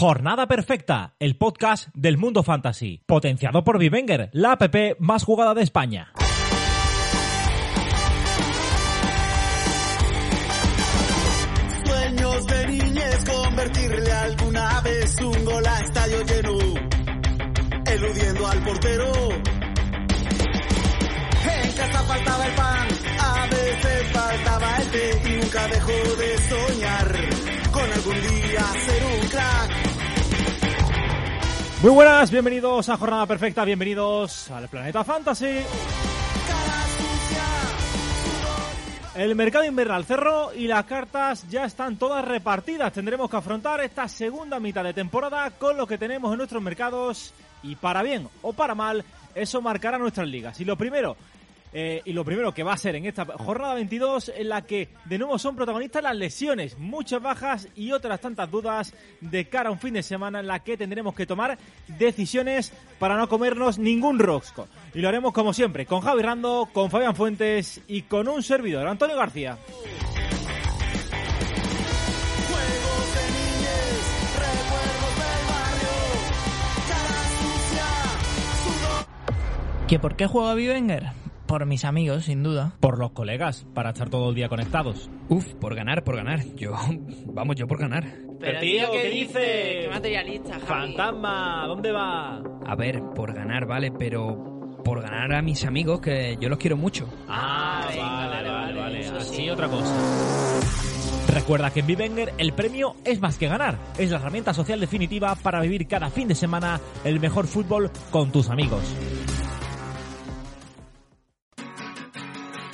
Jornada Perfecta, el podcast del mundo fantasy, potenciado por Vivenger, la app más jugada de España. Sueños de niñez, convertirle alguna vez un gol a estadio lleno, eludiendo al portero. En casa faltaba el Muy buenas, bienvenidos a Jornada Perfecta, bienvenidos al Planeta Fantasy. El mercado invernal cerró y las cartas ya están todas repartidas. Tendremos que afrontar esta segunda mitad de temporada con lo que tenemos en nuestros mercados y para bien o para mal, eso marcará nuestras ligas. Y lo primero, eh, y lo primero que va a ser en esta jornada 22 en la que de nuevo son protagonistas las lesiones, muchas bajas y otras tantas dudas de cara a un fin de semana en la que tendremos que tomar decisiones para no comernos ningún rosco. Y lo haremos como siempre, con Javi Rando, con Fabián Fuentes y con un servidor, Antonio García. ¿Que por qué juego a Vivenger? Por mis amigos, sin duda. Por los colegas, para estar todo el día conectados. Uf, por ganar, por ganar. Yo, vamos, yo por ganar. Pero, tío, ¿qué dice? Qué materialista, Javi. Fantasma, ¿dónde va? A ver, por ganar, vale, pero por ganar a mis amigos, que yo los quiero mucho. Ah, venga, vale, vale, vale, vale, Así sí. otra cosa. Recuerda que en Vivenger el premio es más que ganar. Es la herramienta social definitiva para vivir cada fin de semana el mejor fútbol con tus amigos.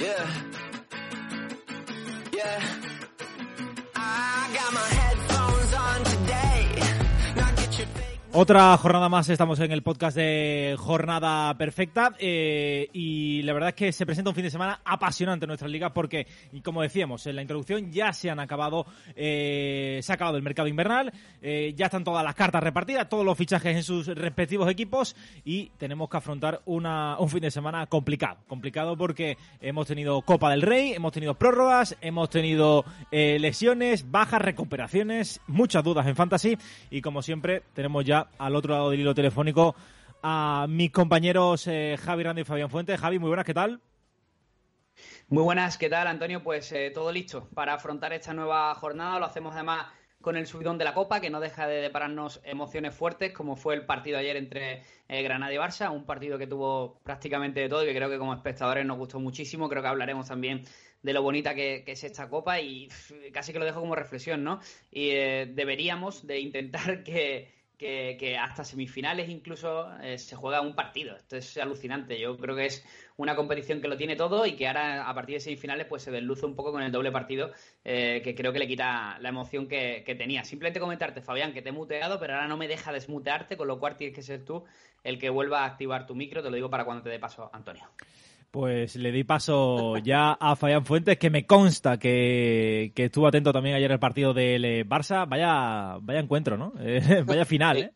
Yeah. Otra jornada más, estamos en el podcast de Jornada Perfecta eh, y la verdad es que se presenta un fin de semana apasionante en nuestras ligas porque, como decíamos en la introducción, ya se han acabado, eh, se ha acabado el mercado invernal, eh, ya están todas las cartas repartidas, todos los fichajes en sus respectivos equipos y tenemos que afrontar una, un fin de semana complicado, complicado porque hemos tenido Copa del Rey, hemos tenido prórrogas, hemos tenido eh, lesiones, bajas, recuperaciones, muchas dudas en Fantasy y como siempre tenemos ya al otro lado del hilo telefónico a mis compañeros eh, Javi Rando y Fabián Fuentes. Javi, muy buenas, ¿qué tal? Muy buenas, ¿qué tal, Antonio? Pues eh, todo listo para afrontar esta nueva jornada. Lo hacemos además con el subidón de la Copa, que no deja de depararnos emociones fuertes, como fue el partido ayer entre eh, Granada y Barça, un partido que tuvo prácticamente de todo y que creo que como espectadores nos gustó muchísimo. Creo que hablaremos también de lo bonita que, es esta Copa y casi que lo dejo como reflexión, ¿no? Y eh, deberíamos de intentar que, que, que hasta semifinales incluso eh, se juega un partido. Esto es alucinante. Yo creo que es una competición que lo tiene todo y que ahora a partir de semifinales pues se desluce un poco con el doble partido eh, que creo que le quita la emoción que, que tenía. Simplemente comentarte, Fabián, que te he muteado, pero ahora no me deja desmutearte, con lo cual tienes que ser tú el que vuelva a activar tu micro. Te lo digo para cuando te dé paso, Antonio. Pues le di paso ya a Fabián Fuentes, que me consta que, que estuvo atento también ayer al partido del eh, Barça. Vaya, vaya encuentro, ¿no? Eh, vaya final, ¿eh?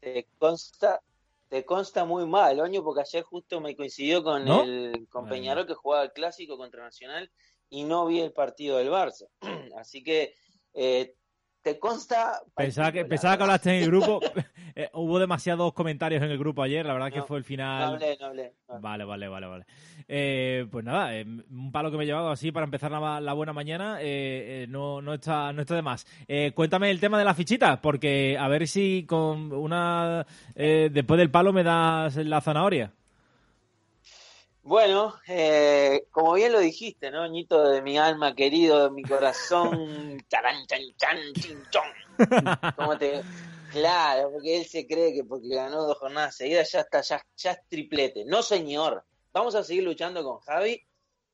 te consta te consta muy mal, Oño, porque ayer justo me coincidió con ¿No? el con Peñarol que jugaba el clásico contra Nacional y no vi el partido del Barça. Así que eh, te consta. Pensaba que, pensaba que hablaste en el grupo. Eh, hubo demasiados comentarios en el grupo ayer, la verdad que fue el No final. hablé, no hablé. no. Vale, vale, vale, vale. Eh, pues nada, eh, un palo que me he llevado así para empezar la, la buena mañana eh, no, no, está, no está de más. Eh, cuéntame el tema de la fichita, porque a ver si con una eh, después del palo me das la zanahoria. Bueno, eh, como bien lo dijiste, ¿no? Ñito de mi alma querido, de mi corazón. Charan, chan, chan, chin, chon. ¿Cómo te.? Claro, porque él se cree que porque ganó dos jornadas seguidas ya está, ya, ya es triplete. No, señor. Vamos a seguir luchando con Javi.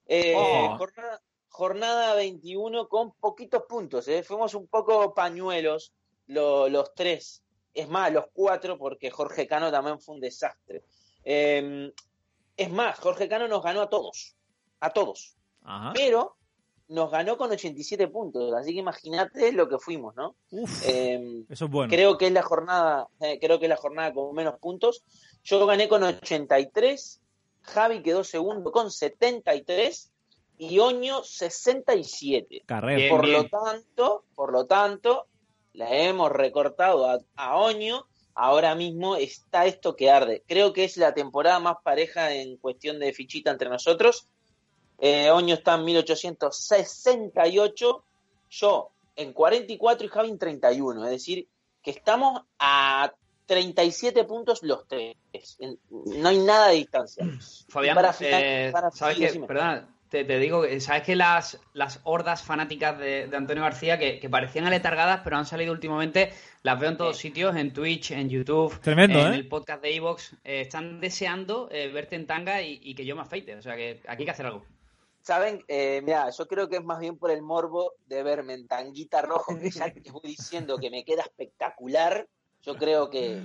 Eh, Oh. jornada, jornada 21 con poquitos puntos. ¿eh? Fuimos un poco pañuelos lo- los tres. Es más, los cuatro, porque Jorge Cano también fue un desastre. Eh, es más, Jorge Cano nos ganó a todos. A todos. Ajá. Pero nos ganó con 87 puntos. Así que imagínate lo que fuimos, ¿no? Uf, Eh, eso es bueno. Creo que es la jornada, eh, creo que es la jornada con menos puntos. Yo gané con 83, Javi quedó segundo con 73 y Oño 67. Carrera. Por bien. lo tanto, por lo tanto, la hemos recortado a, a Oño, ahora mismo está esto que arde. Creo que es la temporada más pareja en cuestión de fichita entre nosotros. Eh, Oño está en 1868, yo en 44 y Javi en 31. Es decir, que estamos a 37 puntos los tres. No hay nada de distancia. Fabián, para final- eh, para- ¿sabes que, decime. Te, te digo, que- ¿sabes que las, las hordas fanáticas de, de Antonio García, que, que parecían aletargadas, pero han salido últimamente, las veo en todos sitios, en Twitch, en YouTube, Tremendo, en ¿eh? el podcast de Evox, están deseando eh, verte en tanga y, y que yo me afeite, o sea que aquí hay que hacer algo. Saben, eh, mira, yo creo que es más bien por el morbo de verme en tanguita rojo, que ya te voy diciendo que me queda espectacular. Yo creo que,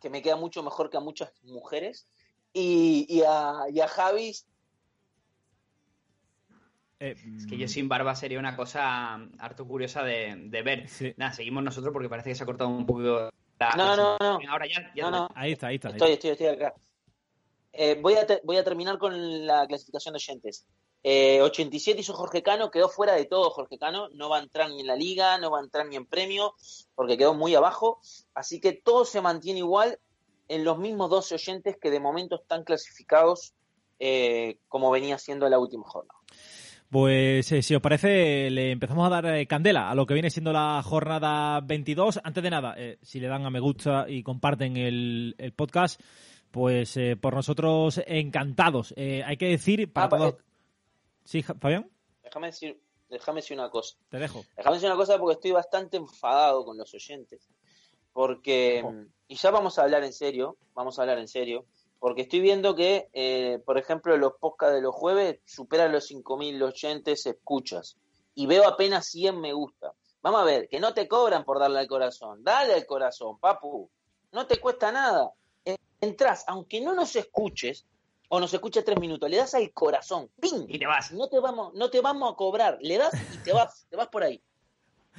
que me queda mucho mejor que a muchas mujeres. Y, y, a, y a Javi, Eh, Es que yo sin barba sería una cosa mm, harto curiosa de, de ver. Sí. Nada, seguimos nosotros porque parece que se ha cortado un poco la... No, no, no. Ahora ya, ya No. Ahí está, ahí está. ahí Estoy, está. estoy, estoy acá. Eh, voy, a voy a terminar con la clasificación de oyentes. Eh, 87 hizo Jorge Cano, quedó fuera de todo Jorge Cano, no va a entrar ni en la liga, no va a entrar ni en premio, porque quedó muy abajo. Así que todo se mantiene igual en los mismos 12 oyentes que de momento están clasificados eh, como venía siendo la última jornada. Pues eh, si os parece, le empezamos a dar eh, candela a lo que viene siendo la jornada 22. Antes de nada, eh, si le dan a me gusta y comparten el, el podcast, pues por nosotros encantados. Hay que decir para Ah, pa- todos... Sí, Fabián, Déjame decir, déjame decir una cosa. te dejo. Déjame decir una cosa porque estoy bastante enfadado con los oyentes. Porque, y ya vamos a hablar en serio, vamos a hablar en serio, porque estoy viendo que, eh, por ejemplo, los podcasts de los jueves superan los 5.000 oyentes escuchas. Y veo apenas 100 me gusta. Vamos a ver, que no te cobran por darle al corazón. Dale al corazón, papu. No te cuesta nada. Entrás, aunque no nos escuches, o nos escuches tres minutos, le das al corazón. ¡Ping! Y te vas. No te vamos, no te vamos a cobrar. Le das y te vas, te vas por ahí.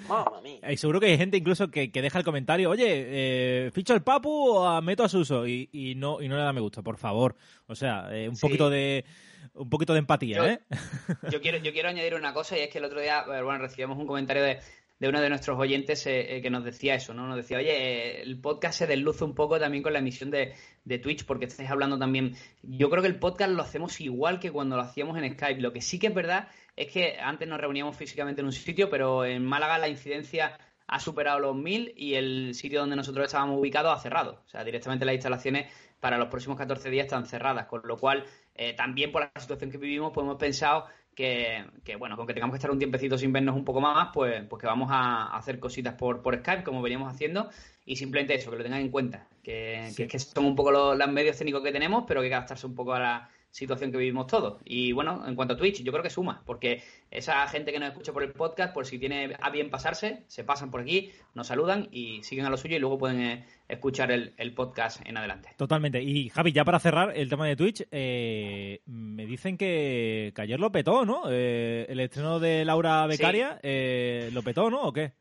Mamma mía. Y seguro que hay gente incluso que, que deja el comentario, oye, eh, ficho al Papu o a- meto a Suso y, y no y no le da me gusta, por favor. O sea, eh, un Sí. poquito de un poquito de empatía, Yo- ¿eh? Yo quiero, yo quiero añadir una cosa y es que el otro día, eh, bueno, recibimos un comentario de, de uno de nuestros oyentes eh, eh, que nos decía eso, ¿no? Nos decía, oye, eh, el podcast se desluce un poco también con la emisión de, de Twitch porque estáis hablando también. Yo creo que el podcast lo hacemos igual que cuando lo hacíamos en Skype. Lo que sí que es verdad es que antes nos reuníamos físicamente en un sitio, pero en Málaga la incidencia ha superado los 1000 y el sitio donde nosotros estábamos ubicados ha cerrado. O sea, directamente las instalaciones para los próximos 14 días están cerradas, con lo cual eh, también por la situación que vivimos pues hemos pensado que, que, bueno, con que tengamos que estar un tiempecito sin vernos un poco más, pues, pues que vamos a hacer cositas por, por Skype como veníamos haciendo y simplemente eso, que lo tengan en cuenta, que, Sí. que es que son un poco los, los medios técnicos que tenemos, pero que hay que adaptarse un poco a la situación que vivimos todos. Y bueno, en cuanto a Twitch, yo creo que suma, porque esa gente que nos escucha por el podcast, por si tiene a bien pasarse, se pasan por aquí, nos saludan y siguen a lo suyo y luego pueden eh, escuchar el, el podcast en adelante. Totalmente. Y Javi, ya para cerrar el tema de Twitch, eh, me dicen que, que ayer lo petó, ¿no? Eh, el estreno de Laura Becaria eh, lo petó, ¿no? ¿O qué?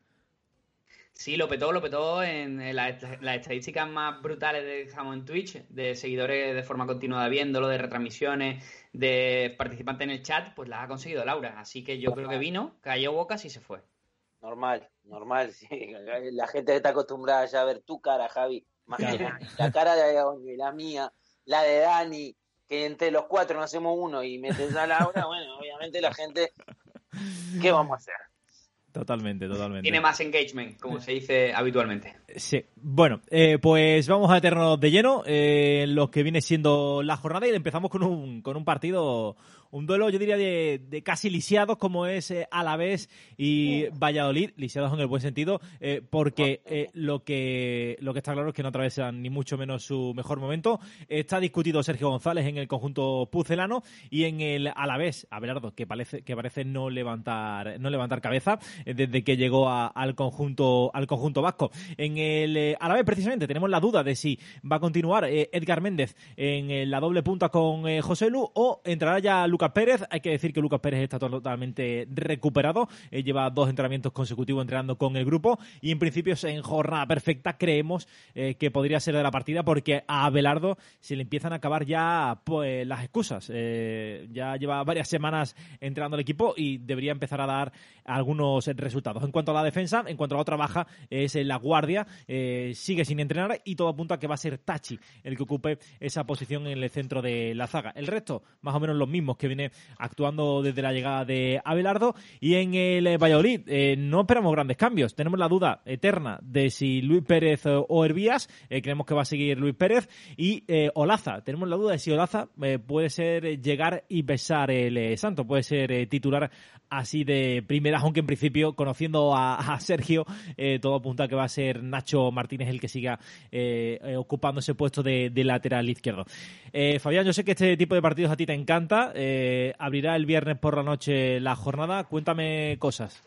Sí, lo petó, lo petó en, en la- las estadísticas más brutales de, digamos, en Twitch, de seguidores de forma continuada viéndolo, de retransmisiones, de participantes en el chat, pues las ha conseguido Laura. Así que yo creo que vino, cayó bocas y se fue. Normal, normal. sí. La gente está acostumbrada ya a ver tu cara, Javi. La, cara de y la mía, la de Dani, que entre los cuatro no hacemos uno y metes a Laura, bueno, obviamente la gente, ¿qué vamos a hacer? Totalmente, totalmente. Tiene más engagement, como se dice habitualmente. Sí. Bueno, eh, pues vamos a meternos de lleno eh, en lo que viene siendo la jornada y empezamos con un, con un partido, un duelo, yo diría, de, casi lisiados como es eh, Alavés y Valladolid, lisiados en el buen sentido, eh, porque eh, lo, que, lo que está claro es que no atravesan ni mucho menos su mejor momento. Está discutido Sergio González en el conjunto pucelano y en el Alavés, Abelardo, que parece, que parece no levantar, no levantar cabeza eh, desde que llegó a- al conjunto al conjunto vasco. En el a la vez precisamente tenemos la duda de si va a continuar Edgar Méndez en la doble punta con José Lu o entrará ya Lucas Pérez. Hay que decir que Lucas Pérez está totalmente recuperado, lleva dos entrenamientos consecutivos entrenando con el grupo y en principio en jornada perfecta creemos eh, que podría ser de la partida porque a Abelardo se le empiezan a acabar ya pues, las excusas. Eh, ya lleva varias semanas entrenando el equipo y debería empezar a dar algunos resultados. En cuanto a la defensa, en cuanto a la otra baja, es la guardia, eh, sigue sin entrenar y todo apunta a que va a ser Tachi el que ocupe esa posición en el centro de la zaga. El resto, más o menos los mismos que viene actuando desde la llegada de Abelardo. Y en el eh, Valladolid eh, no esperamos grandes cambios. Tenemos la duda eterna de si Luis Pérez eh, o Hervías. Creemos que va a seguir Luis Pérez. Y Olaza. Tenemos la duda de si Olaza puede ser llegar y besar el santo. Puede ser titular así de primeras, aunque en principio, conociendo a, Sergio, todo apunta a que va a ser Nacho Martínez el que siga ocupando ese puesto de, lateral izquierdo. Fabián, yo sé que este tipo de partidos a ti te encanta. Abrirá el viernes por la noche la jornada. Cuéntame cosas.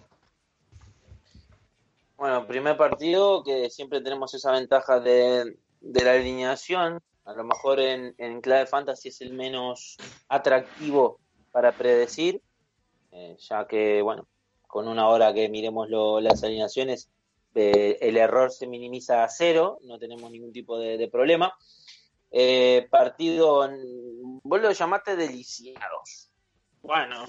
Bueno, primer partido que siempre tenemos esa ventaja de, de la alineación. A lo mejor en, clave fantasy es el menos atractivo para predecir, eh, ya que, bueno, con una hora que miremos lo- las alineaciones, eh, el error se minimiza a cero, no tenemos ningún tipo de, problema. Eh, partido, vos lo llamaste deliciados. Bueno,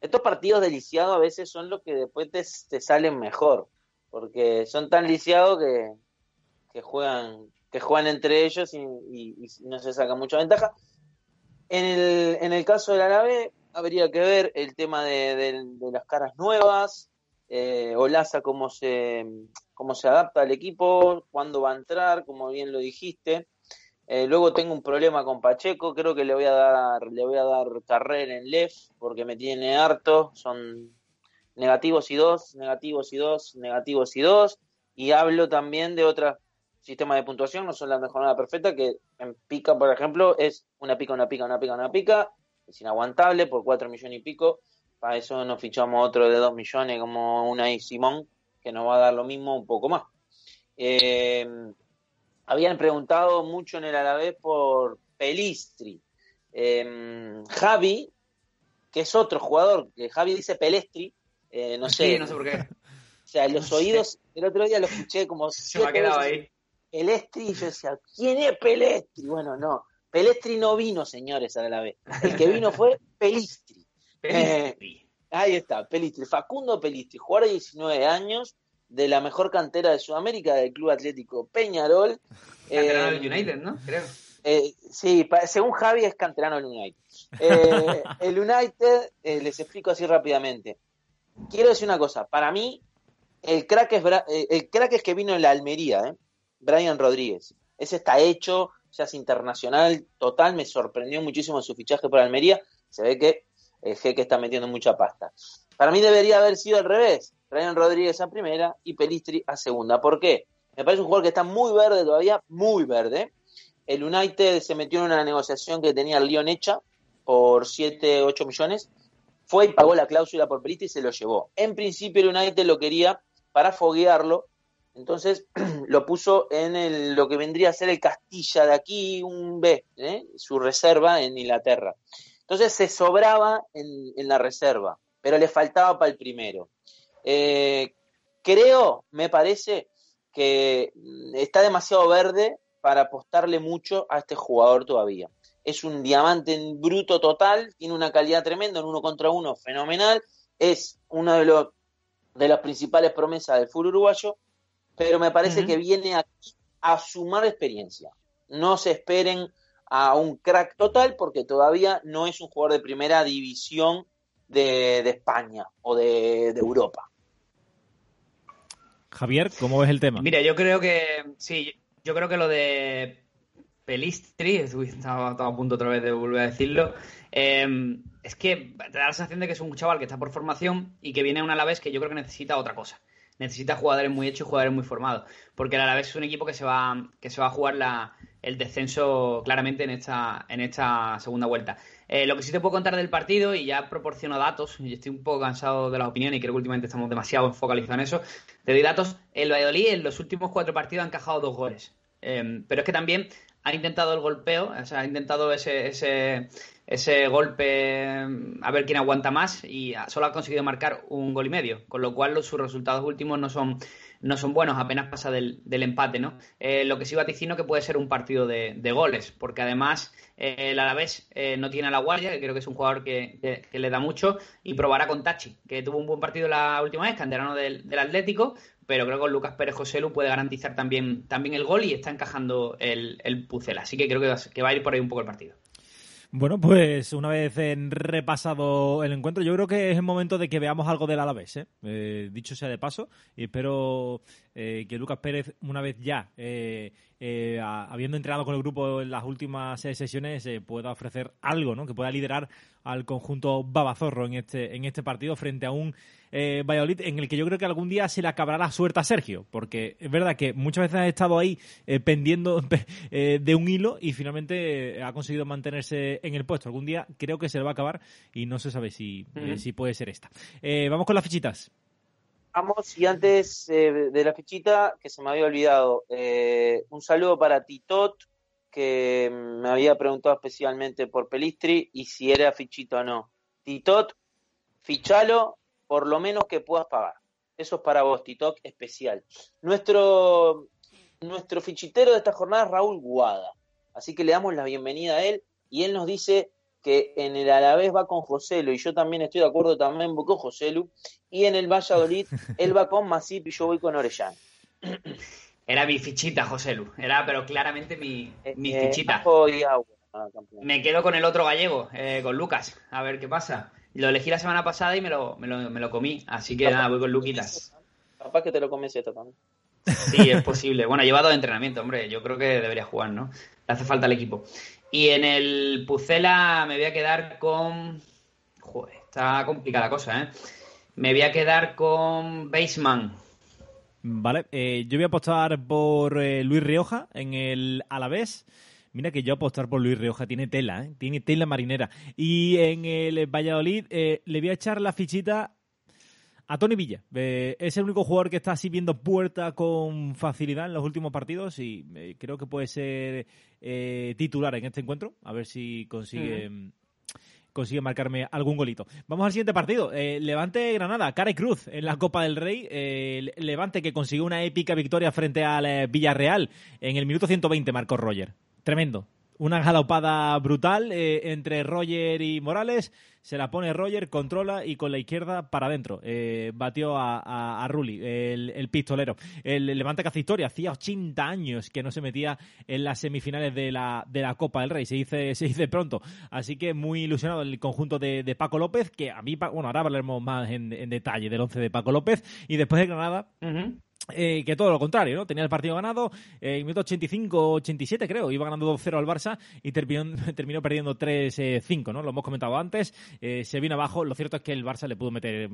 estos partidos deliciados a veces son los que después te, te salen mejor, porque son tan lisiados que, que juegan que juegan entre ellos y, y- y no se saca mucha ventaja. En el, en el caso del Árabe, habría que ver el tema de, de- de las caras nuevas, eh, Olaza cómo se, cómo se adapta al equipo, cuándo va a entrar, como bien lo dijiste. Eh, luego tengo un problema con Pacheco, creo que le voy a dar, le voy a dar carrera en Lef, porque me tiene harto, son negativos y dos, negativos y dos, negativos y dos, y hablo también de otros sistemas de puntuación, no son la mejorada perfecta, que en pica, por ejemplo, es una pica, una pica, una pica, una pica, es inaguantable por cuatro millones y pico, para eso nos fichamos otro de dos millones como una y Simón, que nos va a dar lo mismo, un poco más. Eh, habían preguntado mucho en el Alavés por Pelistri. Eh, Javi, que es otro jugador, que Javi dice Pelestri, eh, no sé, Sí, no sé por qué. o sea, los no sé. oídos, el otro día lo escuché como Se me ha siete quedado veces, ahí. Pelestri, y yo decía, ¿quién es Pelestri? Bueno, no, Pelestri no vino, señores, a la vez. El que vino fue Pelistri. Pelistri. Ahí está, Pelistri. Facundo Pelistri, jugador de 19 años, de la mejor cantera de Sudamérica, del Club Atlético Peñarol. Canterano Eh, del United, ¿no? Creo. eh, sí, según Javi es canterano del United. Eh, el United, les explico así rápidamente. Quiero decir una cosa, para mí el crack es, el crack es que vino en la Almería, ¿eh? Brian Rodríguez. Ese está hecho, ya es internacional, total, me sorprendió muchísimo su fichaje por Almería. Se ve que el jeque está metiendo mucha pasta. Para mí debería haber sido al revés. Brian Rodríguez a primera y Pelistri a segunda. ¿Por qué? Me parece un jugador que está muy verde todavía, muy verde. El United se metió en una negociación que tenía el Lyon hecha por 7, 8 millones. Fue y pagó la cláusula por Pelistri y se lo llevó. En principio el United lo quería para foguearlo. Entonces lo puso en lo que vendría a ser el Castilla de aquí, un B, ¿eh? su reserva en Inglaterra. Entonces se sobraba en la reserva, pero le faltaba para el primero. Eh, creo, me parece, que mm, está demasiado verde para apostarle mucho a este jugador todavía. Es un diamante en bruto total, tiene una calidad tremenda, en uno contra uno fenomenal, es uno de los de las principales promesas del fútbol uruguayo, pero me parece que viene aquí a sumar experiencia. No se esperen a un crack total porque todavía no es un jugador de primera división de, de España o de, de Europa. Javier, ¿cómo ves el tema? Mira, yo creo que. Sí, yo creo que lo de Pelistri, estaba, a punto otra vez de volver a decirlo. eh, es que te da la sensación de que es un chaval que está por formación y que viene a un Alavés que yo creo que necesita otra cosa. necesita jugadores muy hechos, jugadores muy formados, porque el Alavés es un equipo que se va, que se va a jugar la, el descenso claramente en esta, en esta segunda vuelta. Eh, lo que sí te puedo contar del partido, y ya proporciono datos, y estoy un poco cansado de las opiniones y creo que últimamente estamos demasiado focalizados en eso, te doy datos, el Valladolid en los últimos cuatro partidos ha encajado dos goles, em, pero es que también ha intentado el golpeo, o sea, ha intentado ese, ese, ese golpe a ver quién aguanta más y solo ha conseguido marcar un gol y medio, con lo cual sus resultados últimos no son no son buenos, apenas pasa del, empate, ¿no? Eh, lo que sí vaticino que puede ser un partido de, goles, porque además eh, el Alavés eh, no tiene a la guardia, que creo que es un jugador que, le da mucho, y probará con Tachi, que tuvo un buen partido la última vez, canterano del, del Atlético, pero creo que con Lucas Pérez Joselu puede garantizar también, también el gol y está encajando el, el. Así que creo que que va a ir por ahí un poco el partido. Bueno, pues una vez repasado el encuentro, yo creo que es el momento de que veamos algo del Alavés. ¿eh? Eh, dicho sea de paso, y espero eh, que Lucas Pérez, una vez ya, habiendo entrenado con el grupo en las últimas sesiones, pueda ofrecer algo, ¿no? que pueda liderar al conjunto babazorro en este, en este partido frente a un eh, Valladolid, en el que yo creo que algún día se le acabará la suerte a Sergio, porque es verdad que muchas veces ha estado ahí eh, pendiendo eh, de un hilo y finalmente ha conseguido mantenerse en el puesto. Algún día creo que se le va a acabar y no se sabe si, si puede ser esta. vamos con las fichitas. Vamos, y antes de la fichita, que se me había olvidado, un saludo para Titot, que me había preguntado especialmente por Pelistri y si era fichito o no. Titot, fichalo, por lo menos que puedas pagar. Eso es para vos, TikTok especial. Nuestro, nuestro fichitero de esta jornada es Raúl Guada. Así que le damos la bienvenida a él y él nos dice que en el Alavés va con Joselu y yo también estoy de acuerdo también con Joselu y en el Valladolid él va con Masip y yo voy con Orellán. Era mi fichita, Joselu. Era, pero claramente mi, mi eh, fichita. Ah, me quedo con el otro gallego, eh, con Lucas. A ver qué pasa. Lo elegí la semana pasada y me lo, me lo, me lo comí. Así que nada, voy con Luquitas. Capaz que te lo comes esto también. Sí, es posible. Bueno, ha llevado de entrenamiento, hombre. Yo creo que debería jugar, ¿no? Le hace falta al equipo. Y en el Pucela me voy a quedar con. Joder, está complicada la cosa, ¿eh? Me voy a quedar con Baseman. Vale, eh, yo voy a apostar por eh, Luis Rioja en el Alavés. Mira que yo apostar por Luis Rioja tiene tela, ¿eh? tiene tela marinera. Y en el Valladolid le voy a echar la fichita a Tony Villa. es el único jugador que está así viendo puerta con facilidad en los últimos partidos y creo que puede ser titular en este encuentro. A ver si consigue consigue marcarme algún golito. Vamos al siguiente partido. Eh, Levante Granada, cara y cruz en la Copa del Rey. Eh, Levante que consiguió una épica victoria frente al eh, Villarreal en el minuto 120, marcó Roger. Tremendo. Una galopada brutal eh, entre Roger y Morales. Se la pone Roger, controla y con la izquierda para adentro. Eh, batió a, a, Rulli, el, pistolero. El Levante que hace historia. Hacía 80 años que no se metía en las semifinales de la, de la Copa del Rey. Se dice, se dice pronto. Así que muy ilusionado el conjunto de, Paco López. Que a mí, bueno, ahora hablaremos más en, detalle del 11 de Paco López. Y después de Granada. Eh, que todo lo contrario, ¿no? Tenía el partido ganado, eh, en minuto 85-87 creo, iba ganando 2-0 al Barça y terminó, terminó perdiendo 3-5, ¿no? Lo hemos comentado antes, eh, se vino abajo, lo cierto es que el Barça le pudo meter,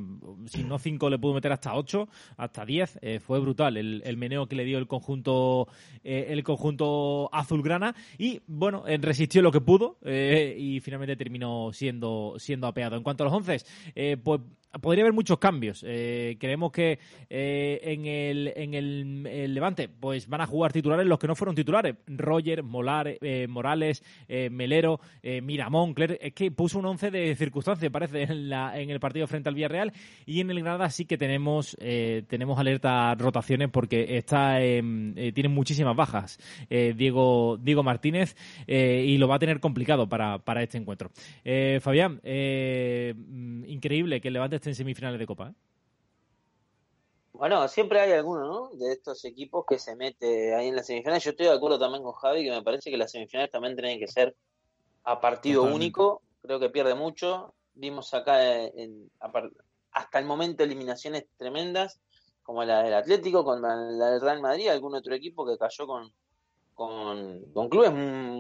si no 5 le pudo meter hasta 8, hasta 10, eh, fue brutal el, el, meneo que le dio el conjunto el conjunto azulgrana y bueno, resistió lo que pudo y finalmente terminó siendo, siendo apeado. En cuanto a los 11, pues podría haber muchos cambios. Eh, creemos que eh, en, el, en el, Levante pues van a jugar titulares los que no fueron titulares. Roger, Molar, eh, Morales, Melero, Miramón, Cler, es que puso un once de circunstancia, parece, en, la, en el partido frente al Villarreal. Y en el Granada sí que tenemos, tenemos alerta rotaciones porque está tiene muchísimas bajas Diego, Diego Martínez y lo va a tener complicado para, para este encuentro. Fabián, mm, increíble que el Levante en semifinales de Copa. ¿eh? Bueno, siempre hay alguno, ¿no? De estos equipos que se mete ahí en las semifinales. Yo estoy de acuerdo también con Javi que me parece que las semifinales también tienen que ser a partido único. Creo que pierde mucho. Vimos acá hasta el momento eliminaciones tremendas, como la del Atlético, con la del Real Madrid, algún otro equipo que cayó con, con, con clubes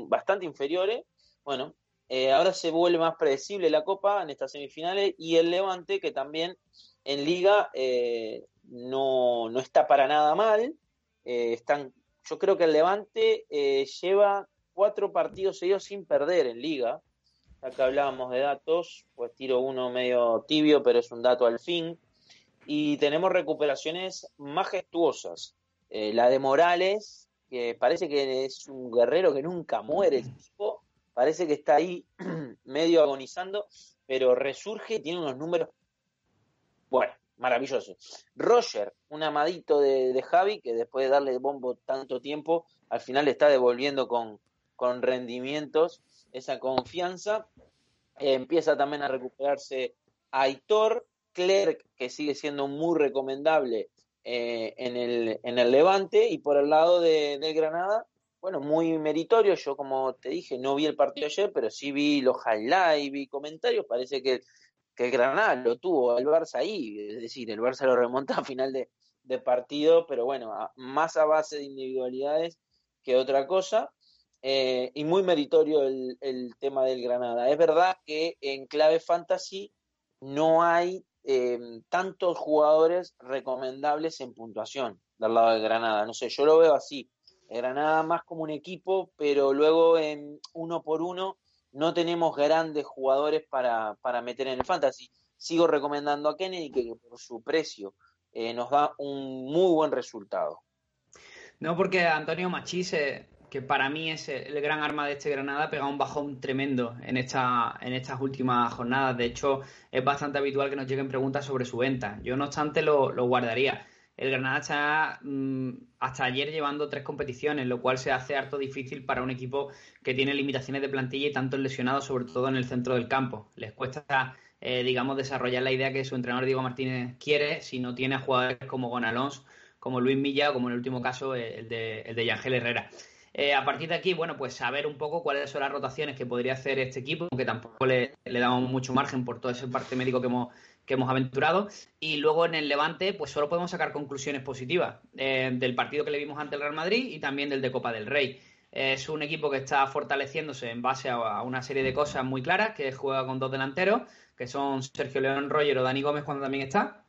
bastante inferiores. Bueno, Eh, ahora se vuelve más predecible la Copa en estas semifinales y el Levante, que también en Liga eh, no, no, está para nada mal. Eh, están, yo creo que el Levante lleva cuatro partidos seguidos sin perder en Liga. Acá hablábamos de datos, pues tiro uno medio tibio, pero es un dato al fin. Y tenemos recuperaciones majestuosas. la de Morales, que parece que es un guerrero que nunca muere el tipo parece que está ahí medio agonizando, pero resurge y tiene unos números, bueno, maravillosos. Roger, un amadito de, Javi, que después de darle bombo tanto tiempo, al final está devolviendo con, con rendimientos esa confianza. empieza también a recuperarse Aitor, Clerc, que sigue siendo muy recomendable eh, en, el, en el Levante, y por el lado de, Granada, bueno, muy meritorio. Yo, como te dije, no vi el partido ayer, pero sí vi los highlights, vi comentarios. Parece que, que el Granada lo tuvo el Barça ahí. Es decir, el Barça lo remonta a final de, partido, pero bueno, más a base de individualidades que otra cosa. Eh, y muy meritorio el, el, tema del Granada. Es verdad que en clave fantasy no hay eh, tantos jugadores recomendables en puntuación del lado del Granada. No sé, yo lo veo así Granada más como un equipo, pero luego en uno por uno no tenemos grandes jugadores para, para meter en el fantasy. Sigo recomendando a Kennedy que, por su precio eh, nos da un muy buen resultado. No, porque Antonio Machís, que para mí es el gran arma de este Granada, ha pegado un bajón tremendo en, esta, en estas últimas jornadas. De hecho, es bastante habitual que nos lleguen preguntas sobre su venta. Yo, no obstante, lo, lo guardaría el Granada está mm, hasta ayer llevando tres competiciones, lo cual se hace harto difícil para un equipo que tiene limitaciones de plantilla y tantos lesionados, sobre todo en el centro del campo. Les cuesta, eh, digamos, desarrollar la idea que su entrenador Diego Martínez quiere si no tiene a jugadores como Gonalons, como Luis Milla o como en el último caso el de, el de Yangel Herrera. Eh, a partir de aquí, bueno, pues saber un poco cuáles son las rotaciones que podría hacer este equipo, aunque tampoco le, le damos mucho margen por todo ese parte médico que hemos, que hemos aventurado. Y luego en el Levante, pues solo podemos sacar conclusiones positivas eh, del partido que le vimos ante el Real Madrid y también del de Copa del Rey. Es un equipo que está fortaleciéndose en base a, una serie de cosas muy claras, que juega con dos delanteros, que son Sergio León Roger o Dani Gómez cuando también está,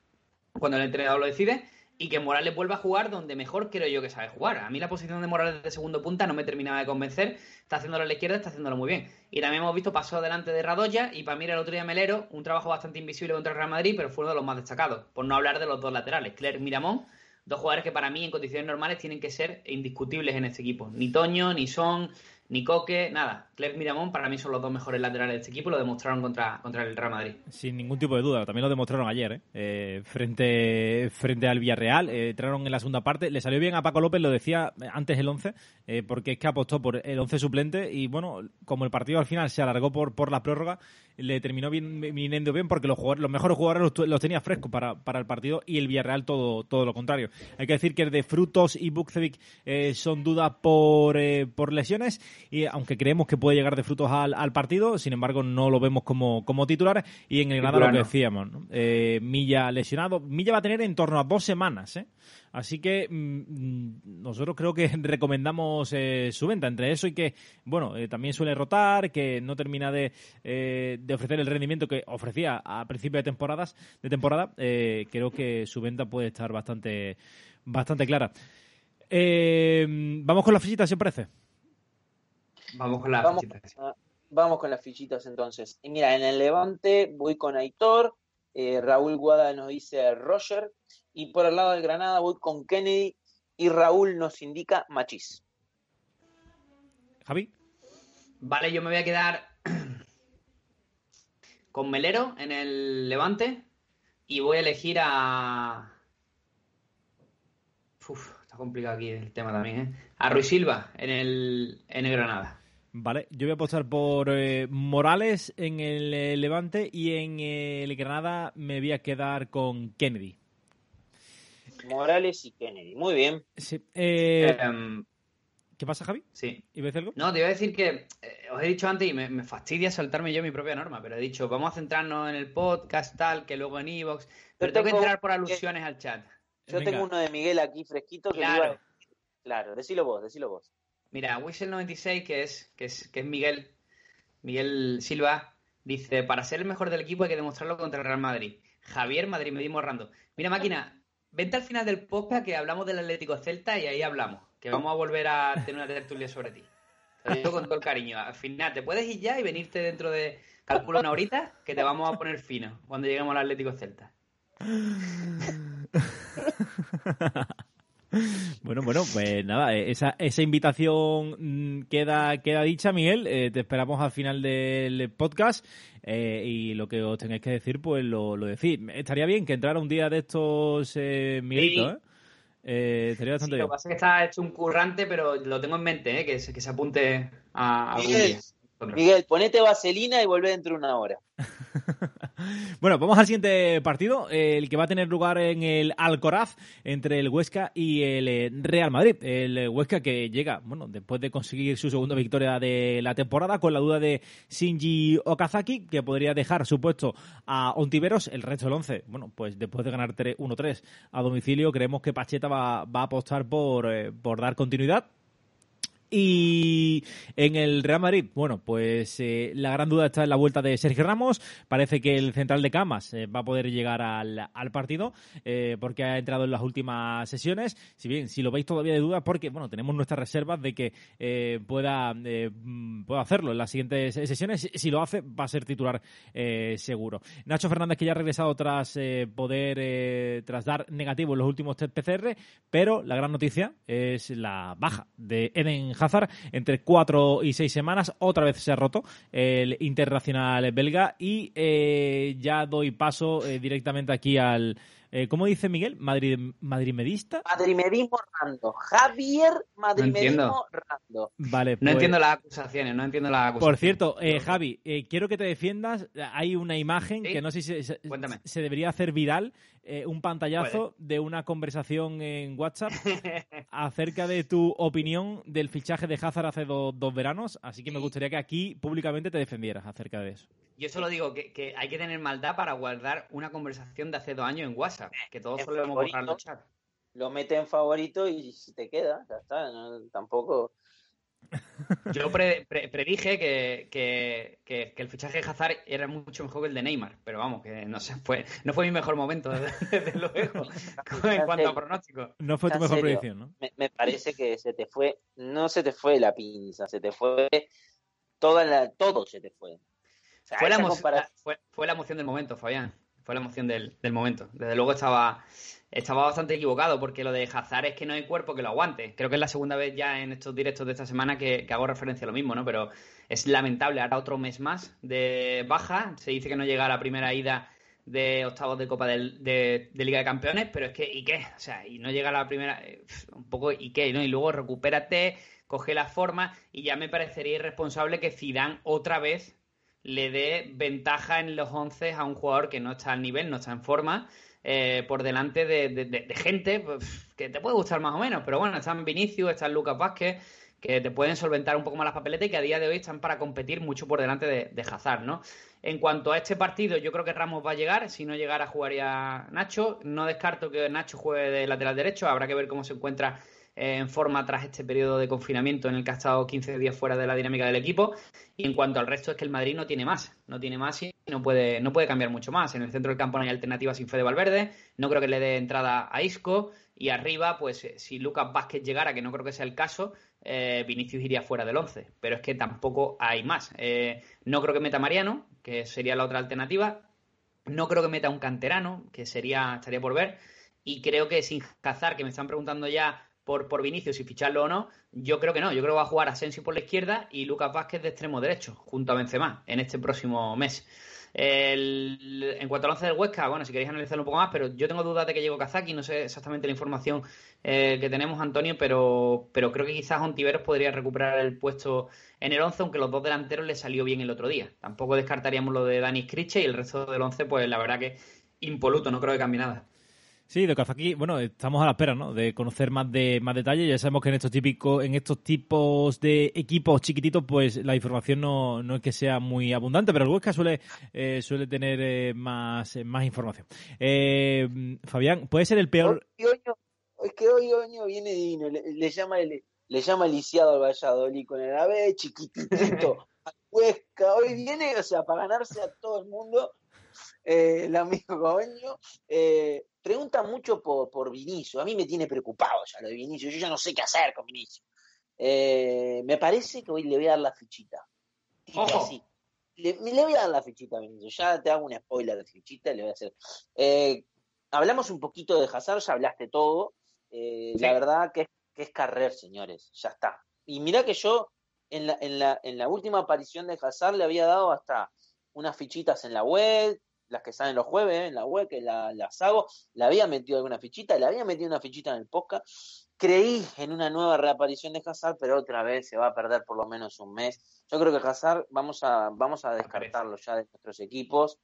cuando el entrenador lo decide, y que Morales vuelva a jugar donde mejor creo yo que sabe jugar. A mí la posición de Morales de segundo punta no me terminaba de convencer. Está haciéndolo a la izquierda, está haciéndolo muy bien. Y también hemos visto paso delante de Radoya y para mí el otro día Melero, un trabajo bastante invisible contra el Real Madrid, pero fue uno de los más destacados. Por no hablar de los dos laterales, Clerc Miramón, dos jugadores que para mí en condiciones normales tienen que ser indiscutibles en este equipo. Ni Toño, ni Son, ni Coque, nada. Clerc Miramón para mí son los dos mejores laterales de este equipo, lo demostraron contra, contra el Real Madrid. Sin ningún tipo de duda, también lo demostraron ayer, ¿eh? eh frente, frente al Villarreal, eh, entraron en la segunda parte, le salió bien a Paco López, lo decía antes el 11, eh, porque es que apostó por el 11 suplente y bueno, como el partido al final se alargó por, por la prórroga, le terminó bien, viniendo bien porque los, jugadores, los mejores jugadores los, tenía frescos para, para, el partido y el Villarreal todo, todo lo contrario. Hay que decir que de Frutos y Bukcevic son dudas por, por lesiones y aunque creemos que puede llegar de frutos al, partido, sin embargo no lo vemos como, como titular y en el Granada lo que decíamos, eh, Milla lesionado, Milla va a tener en torno a dos semanas, ¿eh? Así que mm, nosotros creo que recomendamos eh, su venta. Entre eso y que, bueno, también suele rotar, que no termina de, de, ofrecer el rendimiento que ofrecía a principio de temporadas, de temporada, creo que su venta puede estar bastante, bastante clara. vamos con la fichita, si os parece. Vamos con las fichitas. vamos con las fichitas entonces. Y mira, en el Levante voy con Aitor, eh, Raúl Guada nos dice Roger, y por el lado del Granada voy con Kennedy y Raúl nos indica Machís. Javi. Vale, yo me voy a quedar con Melero en el Levante y voy a elegir a... Uf, está complicado aquí el tema también, ¿eh? A Ruiz Silva en el, en el Granada. Vale, yo voy a apostar por eh, Morales en el eh, Levante y en eh, el Granada me voy a quedar con Kennedy. Morales y Kennedy, muy bien. Em, ¿Qué pasa, Javi? Sí. ¿Y ves algo? No, te iba a decir que os he dicho antes y me, fastidia saltarme yo mi propia norma, pero he dicho, vamos a centrarnos en el podcast, tal, que luego en Evox. Pero tengo, que entrar por alusiones al chat. Yo tengo uno de Miguel aquí fresquito que claro. Claro, decilo vos, decilo vos. Mira, Whistle96, que es, que es, que es Miguel, Miguel Silva dice, para ser el mejor del equipo hay que demostrarlo contra el Real Madrid. Javier Madrid me dimos rando. Mira, máquina, vente al final del podcast que hablamos del Atlético Celta y ahí hablamos. Que vamos a volver a tener una tertulia sobre ti. Te lo digo con todo el cariño. Al final, te puedes ir ya y venirte dentro de, calculo una horita, que te vamos a poner fino cuando lleguemos al Atlético Celta. Bueno, bueno, pues nada, eh, esa, esa invitación mm, queda, queda dicha, Miguel. Eh, te esperamos al final del podcast eh, y lo que os tengáis que decir, pues lo, lo decís. Estaría bien que entrara un día de estos, eh, Miguelito, Sí. ¿eh? Eh, estaría Sí, bastante lo bien. que pasa es que está hecho un currante, pero lo tengo en mente, ¿eh? que, se, que se apunte a, a algún Miguel, día. Miguel, ponete vaselina y volvé dentro de una hora. Bueno, vamos al siguiente partido, el que va a tener lugar en el Alcoraz entre el Huesca y el eh, Real Madrid. El Huesca que llega, bueno, después de conseguir su segunda victoria de la temporada, con la duda de Shinji Okazaki, que podría dejar su puesto a Ontiveros, el resto del 11. Bueno, pues después de ganar 3 1-3 a domicilio, creemos que Pacheta va, va a apostar por, eh, por dar continuidad y en el Real Madrid, bueno, pues eh, la gran duda está en la vuelta de Sergio Ramos. Parece que el central de Camas eh, va a poder llegar al, partido eh, porque ha entrado en las últimas sesiones. Si bien, si lo veis todavía de duda, porque bueno, tenemos nuestras reservas de que pueda, mm, pueda hacerlo en las siguientes sesiones. Si, lo hace, va a ser titular seguro. Nacho Fernández, que ya ha regresado tras poder, tras dar negativo en los últimos test PCR, pero la gran noticia es la baja de Eden Hazard entre cuatro y seis semanas. Otra vez se ha roto el internacional belga y eh, ya doy paso eh, directamente aquí al. Eh, ¿Cómo dice Miguel? Madrid, ¿Madrimedista? Madrimedismo Rando. Javier Madrimedismo. Rando. Vale, No pues- entiendo las acusaciones, no entiendo las acusaciones. Por cierto, eh, Javi, eh, quiero que te defiendas. Hay una imagen Sí. que no sé si se, debería hacer viral, eh, un pantallazo de una conversación en WhatsApp acerca de tu opinión del fichaje de Hazard hace do- dos veranos. Así que me gustaría que aquí públicamente te defendieras acerca de eso. Yo solo digo que, que hay que tener maldad para guardar una conversación de hace dos años en WhatsApp, que todos solemos borrar los chats. Lo mete en favorito y te queda, ya está. no- tampoco. Yo pre- pre- predije que, que- que- que el fichaje de Hazard era mucho mejor que el de Neymar, pero vamos, que no sé, fue, no fue mi mejor momento, desde, desde luego, en cuanto a pronóstico. No fue tu mejor serio. predicción, ¿no? Me, me parece que se te fue. No se te fue la pinza, se te fue. Toda la, todo se te fue. Sea, Fue la, esa emo- comparación- la- fue, fue la emoción del momento, Fabián. Fue la emoción del, del momento. Desde luego estaba, estaba bastante equivocado porque lo de Hazard es que no hay cuerpo que lo aguante. Creo que es la segunda vez ya en estos directos de esta semana que, que hago referencia a lo mismo, ¿no? Pero es lamentable. Ahora otro mes más de baja. Se dice que no llega a la primera ida de octavos de Copa del- de, de Liga de Campeones, pero es que, ¿y qué? O sea, y no llega a la primera, eh, un poco, ¿y qué? ¿no? Y luego recupérate, coge la forma, y ya me parecería irresponsable que Zidane otra vez le dé ventaja en los 11 a un jugador que no está al nivel, no está en forma, eh, por delante de, gente pues, que te puede gustar más o menos, pero bueno, están Vinicius, están Lucas Vázquez, que te pueden solventar un poco más las papeletas y que a día de hoy están para competir mucho por delante de, de Hazard, ¿no? En cuanto a este partido, yo creo que Ramos va a llegar, si no llegara jugaría Nacho, no descarto que Nacho juegue de lateral derecho, habrá que ver cómo se encuentra en forma tras este periodo de confinamiento en el que ha estado 15 días fuera de la dinámica del equipo. Y en cuanto al resto, es que el Madrid no tiene más. No tiene más y no puede, no puede cambiar mucho más. En el centro del campo no hay alternativa sin Fede Valverde. No creo que le dé entrada a Isco. Y arriba, pues eh, si Lucas Vázquez llegara, que no creo que sea el caso, eh, Vinicius iría fuera del 11. Pero es que tampoco hay más. Eh, no creo que meta Mariano, que sería la otra alternativa. No creo que meta un canterano, que sería estaría por ver. Y creo que sin Hazard, que me están preguntando ya por, por Vinicius si ficharlo o no, yo creo que no. Yo creo que va a jugar Asensio por la izquierda y Lucas Vázquez de extremo derecho, junto a Benzema, en este próximo mes. El- en cuanto al once del Huesca, bueno, si queréis analizarlo un poco más, pero yo tengo dudas de que llegó Kazaki, no sé exactamente la información eh, que tenemos, Antonio, pero, pero creo que quizás Ontiveros podría recuperar el puesto en el 11, aunque los dos delanteros le salió bien el otro día. Tampoco descartaríamos lo de Dani Scriche y el resto del 11, pues la verdad que impoluto, no creo que cambie nada. Sí, de Kazaki, bueno, estamos a la espera, ¿no? De conocer más de más detalles. Ya sabemos que en estos típicos, en estos tipos de equipos chiquititos, pues la información no, no es que sea muy abundante, pero el Huesca suele, eh, suele tener eh, más, más información. Eh, Fabián, ¿puede ser el peor? Hoy Oño- es que hoy Oño viene divino, le, llama el, le llama lisiado al Valladolid con el ave chiquitito. Huesca, hoy viene, o sea, para ganarse a todo el mundo, el amigo eh, pregunta mucho por, por Vinicio, a mí me tiene preocupado ya lo de Vinicio, yo ya no sé qué hacer con Vinicio. Eh, me parece que hoy le voy a dar la fichita. Ojo. así. Le, le voy a dar la fichita a Vinicio, ya te hago un spoiler de fichita, le voy a hacer. Eh, hablamos un poquito de Hazard, ya hablaste todo. Eh, Sí. La verdad que, es- que es Carrer, señores, ya está. Y mirá que yo en la, en la, en la última aparición de Hazard le había dado hasta unas fichitas en la web, las que salen los jueves, ¿eh? en la web, que la- las hago, le había metido alguna fichita, le había metido una fichita en el podcast. Creí en una nueva reaparición de Hazard, pero otra vez se va a perder por lo menos un mes. Yo creo que Hazard vamos a, vamos a descartarlo ya de nuestros equipos,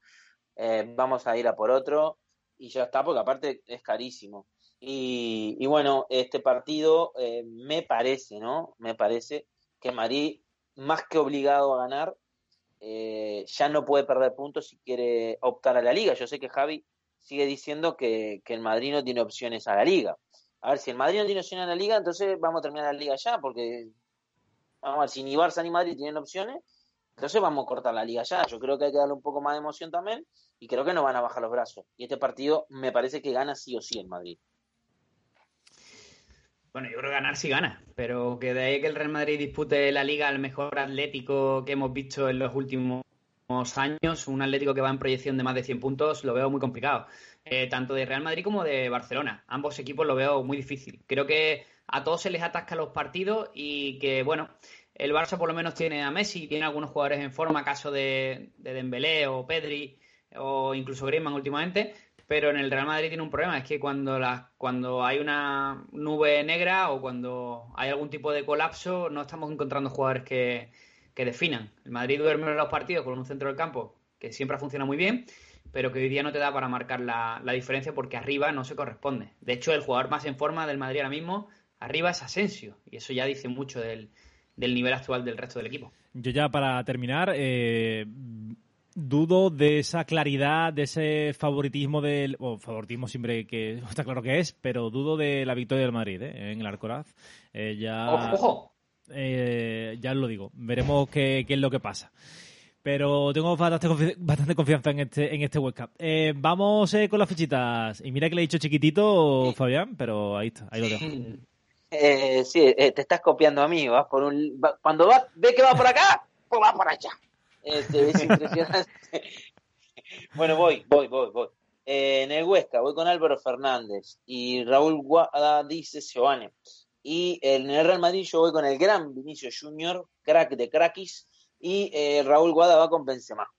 eh, vamos a ir a por otro y ya está, porque aparte es carísimo. Y, y bueno, este partido eh, me parece, ¿no? Me parece que Madrid, más que obligado a ganar, eh, ya no puede perder puntos si quiere optar a la liga. Yo sé que Javi sigue diciendo que, que el Madrid no tiene opciones a la liga. A ver, si el Madrid no tiene opciones a la liga, entonces vamos a terminar la liga ya, porque vamos a ver, si ni Barça ni Madrid tienen opciones, entonces vamos a cortar la liga ya. Yo creo que hay que darle un poco más de emoción también y creo que no van a bajar los brazos. Y este partido me parece que gana sí o sí el Madrid. Bueno, yo creo que ganar sí gana, pero que de ahí que el Real Madrid dispute la liga al mejor atlético que hemos visto en los últimos años, un atlético que va en proyección de más de 100 puntos, lo veo muy complicado. Eh, tanto de Real Madrid como de Barcelona. Ambos equipos lo veo muy difícil. Creo que a todos se les atasca los partidos y que, bueno, el Barça por lo menos tiene a Messi, tiene algunos jugadores en forma, caso de, de Dembélé o Pedri o incluso Griezmann últimamente, pero en el Real Madrid tiene un problema, es que cuando, la, cuando hay una nube negra o cuando hay algún tipo de colapso, no estamos encontrando jugadores que, que definan. El Madrid duerme en los partidos con un centro del campo que siempre funciona muy bien, pero que hoy día no te da para marcar la, la diferencia porque arriba no se corresponde. De hecho, el jugador más en forma del Madrid ahora mismo, arriba es Asensio, y eso ya dice mucho del, del nivel actual del resto del equipo. Yo ya para terminar, eh, dudo de esa claridad, de ese favoritismo del... O favoritismo siempre que está claro que es, pero dudo de la victoria del Madrid ¿eh? en el Alcoraz. Eh, ya, Ojo, ojo. eh, ya os lo digo, veremos qué, qué es lo que pasa. Pero tengo bastante, confi- bastante confianza en este, en este Huesca. Eh, vamos con las fichitas. Y mira que le he dicho chiquitito, Fabián, pero ahí está, ahí lo dejo. Eh, sí, eh, te estás copiando a mí, vas por un, va- cuando vas, ve que va por acá, pues va por allá. Este, es impresionante. bueno, voy, voy, voy, voy. Eh, en el Huesca voy con Álvaro Fernández y Raúl Guada dice Giovanni. Y en el Real Madrid yo voy con el gran Vinicio Junior, crack de crackis, y eh, Raúl Guada va con Benzema.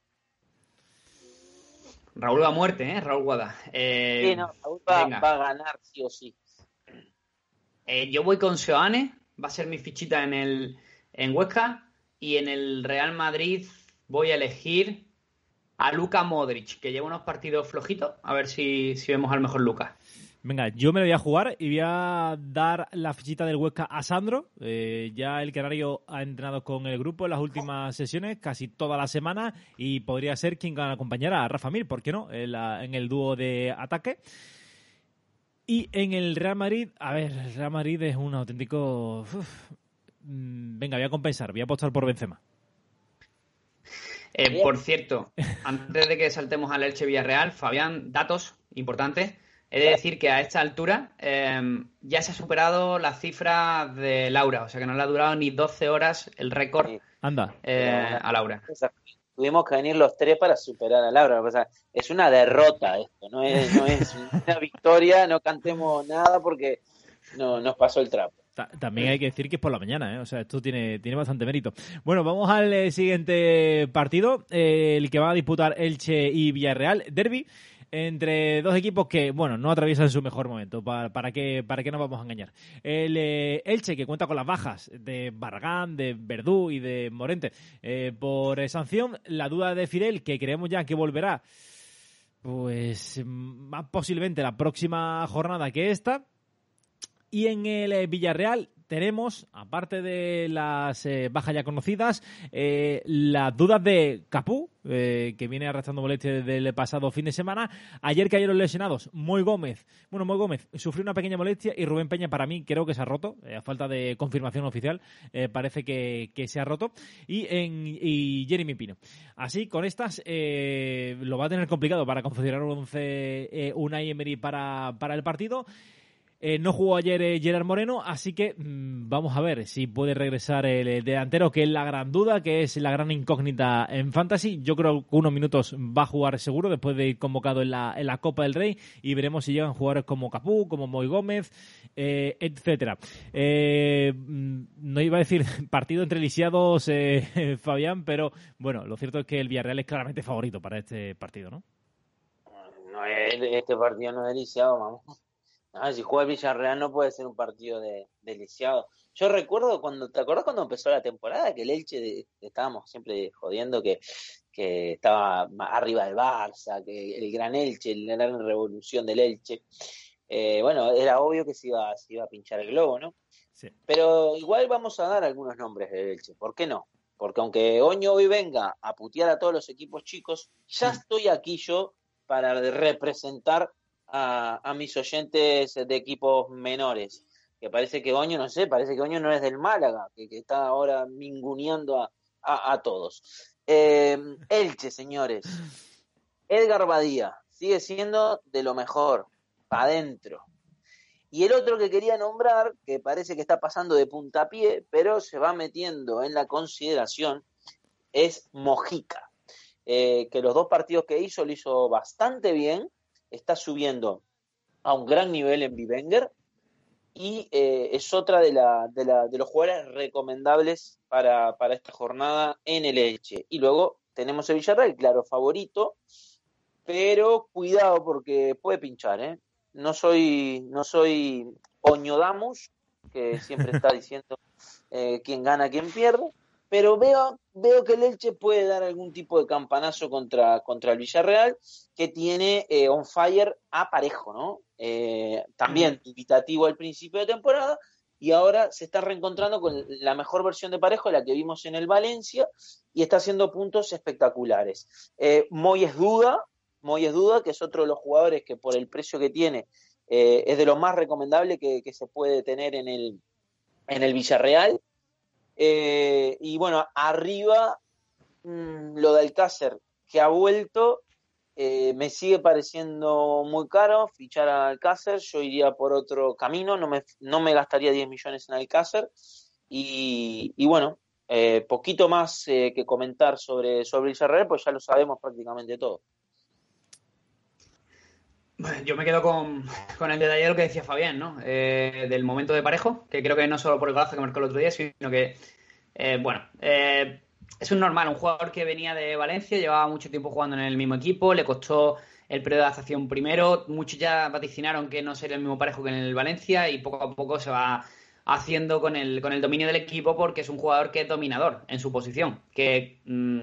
Raúl va a muerte, ¿eh? Raúl Guada. Eh, Sí, no, Raúl va, a ganar sí o sí. Eh, yo voy con Seoane, va a ser mi fichita en el en Huesca y en el Real Madrid voy a elegir a Luka Modric, que lleva unos partidos flojitos, a ver si, si vemos al mejor Luka. Venga, yo me lo voy a jugar y voy a dar la fichita del Huesca a Sandro. Eh, ya el Canario ha entrenado con el grupo en las últimas sesiones, casi toda la semana, y podría ser quien acompañara a Rafa Mir, ¿por qué no? En, el dúo de ataque. Y en el Real Madrid, a ver, el Real Madrid es un auténtico... Mm, Venga, voy a compensar, voy a apostar por Benzema. Eh, por cierto, antes de que saltemos al Elche Villarreal, Fabián, datos importantes. He de decir que a esta altura eh, ya se ha superado la cifra de Laura, o sea que no le ha durado ni 12 horas el récord. Anda. eh, a Laura. O sea, tuvimos que venir los tres para superar a Laura. O sea, es una derrota esto, no es, no es una victoria, no cantemos nada porque no nos pasó el trapo. Ta- También hay que decir que es por la mañana, ¿eh? O sea, esto tiene, tiene bastante mérito. Bueno, vamos al eh, siguiente partido, eh, el que va a disputar Elche y Villarreal, Derby, entre dos equipos que, bueno, no atraviesan su mejor momento. ¿Para, para qué, para qué nos vamos a engañar? El eh, Elche, que cuenta con las bajas de Barragán, de Verdú y de Morente por sanción. La duda de Fidel, que creemos ya que volverá, pues más posiblemente la próxima jornada que esta. Y en el eh, Villarreal tenemos, aparte de las eh, bajas ya conocidas, eh, las dudas de Capú, eh, que viene arrastrando molestias desde el pasado fin de semana. Ayer cayeron lesionados Moy Gómez. Bueno, Moy Gómez sufrió una pequeña molestia y Rubén Peña, para mí, creo que se ha roto. a falta de confirmación oficial, parece que, se ha roto. Y, en, y Jeremy Pino. Así, con estas, lo va a tener complicado para configurar un 11 Unai Emery para, para el partido. Eh, no jugó ayer eh, Gerard Moreno, así que mm, vamos a ver si puede regresar el, delantero, que es la gran duda, que es la gran incógnita en Fantasy. Yo creo que unos minutos va a jugar seguro después de ir convocado en la, en la Copa del Rey y veremos si llegan jugadores como Capú, como Moy Gómez, eh, etcétera. Mm, no iba a decir partido entre lisiados, Fabián, pero bueno, lo cierto es que el Villarreal es claramente favorito para este partido, ¿no? No, este partido no es lisiado, vamos. Ah, si juega el Villarreal no puede ser un partido de, deliciado. Yo recuerdo cuando, ¿te acordás cuando empezó la temporada? Que el Elche, estábamos siempre jodiendo que, que estaba arriba del Barça, que el gran Elche, la gran revolución del Elche. Eh, bueno, era obvio que se iba, se iba a pinchar el globo, ¿no? Sí. Pero igual vamos a dar algunos nombres del Elche, ¿por qué no? Porque aunque Oño hoy venga a putear a todos los equipos chicos, ya estoy aquí yo para representar a, mis oyentes de equipos menores. Que parece que Oño, no sé, parece que Oño no es del Málaga, que, está ahora minguneando a, a, todos. Em, Elche, señores. Edgar Badía sigue siendo de lo mejor, para adentro. Y el otro que quería nombrar, que parece que está pasando de puntapié, pero se va metiendo en la consideración, es Mojica. Eh, que los dos partidos que hizo lo hizo bastante bien está subiendo a un gran nivel en Bivenger y eh, es otra de, la, de, la, de, los jugadores recomendables para, para, esta jornada en el Elche. Y luego tenemos el Villarreal, claro, favorito, pero cuidado porque puede pinchar, ¿eh? No soy, no soy Oñodamus, que siempre está diciendo eh, quién gana, quién pierde, pero veo, veo que el Elche puede dar algún tipo de campanazo contra, contra el Villarreal, que tiene eh, on fire a parejo, ¿no? Eh, también invitativo al principio de temporada, y ahora se está reencontrando con la mejor versión de parejo, la que vimos en el Valencia, y está haciendo puntos espectaculares. Eh, Moy es duda, Moy es duda, que es otro de los jugadores que por el precio que tiene es de lo más recomendable que, que se puede tener en el, en el Villarreal. Eh, y bueno, arriba mm, lo de Alcácer, que ha vuelto, eh, me sigue pareciendo muy caro fichar a Alcácer. Yo iría por otro camino, no me, no me gastaría 10 millones en Alcácer. Y, y bueno, eh, poquito más que comentar sobre, sobre Villarreal, pues ya lo sabemos prácticamente todo. Yo me quedo con, con el de ayer lo que decía Fabián, ¿no? Eh, del momento de parejo, que creo que no solo por el golazo que marcó el otro día, sino que, eh, bueno, eh, es un normal, un jugador que venía de Valencia, llevaba mucho tiempo jugando en el mismo equipo, le costó el periodo de adaptación primero, muchos ya vaticinaron que no sería el mismo parejo que en el Valencia y poco a poco se va haciendo con el, con el dominio del equipo porque es un jugador que es dominador en su posición, que mm,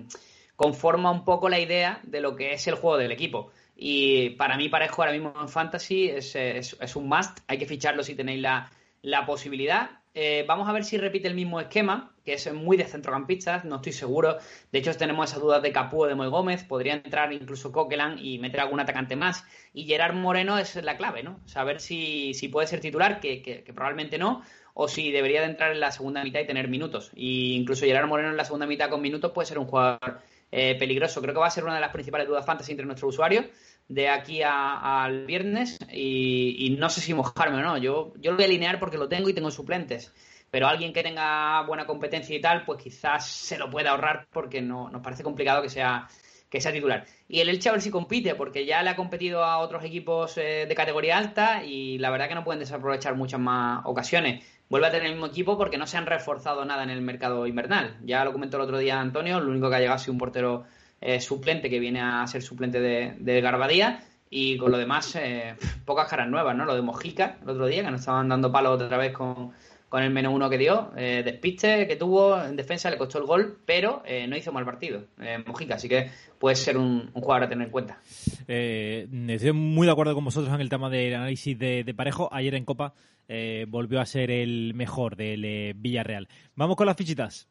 conforma un poco la idea de lo que es el juego del equipo. Y para mí, Parejo ahora mismo en Fantasy es, es, un must. Hay que ficharlo si tenéis la, la posibilidad. Eh, vamos a ver si repite el mismo esquema, que es muy de centrocampistas, no estoy seguro. De hecho, tenemos esas dudas de Capú de Moy Gómez. Podría entrar incluso Coquelan y meter algún atacante más. Y Gerard Moreno es la clave, ¿no? Saber si, si puede ser titular, que, que, probablemente no, o si debería de entrar en la segunda mitad y tener minutos. Y incluso Gerard Moreno en la segunda mitad con minutos puede ser un jugador eh, peligroso. Creo que va a ser una de las principales dudas fantasy entre nuestros usuarios de aquí al viernes y, no sé si mojarme o no. Yo, yo lo voy a alinear porque lo tengo y tengo suplentes. Pero alguien que tenga buena competencia y tal, pues quizás se lo pueda ahorrar porque no, nos parece complicado que sea, que sea titular. Y el Elche a ver si compite, porque ya le ha competido a otros equipos eh, de categoría alta y la verdad que no pueden desaprovechar muchas más ocasiones. Vuelve a tener el mismo equipo porque no se han reforzado nada en el mercado invernal. Ya lo comentó el otro día Antonio, lo único que ha llegado ha sido un portero eh, suplente que viene a ser suplente de, de Garbadía. Y con lo demás, eh, pocas caras nuevas, ¿no? Lo de Mojica el otro día, que nos estaban dando palo otra vez con, con el menos uno que dio. Eh, despiste que tuvo en defensa, le costó el gol, pero eh, no hizo mal partido. Eh, Mojica, así que puede ser un, jugador a tener en cuenta. Eh, estoy muy de acuerdo con vosotros en el tema del análisis de, Parejo. Ayer en Copa eh, volvió a ser el mejor del Villarreal. Vamos con las fichitas.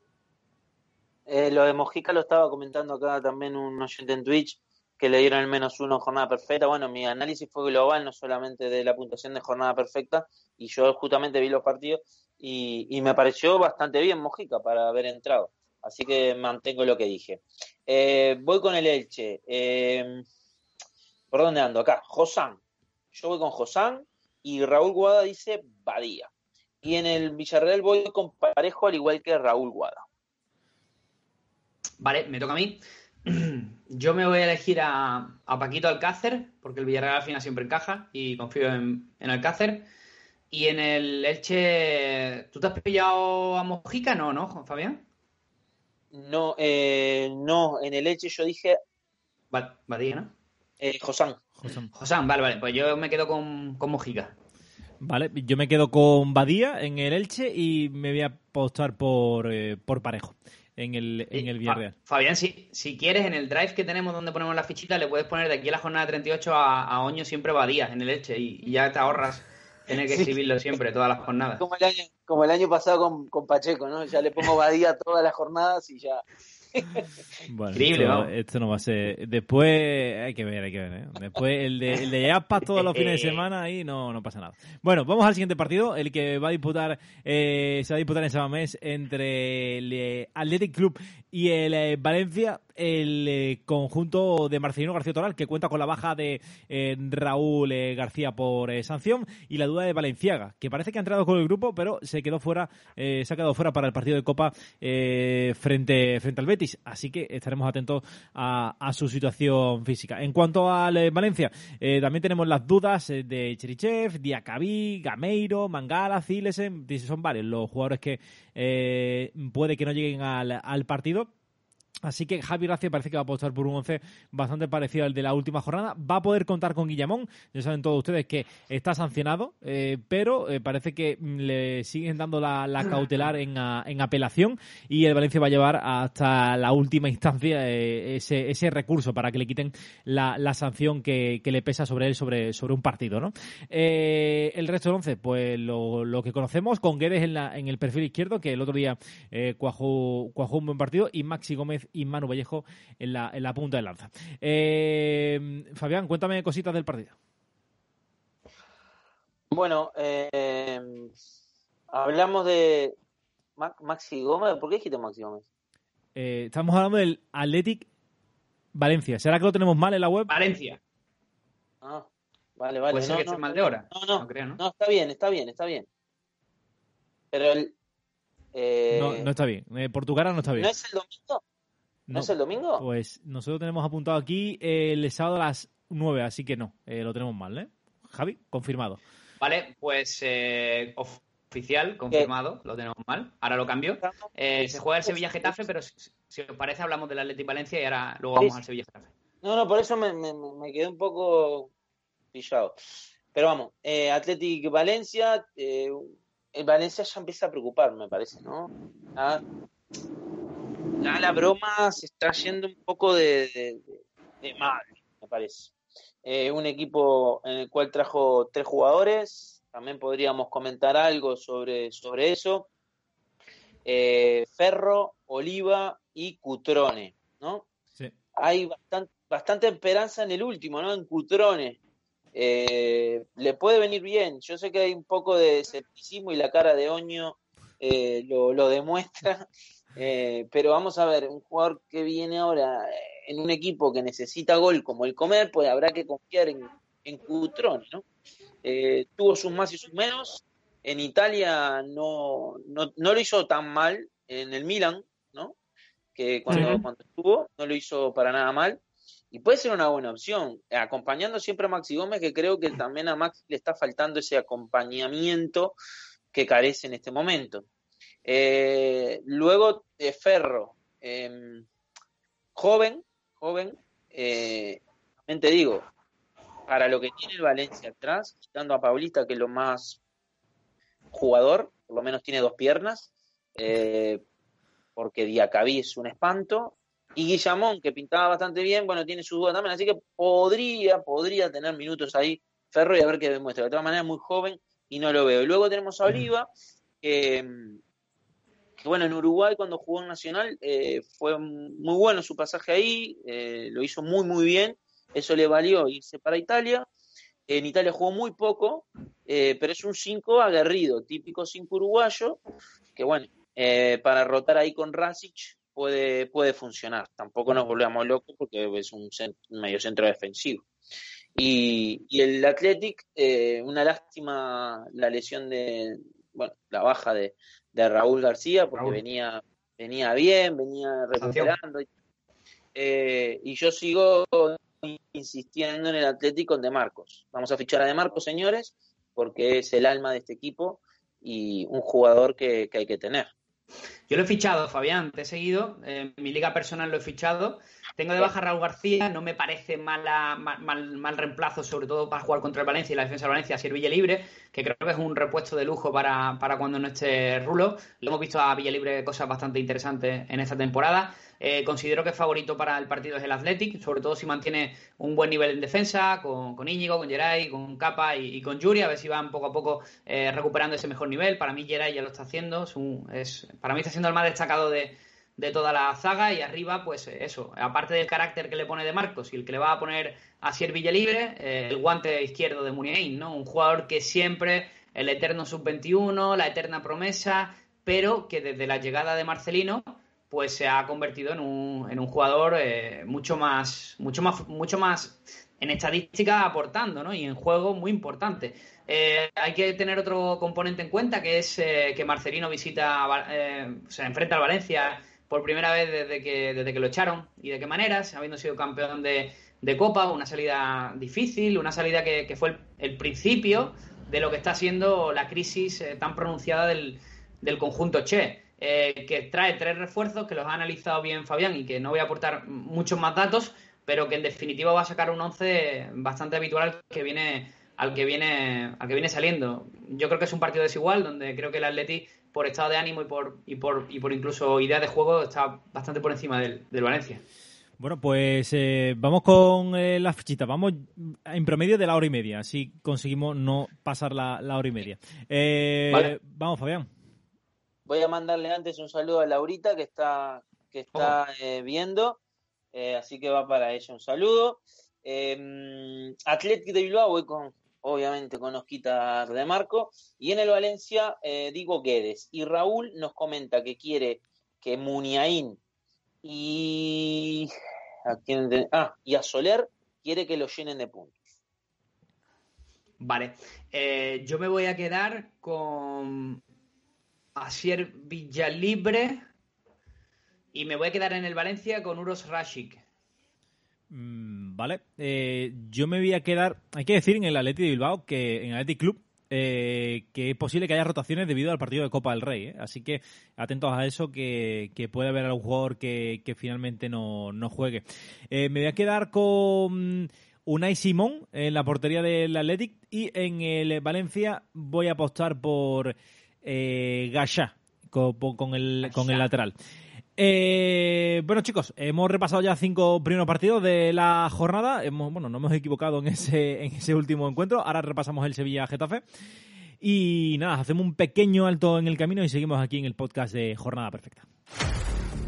Eh, lo de Mojica lo estaba comentando acá también un oyente en Twitch que le dieron el menos uno jornada perfecta. Bueno, mi análisis fue global, no solamente de la puntuación de jornada perfecta, y yo justamente vi los partidos y, me pareció bastante bien Mojica para haber entrado. Así que mantengo lo que dije. Eh, voy con el Elche. Eh, ¿Por dónde ando? Acá, Josán. Yo voy con Josán y Raúl Guada dice Badía. Y en el Villarreal voy con Parejo al igual que Raúl Guada. Vale, me toca a mí. Yo me voy a elegir a, a Paquito Alcácer, porque el Villarreal al final siempre encaja y confío en, en Alcácer. Y en el Elche, ¿tú te has pillado a Mojica? No, ¿no, Juan Fabián? No, eh, no, en el Elche yo dije Badía, ¿no? eh, Josán. José. Josán, vale, vale, pues yo me quedo con, con Mojica. Vale, yo me quedo con Badía en el Elche y me voy a apostar por, eh, por Parejo en el, en el Villarreal. Fa- Fabián, si, si quieres, en el drive que tenemos donde ponemos la fichita, le puedes poner de aquí a la jornada 38 a, a Oño siempre Badía en el Elche y, y ya te ahorras tener que Sí. escribirlo siempre, todas las jornadas. Como el año, como el año pasado con, con Pacheco, ¿no? Ya le pongo Badía todas las jornadas y ya. Bueno, Increíble, esto, vamos. esto no va a ser. Después hay que ver, hay que ver. ¿eh? Después el de, el de todos los fines de semana ahí no, no pasa nada. Bueno, vamos al siguiente partido, el que va a disputar, eh, se va a disputar en Sabamés entre el eh, Athletic Club y el eh, Valencia, el eh, conjunto de Marcelino García Toral, que cuenta con la baja de eh, Raúl eh, García por sanción y la duda de Valenciaga, que parece que ha entrado con el grupo, pero se quedó fuera, se ha quedado fuera para el partido de Copa frente, frente al Betis. Así que estaremos atentos a, su situación física. En cuanto al Valencia, también tenemos las dudas de Cherichev, Diacabí, Gameiro, Mangala, Zilesen, son varios los jugadores que puede que no lleguen al, al partido. Así que Javi Gracia parece que va a apostar por un 11 bastante parecido al de la última jornada. Va a poder contar con Guillamón. Ya saben todos ustedes que está sancionado, eh, pero eh, parece que mm, le siguen dando la, la cautelar en, apelación y el Valencia va a llevar hasta la última instancia eh, ese, ese recurso para que le quiten la, sanción que, le pesa sobre él sobre, sobre un partido. ¿no? El resto del 11, pues lo, que conocemos, con Guedes en, la, en el perfil izquierdo, que el otro día cuajó, cuajó un buen partido, y Maxi Gómez y Manu Vallejo en la, en la punta de lanza. Eh, Fabián, cuéntame cositas del partido. Bueno, eh, hablamos de Ma- Maxi Gómez. ¿Por qué dijiste Maxi Gómez? Eh, estamos hablando del Athletic Valencia. ¿Será que lo tenemos mal en la web? Valencia. Ah, vale, vale. Puede ser no, que no, esté mal de hora. No, no, No creo, ¿no? no, está bien, está bien, está bien. Pero el. eh, No, no está bien. Eh, por tu cara no está bien. ¿no es el domingo? ¿No, No. es el domingo? Pues nosotros tenemos apuntado aquí el sábado a las 9, así que no, eh, lo tenemos mal, ¿eh? Javi, confirmado. Vale, pues eh, of- oficial, confirmado, lo tenemos mal. Ahora lo cambio. Eh, se juega el Sevilla-Getafe, pero si, si os parece hablamos del Atlético Valencia y ahora luego vamos al Sevilla-Getafe. No, no, por eso me, me, me quedé un poco pillado. Pero vamos, eh, Athletic Valencia, eh, el Valencia ya empieza a preocupar, me parece, ¿no? Ya, ya la broma se está yendo un poco de, de, de- mal, me parece. Eh, un equipo en el cual trajo tres jugadores, también podríamos comentar algo sobre, sobre eso. Eh, Ferro, Oliva y Cutrone, ¿no? Sí. hay bastante, bastante esperanza en el último, ¿no? En Cutrone. Eh, le puede venir bien. Yo sé que hay un poco de escepticismo y la cara de Oño eh, lo, lo demuestra. Eh, pero vamos a ver, un jugador que viene ahora eh, en un equipo que necesita gol como el Comer, pues habrá que confiar en, en Cutrone, ¿no? Eh, tuvo sus más y sus menos. En Italia no, no, no lo hizo tan mal en el Milan, ¿no? Que cuando, Sí. cuando estuvo no lo hizo para nada mal. Y puede ser una buena opción, acompañando siempre a Maxi Gómez, que creo que también a Maxi le está faltando ese acompañamiento que carece en este momento. Eh, luego, eh, Ferro, eh, joven, joven, eh, te digo, para lo que tiene el Valencia atrás, quitando a Paulista, que es lo más jugador, por lo menos tiene dos piernas, eh, porque Diacabí es un espanto. Y Guillamón, que pintaba bastante bien, bueno, tiene su duda también, así que podría, podría tener minutos ahí Ferro y a ver qué demuestra. De todas maneras, muy joven y no lo veo. Y luego tenemos a Oliva, que, que bueno, en Uruguay cuando jugó en Nacional eh, fue muy bueno su pasaje ahí, eh, lo hizo muy, muy bien. Eso le valió irse para Italia. En Italia jugó muy poco, eh, pero es un 5 aguerrido, típico 5 uruguayo, que bueno, para rotar ahí con Rasic puede, puede funcionar. Tampoco nos volvamos locos porque es un, medio centro defensivo. Y, y el Athletic, una lástima la lesión de, bueno, la baja de, de Raúl García, porque Raúl. venía venía bien, venía recuperando. Eh, y yo sigo insistiendo en el Atlético De Marcos. Vamos a fichar a De Marcos, señores, porque es el alma de este equipo y un jugador que, que hay que tener. Yo lo he fichado, Fabián, te he seguido. En mi liga personal lo he fichado. Tengo de baja a Raúl García, no me parece mala, mal, mal, mal reemplazo, sobre todo para jugar contra el Valencia y la defensa del Valencia, a Villa Libre, que creo que es un repuesto de lujo para, para cuando no esté Rulo. Lo hemos visto a Villalibre cosas bastante interesantes en esta temporada. Eh, considero que favorito para el partido es el Athletic, sobre todo si mantiene un buen nivel en defensa, con, con Íñigo, con Geray, con Capa y, y con Yuri, a ver si van poco a poco eh, recuperando ese mejor nivel. Para mí Geray ya lo está haciendo, es un- es- para mí está siendo el más destacado de, de toda la zaga y arriba, pues eh, eso, aparte del carácter que le pone de Marcos y el que le va a poner a Sier Villalibre, eh, el guante izquierdo de Muniain, ¿no? Un jugador que siempre, el eterno sub-21, la eterna promesa, pero que desde la llegada de Marcelino, pues se ha convertido en un, en un jugador eh, mucho más, mucho más, mucho más en estadística aportando, ¿no? Y en juego muy importante. Hay que tener otro componente en cuenta, que es que Marcelino visita, se enfrenta al Valencia por primera vez desde que, desde que lo echaron y de qué maneras, habiendo sido campeón de, de Copa, una salida difícil, una salida que, que fue el, principio de lo que está siendo la crisis eh, tan pronunciada del, del conjunto Che, eh, que trae tres refuerzos que los ha analizado bien Fabián y que no voy a aportar muchos más datos, pero que en definitiva va a sacar un once bastante habitual al que viene al que viene al que viene saliendo. Yo creo que es un partido desigual donde creo que el Atleti por estado de ánimo y por y por y por incluso idea de juego está bastante por encima del, del Valencia. Bueno, pues eh, vamos con eh, las fichitas. Vamos en promedio de la hora y media, así conseguimos no pasar la, la hora y media. Eh, Vale. Vamos, Fabián. Voy a mandarle antes un saludo a Laurita que está, que está eh, viendo, eh, así que va para ella un saludo. Eh, Athletic de Bilbao, voy con, obviamente con Osquita de Marco, y en el Valencia eh, digo Guedes. Y Raúl nos comenta que quiere que Muniain y a, quién te- ah, y a Soler quiere que lo llenen de puntos. Vale. Eh, yo me voy a quedar con Asier Villalibre y me voy a quedar en el Valencia con Uros Rashik. Mm, vale. Eh, yo me voy a quedar. Hay que decir en el Atleti de Bilbao que en el Athletic Club eh, que es posible que haya rotaciones debido al partido de Copa del Rey. ¿eh? Así que atentos a eso, que, que puede haber algún jugador que, que finalmente no, no juegue. Eh, me voy a quedar con Unai Simón en la portería del Athletic y en el Valencia voy a apostar por eh, Gachá con, con el, con el lateral. Eh, bueno, chicos, hemos repasado ya cinco primeros partidos de la jornada. Hemos, bueno, no hemos equivocado en ese, en ese último encuentro. Ahora repasamos el Sevilla-Getafe. Y nada, hacemos un pequeño alto en el camino y seguimos aquí en el podcast de Jornada Perfecta.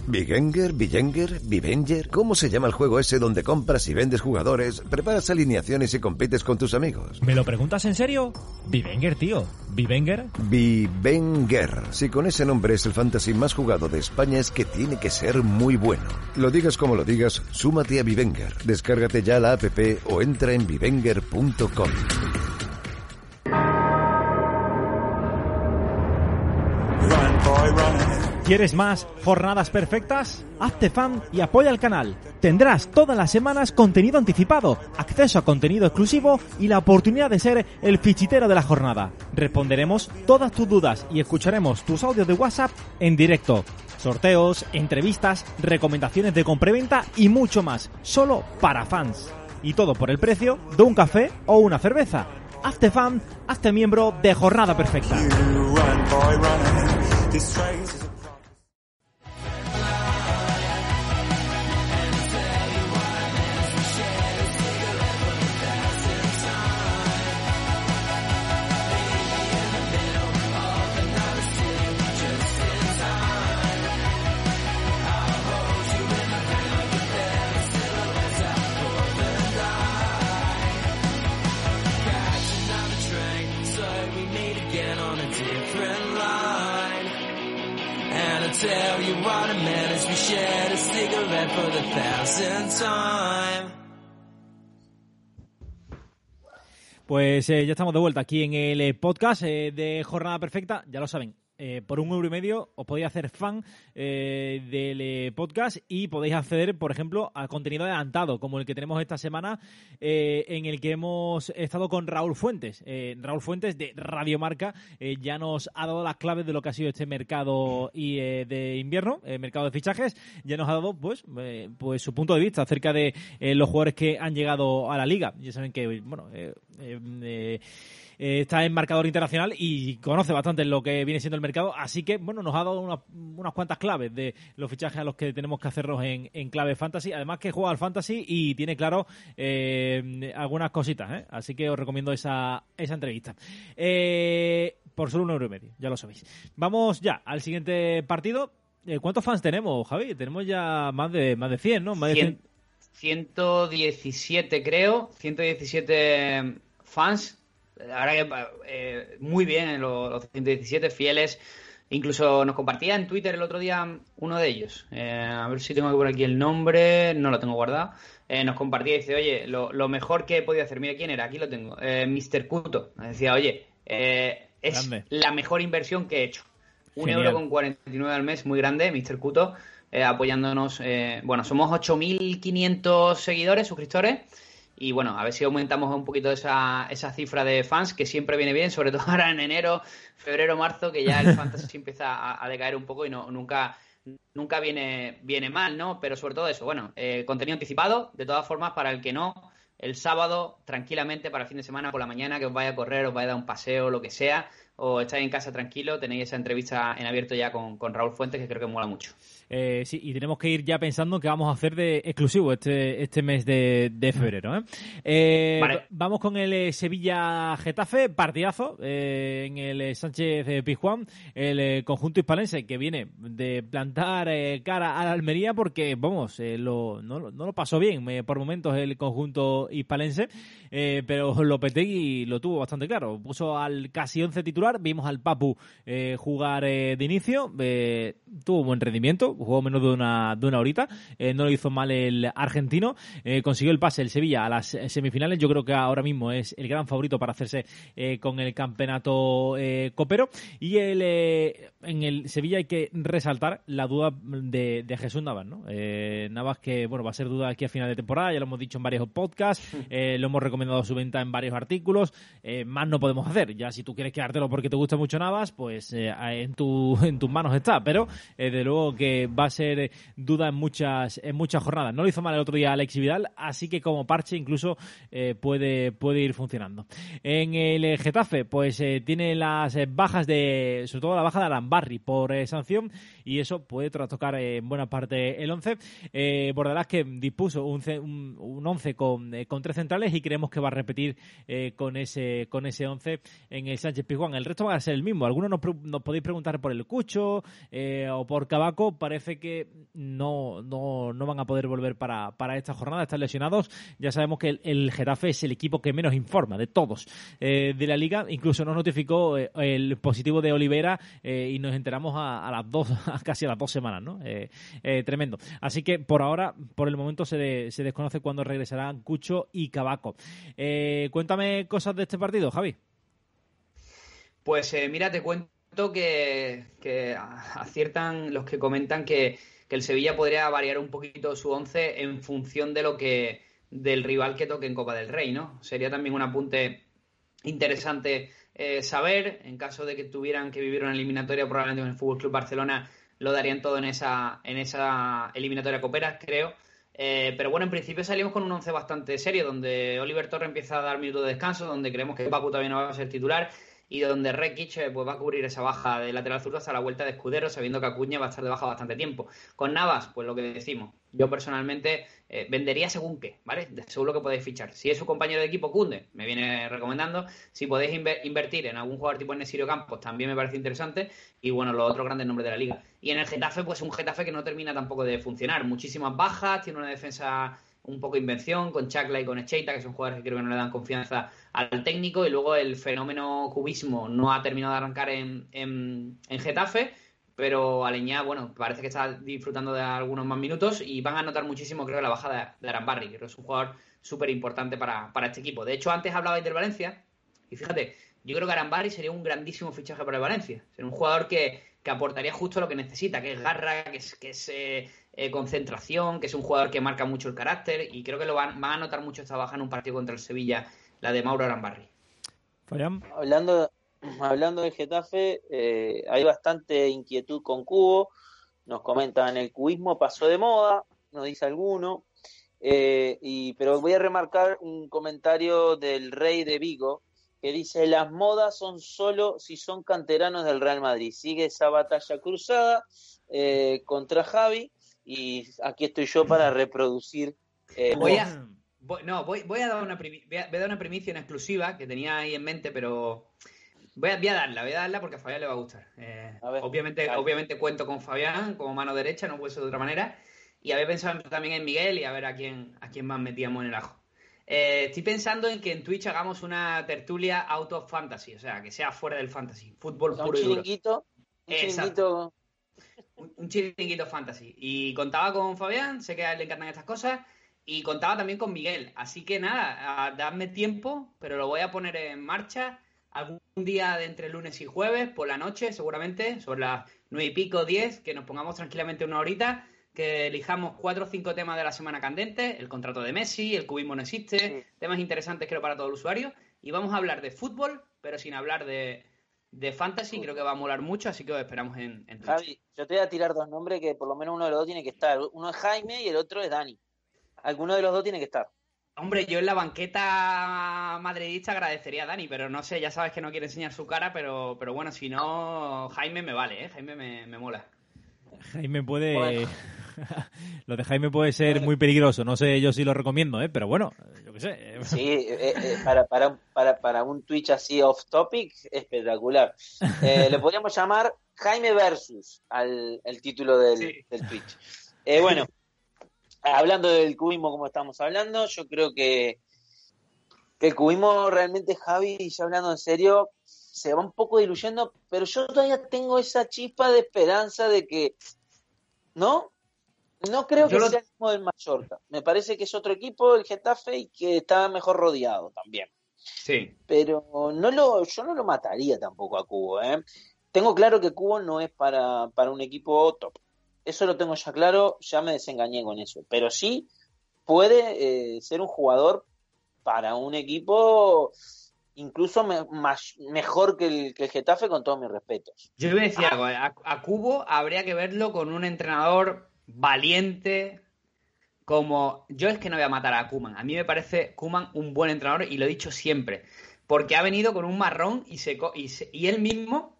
Bigenger, Bigenger, Bivenger, ¿cómo se llama el juego ese donde compras y vendes jugadores, preparas alineaciones y compites con tus amigos? ¿Me lo preguntas en serio? Vivenger, tío. Vivenger. Bivenger. Si con ese nombre es el fantasy más jugado de España es que tiene que ser muy bueno. Lo digas como lo digas, súmate a Bivenger. Descárgate ya la app o entra en bivenger.com. ¿Quieres más jornadas perfectas? Hazte fan y apoya el canal. Tendrás todas las semanas contenido anticipado, acceso a contenido exclusivo y la oportunidad de ser el fichitero de la jornada. Responderemos todas tus dudas y escucharemos tus audios de WhatsApp en directo. Sorteos, entrevistas, recomendaciones de compraventa y mucho más, solo para fans. Y todo por el precio de un café o una cerveza. hazte fan, hazte miembro de Jornada Perfecta. Pues eh, ya estamos de vuelta aquí en el eh, podcast eh, de Jornada Perfecta. Ya lo saben, eh, por un euro y medio os podéis hacer fan eh, del eh, podcast y podéis acceder, por ejemplo, al contenido adelantado, como el que tenemos esta semana, eh, en el que hemos estado con Raúl Fuentes. Raúl Fuentes de Radiomarca eh, ya nos ha dado las claves de lo que ha sido este mercado y, de invierno, eh, mercado de fichajes. Ya nos ha dado pues, pues su punto de vista acerca de los jugadores que han llegado a la liga. Ya saben que, bueno, eh, está en marcador internacional y conoce bastante lo que viene siendo el mercado, así que bueno, nos ha dado una- unas cuantas claves de los fichajes a los que tenemos que hacerlos en, en clave fantasy, además que juega al fantasy y tiene claro eh, algunas cositas, ¿eh? así que os recomiendo esa, esa entrevista. Por solo un euro y medio, ya lo sabéis. Vamos ya al siguiente partido. ¿Cuántos fans tenemos, Javi? Tenemos ya más de más de 100, ¿no? Más de 100. Cien- 117 creo, 117 fans. La verdad que eh, muy bien los, los 117 fieles. Incluso nos compartía en Twitter el otro día uno de ellos. Eh, a ver si tengo que por aquí el nombre, no lo tengo guardado. Eh, nos compartía y dice, oye, lo, lo mejor que he podido hacer, mira quién era, aquí lo tengo, eh, Mr. Kuto. Decía, oye, eh, es Grande. la mejor inversión que he hecho. Un Genial. euro con 49 al mes, muy grande, Mr. Kuto, eh, apoyándonos. eh, bueno, somos 8.500 seguidores, suscriptores. Y bueno, a ver si aumentamos un poquito esa, esa cifra de fans, que siempre viene bien, sobre todo ahora en enero, febrero, marzo, que ya el fantasy empieza a, a decaer un poco y no nunca nunca viene, viene mal, ¿no? Pero sobre todo eso, bueno, eh, contenido anticipado, de todas formas, para el que no, el sábado, tranquilamente, para el fin de semana, por la mañana, que os vaya a correr, os vaya a dar un paseo, lo que sea, o estáis en casa tranquilo, tenéis esa entrevista en abierto ya con, con Raúl Fuentes, que creo que mola mucho. Eh, sí, y tenemos que ir ya pensando qué vamos a hacer de exclusivo este, este mes de, de febrero. ¿eh? Eh, Vale. Vamos con el eh, Sevilla-Getafe, partidazo en el Sánchez de Pizjuán, el conjunto hispalense que viene de plantar cara a la Almería porque, vamos, lo, no, lo- no lo pasó bien por momentos el conjunto hispalense, pero Lopetegui lo tuvo bastante claro. Puso al casi 11 titular, vimos al Papu jugar de inicio, tuvo buen rendimiento, jugó menos de una, de una horita, eh, no lo hizo mal el argentino, eh, consiguió el pase el Sevilla a las eh, semifinales, yo creo que ahora mismo es el gran favorito para hacerse con el campeonato copero. Y el, en el Sevilla hay que resaltar la duda de, de Jesús Navas, ¿no? Navas que, bueno, va a ser duda aquí a final de temporada, ya lo hemos dicho en varios podcasts, lo hemos recomendado su venta en varios artículos, más no podemos hacer, ya si tú quieres quedártelo porque te gusta mucho Navas, pues en, tu, en tus manos está, pero eh, de luego que va a ser eh, duda en muchas, en muchas jornadas. No lo hizo mal el otro día Alex Vidal, así que como parche incluso eh, puede, puede ir funcionando. En el eh, Getafe, pues tiene las bajas de, sobre todo la baja de Arambarri por sanción, y eso puede trastocar en buena parte el 11. Eh, que dispuso un, un, un 11 con, con tres centrales y creemos que va a repetir con ese con ese 11 en el Sánchez Pizjuán. El resto va a ser el mismo. Algunos nos, nos podéis preguntar por el Cucho o por Cabaco. Parece que no, no, no van a poder volver para, para esta jornada. Están lesionados. Ya sabemos que el, el es el equipo que menos informa de todos eh, de la liga. Incluso nos notificó eh, el positivo de Olivera eh, y nos enteramos a, las dos, casi a las dos semanas, ¿no? Tremendo. Así que por ahora, por el momento, se, se desconoce cuándo regresarán Cucho y Cabaco. Cuéntame cosas de este partido, Javi. Pues mira, te cuento que, que aciertan los que comentan que, el Sevilla podría variar un poquito su once en función de lo que del rival que toque en Copa del Rey, ¿no? Sería también un apunte interesante eh, saber, en caso de que tuvieran que vivir una eliminatoria probablemente con el Fútbol Club Barcelona, lo darían todo en esa, en esa eliminatoria copera, creo. Eh, pero bueno, en principio salimos con un once bastante serio, donde Oliver Torre empieza a dar minutos de descanso, donde creemos que Papu también no va a ser titular y donde Rekic eh, pues va a cubrir esa baja de lateral zurdo hasta la vuelta de Escudero, sabiendo que Acuña va a estar de baja bastante tiempo. Con Navas, pues lo que decimos. Yo personalmente eh, vendería según qué, ¿vale? Según lo que podéis fichar. Si es su compañero de equipo, Cunde, me viene recomendando. Si podéis inver- invertir en algún jugador tipo Nesirio Campos, también me parece interesante. Y bueno, los otros grandes nombres de la liga. Y en el Getafe, pues un Getafe que no termina tampoco de funcionar. Muchísimas bajas, tiene una defensa un poco invención, con Chacla y con Echeita, que son jugadores que creo que no le dan confianza al técnico, y luego el fenómeno cubismo no ha terminado de arrancar en, en, en Getafe, pero Aleñá, bueno, parece que está disfrutando de algunos más minutos y van a notar muchísimo, creo, la baja de, Arambarri, que es un jugador súper importante para, para este equipo. De hecho, antes hablabais del Valencia, y fíjate, yo creo que Arambarri sería un grandísimo fichaje para el Valencia. Sería un jugador que, que aportaría justo lo que necesita, que es garra, que es, que eh, eh, concentración, que es un jugador que marca mucho el carácter, y creo que lo van, van a notar mucho esta baja en un partido contra el Sevilla, la de Mauro Arambarri. Hablando, hablando del Getafe, eh, hay bastante inquietud con Cubo. Nos comentan el cubismo pasó de moda, nos dice alguno. Eh, y, pero voy a remarcar un comentario del rey de Vigo que dice: Las modas son solo si son canteranos del Real Madrid. Sigue esa batalla cruzada eh, contra Javi. Y aquí estoy yo para reproducir. eh, Voy a, voy- no, voy, voy a dar una primi- voy a, voy a dar una primicia en exclusiva que tenía ahí en mente, pero voy a, voy a darla, voy a darla porque a Fabián le va a gustar. Eh, A ver, obviamente, obviamente cuento con Fabián como mano derecha, no puede ser de otra manera. Y había pensado también en Miguel y a ver a quién, a quién más metíamos en el ajo. Eh, estoy pensando en que en Twitch hagamos una tertulia out of fantasy, o sea, que sea fuera del fantasy, fútbol un puro y duro. chiringuito. Un chiringuito Un, un chiringuito fantasy. Y contaba con Fabián, sé que a él le encantan estas cosas, y contaba también con Miguel. Así que nada, dadme tiempo, pero lo voy a poner en marcha algún día de entre lunes y jueves, por la noche, seguramente, sobre las nueve y pico, diez, que nos pongamos tranquilamente una horita, que elijamos cuatro o cinco temas de la semana candente, el contrato de Messi, el cubismo no existe, Sí. temas interesantes creo para todo el usuario, y vamos a hablar de fútbol, pero sin hablar de, de fantasy, creo que va a molar mucho, así que os esperamos en, en Twitch. Javi, yo te voy a tirar dos nombres que por lo menos uno de los dos tiene que estar. Uno es Jaime y el otro es Dani. Alguno de los dos tiene que estar. Hombre, yo en la banqueta madridista agradecería a Dani, pero no sé, ya sabes que no quiere enseñar su cara, pero, pero bueno, si no, Jaime me vale, ¿eh? Jaime me, me mola. Jaime puede. Bueno. lo de Jaime puede ser muy peligroso. No sé yo si lo recomiendo, ¿eh? pero bueno, yo qué sé. Sí, eh, eh, para, para, para, para un Twitch así off topic, espectacular. Eh, le podríamos llamar Jaime versus al el título del, Sí. del Twitch. Eh, bueno, hablando del cubismo como estamos hablando, yo creo que, que el cubismo realmente, Javi, ya hablando en serio, se va un poco diluyendo, pero yo todavía tengo esa chispa de esperanza de que, ¿no? No creo Yo que lo- sea el mismo del Mallorca. Me parece que es otro equipo, el Getafe, y que está mejor rodeado también. Sí. Pero no lo, yo no lo mataría tampoco a Cubo, ¿eh? Tengo claro que Cubo no es para, para un equipo top. Eso lo tengo ya claro, ya me desengañé con eso. Pero sí puede eh, ser un jugador para un equipo incluso me- más, mejor que el, que el Getafe, con todos mis respetos. Yo voy a decir algo, ¿eh? a, a Cubo habría que verlo con un entrenador valiente como... Yo es que no voy a matar a Kuman, a mí me parece Kuman un buen entrenador y lo he dicho siempre, porque ha venido con un marrón y, se, y, se- y él mismo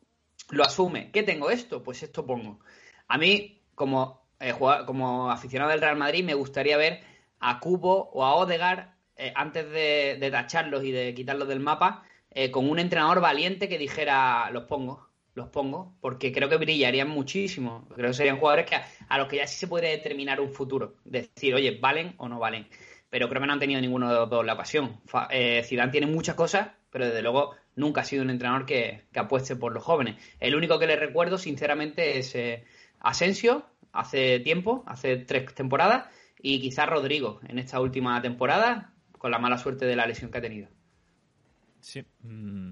lo asume. ¿Qué tengo esto? Pues esto pongo. A mí, como, eh, como aficionado del Real Madrid, me gustaría ver a Cubo o a Odegar, eh, antes de, de tacharlos y de quitarlos del mapa, eh, con un entrenador valiente que dijera, los pongo, los pongo, porque creo que brillarían muchísimo. Creo que serían jugadores que a, los que ya sí se puede determinar un futuro. Decir, oye, ¿valen o no valen? Pero creo que no han tenido ninguno de los dos la ocasión. Eh, Zidane tiene muchas cosas, pero desde luego nunca ha sido un entrenador que, que apueste por los jóvenes. El único que le recuerdo, sinceramente, es eh, Asensio, hace tiempo, hace tres temporadas, y quizás Rodrigo en esta última temporada, con la mala suerte de la lesión que ha tenido. Sí. mm.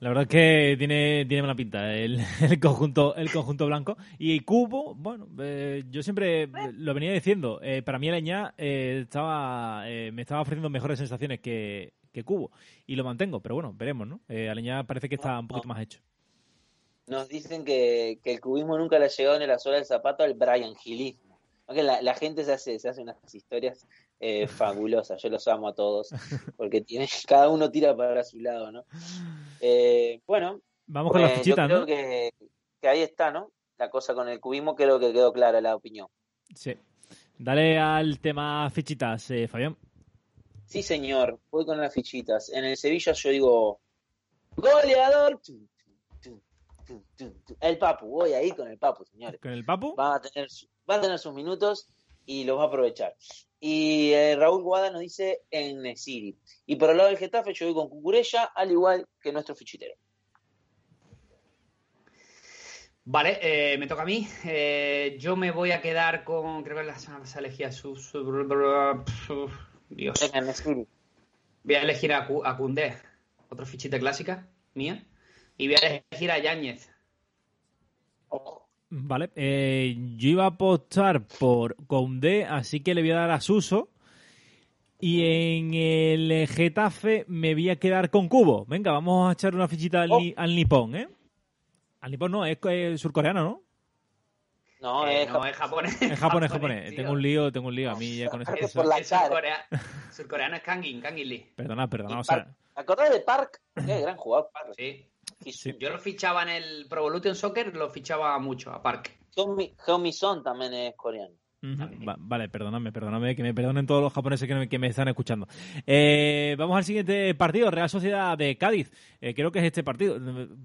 La verdad es que tiene, tiene mala pinta el, el conjunto el conjunto blanco. Y Cubo, bueno, eh, yo siempre lo venía diciendo. eh, para mí Aleñá eh, estaba, eh, me estaba ofreciendo mejores sensaciones que, que Cubo. Y lo mantengo, pero bueno, veremos, ¿no? Aleñá parece que está un poquito más hecho. Nos dicen que, que el cubismo nunca le ha llegado ni la sola del zapato al Brian Gilismo. La, la gente se hace, se hace unas historias eh, fabulosas, yo los amo a todos, porque tiene, cada uno tira para su lado, ¿no? Eh, bueno, Vamos con las pues, yo fichitas, creo ¿no? que, que ahí está, ¿no? La cosa con el cubismo, creo que quedó clara la opinión. Sí. Dale al tema fichitas, eh, Fabián. Sí, señor, voy con las fichitas. En el Sevilla yo digo, goleador. El Papu, voy ahí con el Papu, señores. Con el Papu. Va a tener, va a tener sus minutos y los va a aprovechar. Y eh, Raúl Guada nos dice en Nesiri. Y por el lado del Getafe yo voy con Cucurella, al igual que nuestro fichitero. Vale, eh, me toca a mí. Eh, yo me voy a quedar con. Creo que la semana pasada elegí a su. su- Dios. Voy a elegir a, Cu- a Koundé, otra fichita clásica mía. Y voy a elegir a Yáñez. Ojo. Vale. eh, yo iba a apostar por Condé, así que le voy a dar a Suso. Y en el Getafe me voy a quedar con Cubo. Venga, vamos a echar una fichita al, Oh. ni- al nipón, ¿eh? Al nipón no, es, surcoreano, ¿no? No, Eh, es no, es japonés. Es japonés, japonés. tío. Tengo un lío, tengo un lío a mí ya con eso. Es eso- por la surcorea- surcoreano es Kangin, Kangin Lee. Perdona, perdona. O sea, ¿Te de Park? Qué gran jugador, Park. Sí. Y Sí. Yo lo fichaba en el Pro Evolution Soccer, lo fichaba mucho a Park. Heung-mi Heung-mi Son también es coreano. Va- vale, perdóname, perdóname, que me perdonen todos los japoneses que me, que me están escuchando. Eh, vamos al siguiente partido, Real Sociedad de Cádiz. Eh, creo que es este partido.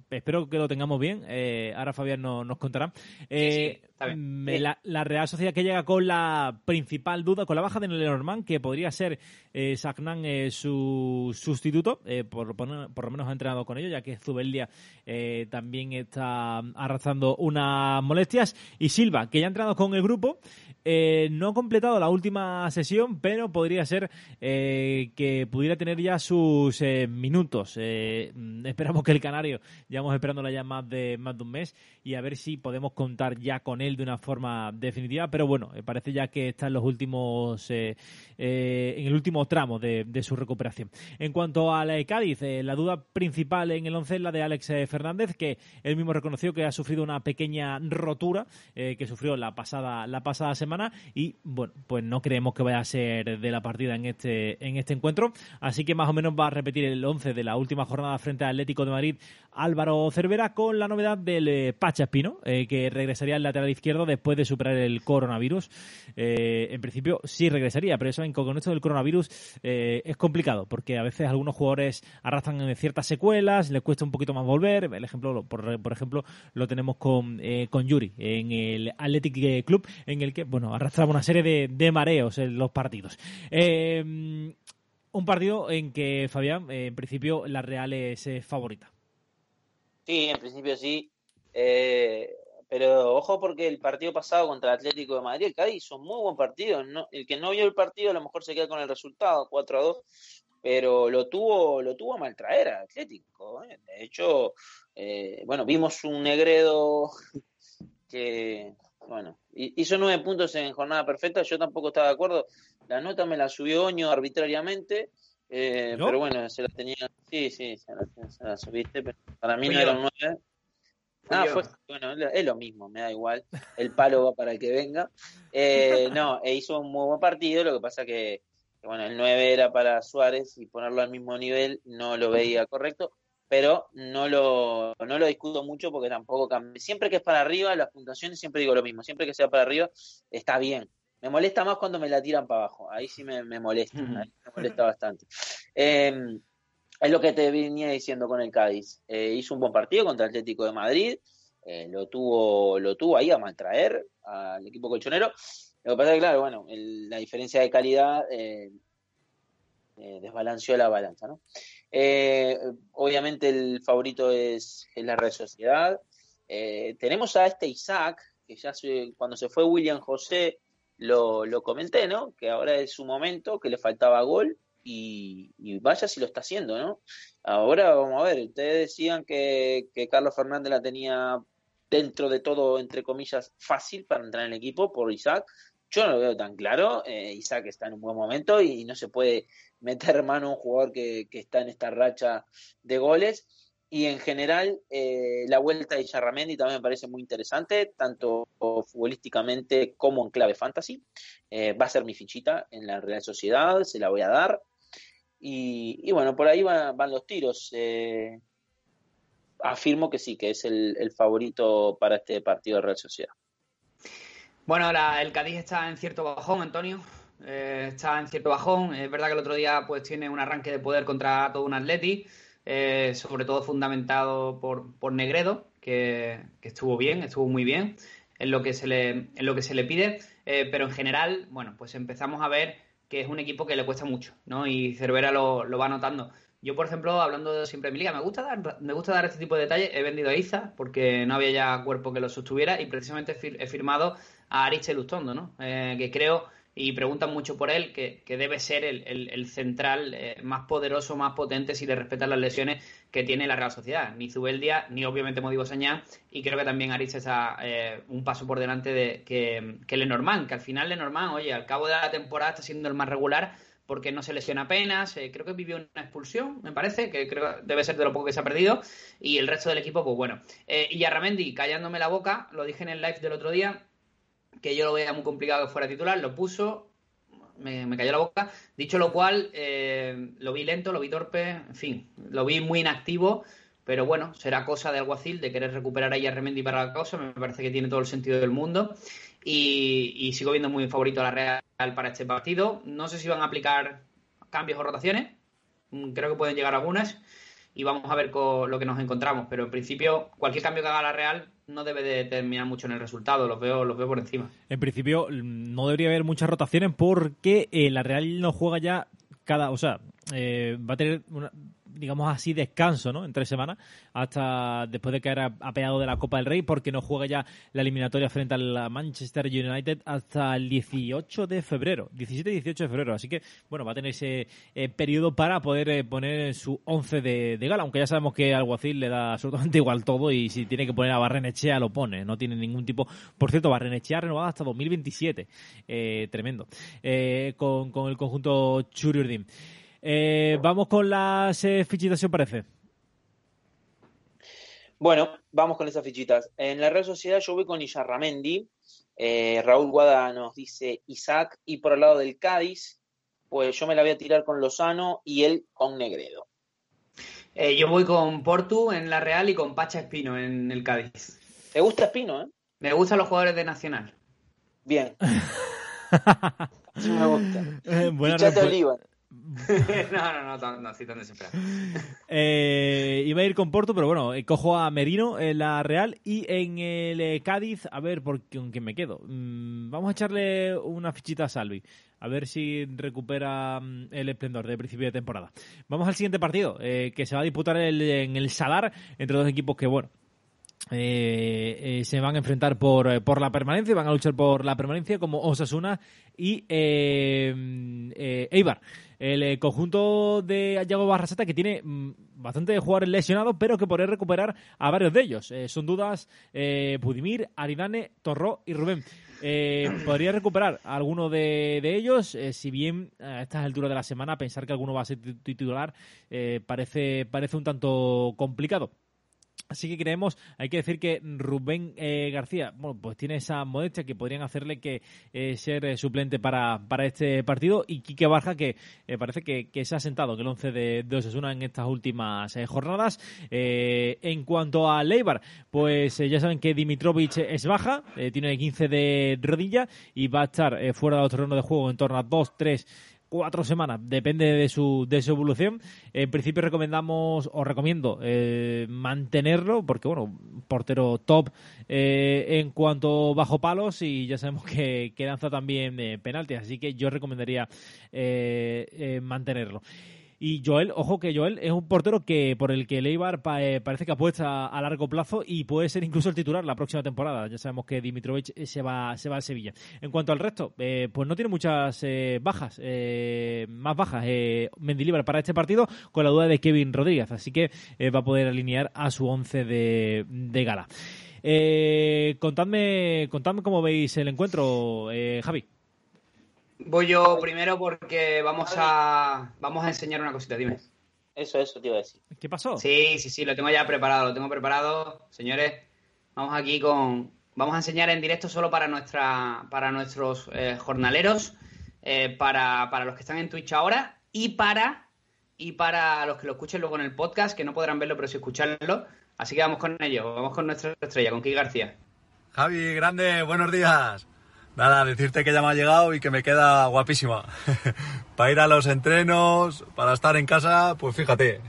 Espero que lo tengamos bien. Eh, ahora Fabián no- nos contará. Eh, sí, está bien. me- la, la Real Sociedad que llega con la principal duda, con la baja de Lenormand, que podría ser eh, Sagnan eh, su sustituto, eh, por, poner- por lo menos ha entrenado con ello, ya que Zubeldia eh, también está arrastrando unas molestias. Y Silva, que ya ha entrenado con el grupo, no ha completado la última sesión, pero podría ser que pudiera tener ya sus minutos. Mm, esperamos que el Canario, llevamos esperándola ya más de, más de un mes, y a ver si podemos contar ya con él de una forma definitiva. Pero bueno, eh, parece ya que está en los últimos, eh, eh, en el último tramo de, de su recuperación. En cuanto a la de Cádiz, eh, la duda principal en el once es la de Alex Fernández, que él mismo reconoció que ha sufrido una pequeña rotura que sufrió la pasada, la pasada semana y bueno, pues no creemos que vaya a ser de la partida en este, en este encuentro. Así que más o menos va a repetir el 11 de la última jornada frente al Atlético de Madrid Álvaro Cervera con la novedad del eh, Pacha Espino, eh, que regresaría al lateral izquierdo después de superar el coronavirus. Eh, en principio sí regresaría, pero eso en- con esto del coronavirus eh, es complicado porque a veces algunos jugadores arrastran ciertas secuelas, les cuesta un poquito más volver. El ejemplo, lo- por, ejemplo, lo tenemos con, eh, con Yuri en el Athletic Club, en el que bueno arrastraba una serie de, de mareos en los partidos. Un partido en que Fabián, en principio, la Real es favorita. Sí, en principio sí. Eh, pero ojo porque el partido pasado contra el Atlético de Madrid, el Cádiz hizo un muy buen partido. No- el que no vio el partido a lo mejor se queda con el resultado, 4 a 2, pero lo tuvo, lo tuvo a maltraer al Atlético. ¿eh? De hecho, eh, bueno, vimos un Negredo que, bueno, hi- hizo nueve puntos en jornada perfecta. Yo tampoco estaba de acuerdo. La nota me la subió Oño arbitrariamente. eh, pero bueno, se la tenía. Sí, sí, se la, se la subiste, pero para mí no era un 9. Fui Ah, fue, bueno, es lo- mismo, me da igual. El palo va para el que venga. Eh, no, e hizo un muy buen partido, lo que pasa que, que, bueno, el 9 era para Suárez y ponerlo al mismo nivel no lo veía correcto, pero no lo, no lo discuto mucho porque tampoco cambia. Siempre que es para arriba, las puntuaciones siempre digo lo mismo, siempre que sea para arriba está bien. Me molesta más cuando me la tiran para abajo, ahí sí me, me molesta, ahí me molesta bastante. Eh, es lo que te venía diciendo con el Cádiz. Eh, hizo un buen partido contra el Atlético de Madrid. eh, lo tuvo lo tuvo ahí a maltraer al equipo colchonero. Lo que pasa es que, claro, bueno, el- la diferencia de calidad eh, desbalanceó la balanza, ¿no? Obviamente el favorito es, es la Red Sociedad. Tenemos a este Isaac, que ya se- cuando se fue William José lo, lo comenté, ¿no? Que ahora es su momento, que le faltaba gol y, vaya si lo está haciendo, ¿no? Ahora vamos a ver, ustedes decían que, Carlos Fernández la tenía dentro de todo, entre comillas, fácil para entrar en el equipo por Isaac. Yo no lo veo tan claro. eh, Isaac está en un buen momento y no se puede meter mano a un jugador que, que está en esta racha de goles. Y en general, eh, la vuelta de Charramendi también me parece muy interesante, tanto futbolísticamente como en clave fantasy. Eh, va a ser mi fichita en la Real Sociedad, se la voy a dar. Y, bueno, por ahí van, van los tiros. Eh, afirmo que sí, que es el, el, favorito para este partido de Real Sociedad. Bueno, la, el Cádiz está en cierto bajón, Antonio. Eh, está en cierto bajón. Es verdad que el otro día pues tiene un arranque de poder contra todo un Atleti eh, sobre todo fundamentado por, por Negredo, que, que, estuvo bien, estuvo muy bien en lo que se le, en lo que se le pide, pero en general, bueno, pues empezamos a ver que es un equipo que le cuesta mucho, ¿no? Y Cervera lo, lo va notando. Yo, por ejemplo, hablando de siempre de mi liga, me gusta dar, me gusta dar este tipo de detalles. He vendido a Iza porque no había ya cuerpo que lo sostuviera y precisamente he firmado a Ariche Lustondo, ¿no? Eh, que creo y preguntan mucho por él, que, que debe ser el, el, central eh, más poderoso, más potente si le respetan las lesiones que tiene la Real Sociedad. Ni Zubeldia, ni obviamente Modivo Sañá, y creo que también Aritz está eh, un paso por delante de que, que Lenormand, que al final Lenormand, oye, al cabo de la temporada está siendo el más regular porque no se lesiona apenas, eh, creo que vivió una expulsión, me parece, que creo debe ser de lo poco que se ha perdido, y el resto del equipo, pues bueno. Eh, y Arramendi, callándome la boca, lo dije en el live del otro día, que yo lo veía muy complicado que fuera titular, lo puso, me, me cayó la boca. Dicho lo cual, eh, lo vi lento, lo vi torpe, en fin, lo vi muy inactivo, pero bueno, será cosa de alguacil de querer recuperar a Yarremendi para la causa, me parece que tiene todo el sentido del mundo. Y, y, sigo viendo muy favorito a la Real para este partido. No sé si van a aplicar cambios o rotaciones, creo que pueden llegar algunas y vamos a ver con lo que nos encontramos. Pero en principio, cualquier cambio que haga la Real no debe de determinar mucho en el resultado, los veo, los veo por encima. En principio, no debería haber muchas rotaciones porque eh, la Real no juega ya cada, o sea, eh, va a tener una, digamos así, descanso, ¿no? En tres semanas, hasta después de caer apeado de la Copa del Rey, porque no juega ya la eliminatoria frente al Manchester United hasta el 18 de febrero, 17 y 18 de febrero. Así que, bueno, va a tener ese eh, periodo para poder eh, poner su 11 de, de, gala, aunque ya sabemos que Alguacil le da absolutamente igual todo y si tiene que poner a Barrenechea lo pone, no tiene ningún tipo. Por cierto, Barrenechea renovada hasta 2027, eh, tremendo, con, con el conjunto Churiurdin. Eh, vamos con las eh, fichitas, si os parece. Bueno, vamos con esas fichitas. En la red social yo voy con Illarramendi. Eh, Raúl Guada nos dice Isaac. Y por el lado del Cádiz, pues yo me la voy a tirar con Lozano y él con Negredo. Eh, yo voy con Portu en la Real y con Pacha Espino en el Cádiz. ¿Te gusta Espino, eh? Me gustan los jugadores de Nacional. Bien. sí me gusta. Eh, buena Pichate Oliva. no, no, no, tan desesperado. Eh, iba a ir con Porto, pero bueno, eh, cojo a Merino en la Real y en el eh, Cádiz, a ver por con quién me quedo. Mm, vamos a echarle una fichita a Salvi, a ver si recupera mm, el esplendor de principio de temporada. Vamos al siguiente partido, eh, que se va a disputar el, en el Sadar entre dos equipos que, bueno, se van a enfrentar por, por la permanencia, van a luchar por la permanencia como Osasuna y eh, Eibar. El conjunto de Yago Barraseta que tiene mm, bastante jugadores lesionados, pero que podría recuperar a varios de ellos. son dudas Pudimir, Aridane, Torró y Rubén. podría recuperar a alguno de, ellos, si bien a estas alturas de la semana pensar que alguno va a ser titular parece, parece un tanto complicado. Así que creemos, hay que decir que Rubén eh, García, bueno, pues tiene esa modestia que podrían hacerle que eh, ser eh, suplente para, para este partido y Quique Barja que parece que, que, se ha sentado en el 11 de, de Osasuna en estas últimas jornadas. en cuanto a Leibar, pues ya saben que Dimitrovic es baja, tiene 15 de rodilla y va a estar fuera de los terrenos de juego en torno a 2, 3 cuatro semanas, depende de su, de su evolución. En principio recomendamos, o recomiendo, eh, mantenerlo, porque bueno, portero top eh, en cuanto bajo palos y ya sabemos que, que danza también eh, penaltis, así que yo recomendaría eh, mantenerlo. Y Joel, ojo que Joel es un portero que por el que Leibar eh, parece que apuesta a largo plazo y puede ser incluso el titular la próxima temporada. Ya sabemos que Dimitrovic se va, se va al Sevilla. En cuanto al resto, eh, pues no tiene muchas eh, bajas, más bajas Mendilibar para este partido, con la duda de Kevin Rodríguez. Así que va a poder alinear a su once de, de gala. contadme, contadme cómo veis el encuentro, Javi. Voy yo primero porque vamos a vamos a enseñar una cosita, dime. Eso, eso te iba a decir. ¿Qué pasó? Sí, sí, sí, lo tengo ya preparado, lo tengo preparado. Señores, vamos aquí con... Vamos a enseñar en directo solo para, nuestra, para nuestros eh, jornaleros, eh, para, para los que están en Twitch ahora y para, y para los que lo escuchen luego en el podcast, que no podrán verlo, pero sí escucharlo. Así que vamos con ello, vamos con nuestra estrella, con Kiki García. Javi, grande, buenos días. Nada, decirte que ya me ha llegado y que me queda guapísima. para ir a los entrenos, para estar en casa, pues fíjate.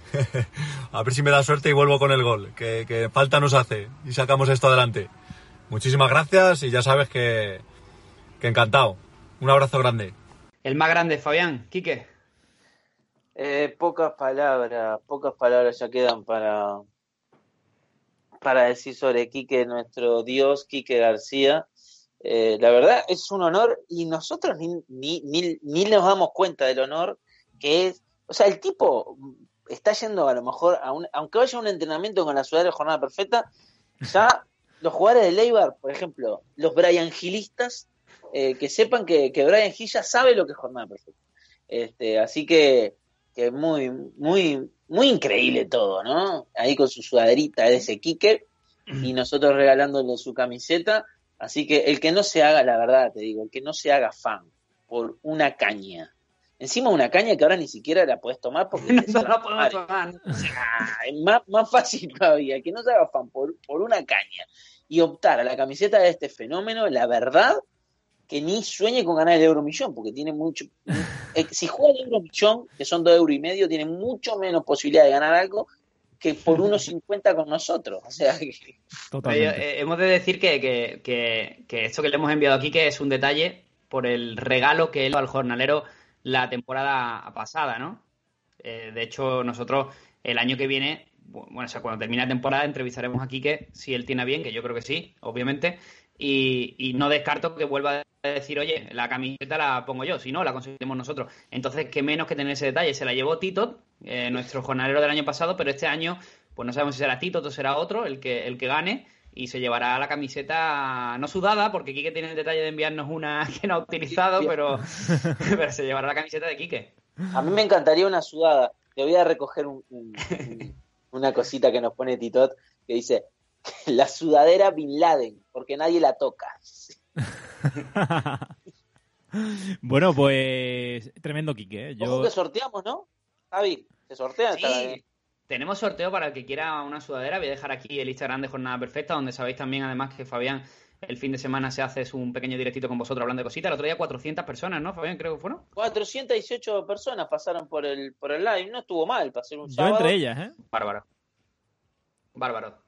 a ver si me da suerte y vuelvo con el gol, que, que falta nos hace y sacamos esto adelante. Muchísimas gracias y ya sabes que, que encantado. Un abrazo grande. El más grande, Fabián, Quique. Eh, pocas palabras, pocas palabras ya quedan para, para decir sobre Quique, nuestro Dios, Quique García. Eh, la verdad es un honor y nosotros ni, ni, ni, ni nos damos cuenta del honor que es. O sea, el tipo está yendo a lo mejor, a un, aunque vaya a un entrenamiento con la ciudad de jornada perfecta, ya los jugadores de Leibar, por ejemplo, los Brian Gilistas, eh, que sepan que, que Brian Gil ya sabe lo que es jornada perfecta. Este, así que, que muy, muy, muy increíble todo, ¿no? Ahí con su sudaderita de ese Quique y nosotros regalándole su camiseta. Así que el que no se haga, la verdad te digo, el que no se haga fan por una caña, encima una caña que ahora ni siquiera la puedes tomar porque No, la podemos tomar. Es más, más fácil todavía, que no se haga fan por, por una caña y optar a la camiseta de este fenómeno, la verdad que ni sueñe con ganar el Euromillón, porque tiene mucho. eh, si juega el Euromillón, que son dos euros y medio, tiene mucho menos posibilidad de ganar algo que por 1.50 con nosotros. O sea, que, Totalmente. Eh, eh, hemos de decir que, que- que- que esto que le hemos enviado aquí que es un detalle por el regalo que él dio al jornalero la temporada pasada, ¿no? Eh, de hecho, nosotros el año que viene, bu- bueno, o sea, cuando termine la temporada, entrevistaremos a Quique si él tiene a bien, que yo creo que sí, obviamente, y, y no descarto que vuelva a decir, oye, la camiseta la pongo yo, si no, la conseguimos nosotros. Entonces, qué menos que tener ese detalle. Se la llevó Tito, eh, nuestro jornalero del año pasado, pero este año, pues no sabemos si será Tito o será otro el que, el que gane. Y se llevará la camiseta no sudada, porque Quique tiene el detalle de enviarnos una que no ha utilizado, pero, pero se llevará la camiseta de Quique. a mí me encantaría una sudada. Te voy a recoger un- un- un- una cosita que nos pone Titot, que dice, la sudadera Bin Laden, porque nadie la toca. bueno, pues tremendo Quique. ¿eh? Ojo Yo... que sorteamos, ¿no? Javi, se sortean. Sí, tenemos sorteo para el que quiera una sudadera. Voy a dejar aquí el Instagram de Jornada Perfecta, donde sabéis también, además, que Fabián el fin de semana se hace un pequeño directito con vosotros hablando de cositas. El otro día 400 personas, ¿no, Fabián? Creo que fueron. 418 personas pasaron por el, por el live, no estuvo mal para ser un Yo sábado. entre ellas, ¿eh? Bárbaro. Bárbaro.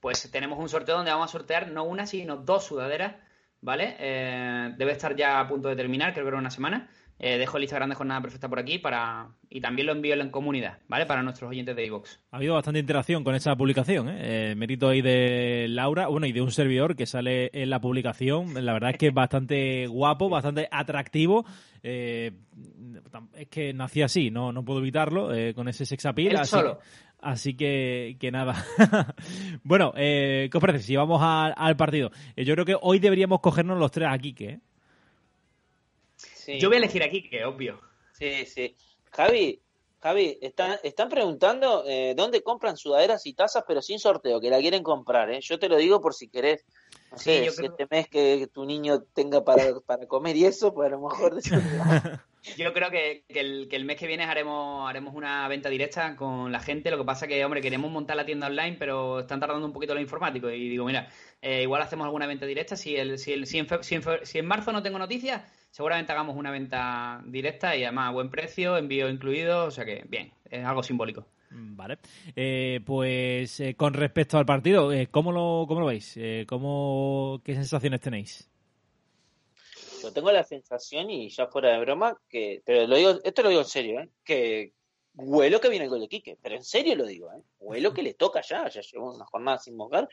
Pues tenemos un sorteo donde vamos a sortear no una, sino dos sudaderas, ¿vale? Eh, debe estar ya a punto de terminar, creo que era una semana. Eh, dejo el Instagram de Jornada Perfecta por aquí para y también lo envío en comunidad, ¿vale? Para nuestros oyentes de iVoox. Ha habido bastante interacción con esa publicación, ¿eh? Eh, mérito ahí de Laura, bueno, y de un servidor que sale en la publicación. La verdad es que es bastante guapo, bastante atractivo. Eh, es que nací así, no, no puedo evitarlo, eh, con ese sex appeal. Él así solo. Así que, que nada. bueno, eh, ¿qué os parece? Si vamos al, al partido. Eh, yo creo que hoy deberíamos cogernos los tres aquí, ¿qué? Sí. Yo voy a elegir aquí, que obvio. Sí, sí. Javi, Javi, están, están preguntando eh, dónde compran sudaderas y tazas, pero sin sorteo, que la quieren comprar, ¿eh? Yo te lo digo por si querés, no Sí, sé, yo si creo- temés que tu niño tenga para, para comer y eso, pues a lo mejor... Yo creo que, que el, que el mes que viene haremos, haremos una venta directa con la gente. Lo que pasa que, hombre, queremos montar la tienda online, pero están tardando un poquito los informáticos. Y digo, mira, eh, igual hacemos alguna venta directa. Si, el, si, el, si, en fe- si, en fe- si en marzo no tengo noticias, seguramente hagamos una venta directa y además a buen precio, envío incluido. O sea que, bien, es algo simbólico. Vale. Eh, pues eh, con respecto al partido, eh, ¿cómo, lo, ¿cómo lo veis? Eh, ¿cómo, ¿Qué sensaciones tenéis? Yo tengo la sensación, y ya fuera de broma, que, pero lo digo, esto lo digo en serio, ¿eh? que huelo que viene el gol de Quique, pero en serio lo digo, ¿eh? huelo que le toca ya, ya llevó una jornada sin mojar,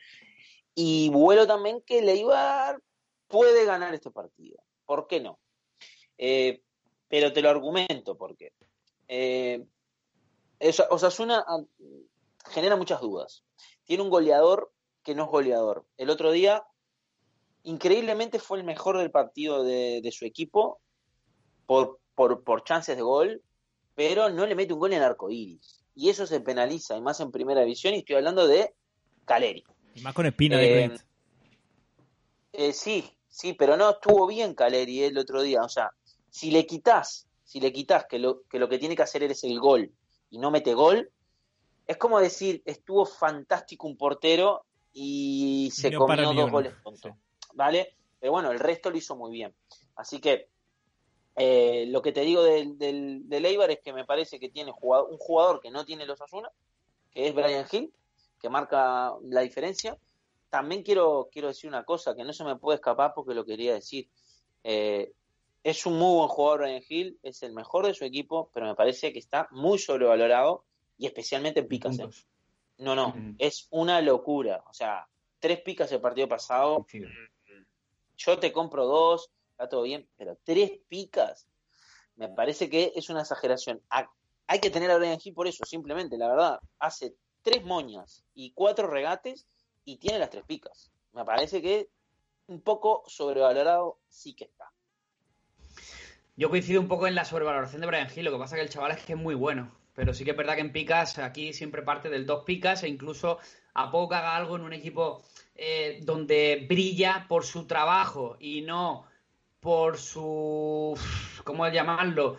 y vuelo también que Leibar puede ganar este partido, ¿por qué no? Eh, pero te lo argumento, porque eh, Osa- Osasuna ah, genera muchas dudas, tiene un goleador que no es goleador, el otro día increíblemente fue el mejor del partido de, de su equipo por, por, por chances de gol, pero no le mete un gol en arcoíris. y eso se penaliza, y más en primera división, y estoy hablando de Caleri. Y más con espina de Eh. Eh, sí, sí, pero no estuvo bien Caleri el otro día. O sea, si le quitas, si le quitas que lo, que lo que tiene que hacer es el gol y no mete gol, es como decir, estuvo fantástico un portero y se no comió dos goles tontos. ¿Vale? Pero bueno, el resto lo hizo muy bien. Así que eh, lo que te digo del, del, del Eibar es que me parece que tiene un jugador que no tiene los Asuna, que es Brian Hill, que marca la diferencia. También quiero, quiero decir una cosa que no se me puede escapar porque lo quería decir. Eh, es un muy buen jugador Brian Hill, es el mejor de su equipo, pero me parece que está muy sobrevalorado y especialmente en picas. ¿eh? No, no, Ujú. es una locura. O sea, tres picas el partido pasado, yo te compro dos, está todo bien, pero tres picas, me parece que es una exageración. Ha- Hay que tener a Brian Hill por eso, simplemente, la verdad, hace tres moñas y cuatro regates y tiene las tres picas. Me parece que un poco sobrevalorado sí que está. Yo coincido un poco en la sobrevaloración de Brian Hill, lo que pasa que el chaval es que es muy bueno. Pero sí que es verdad que en picas aquí siempre parte del dos picas e incluso a poco haga algo en un equipo eh, donde brilla por su trabajo y no por su, ¿cómo llamarlo?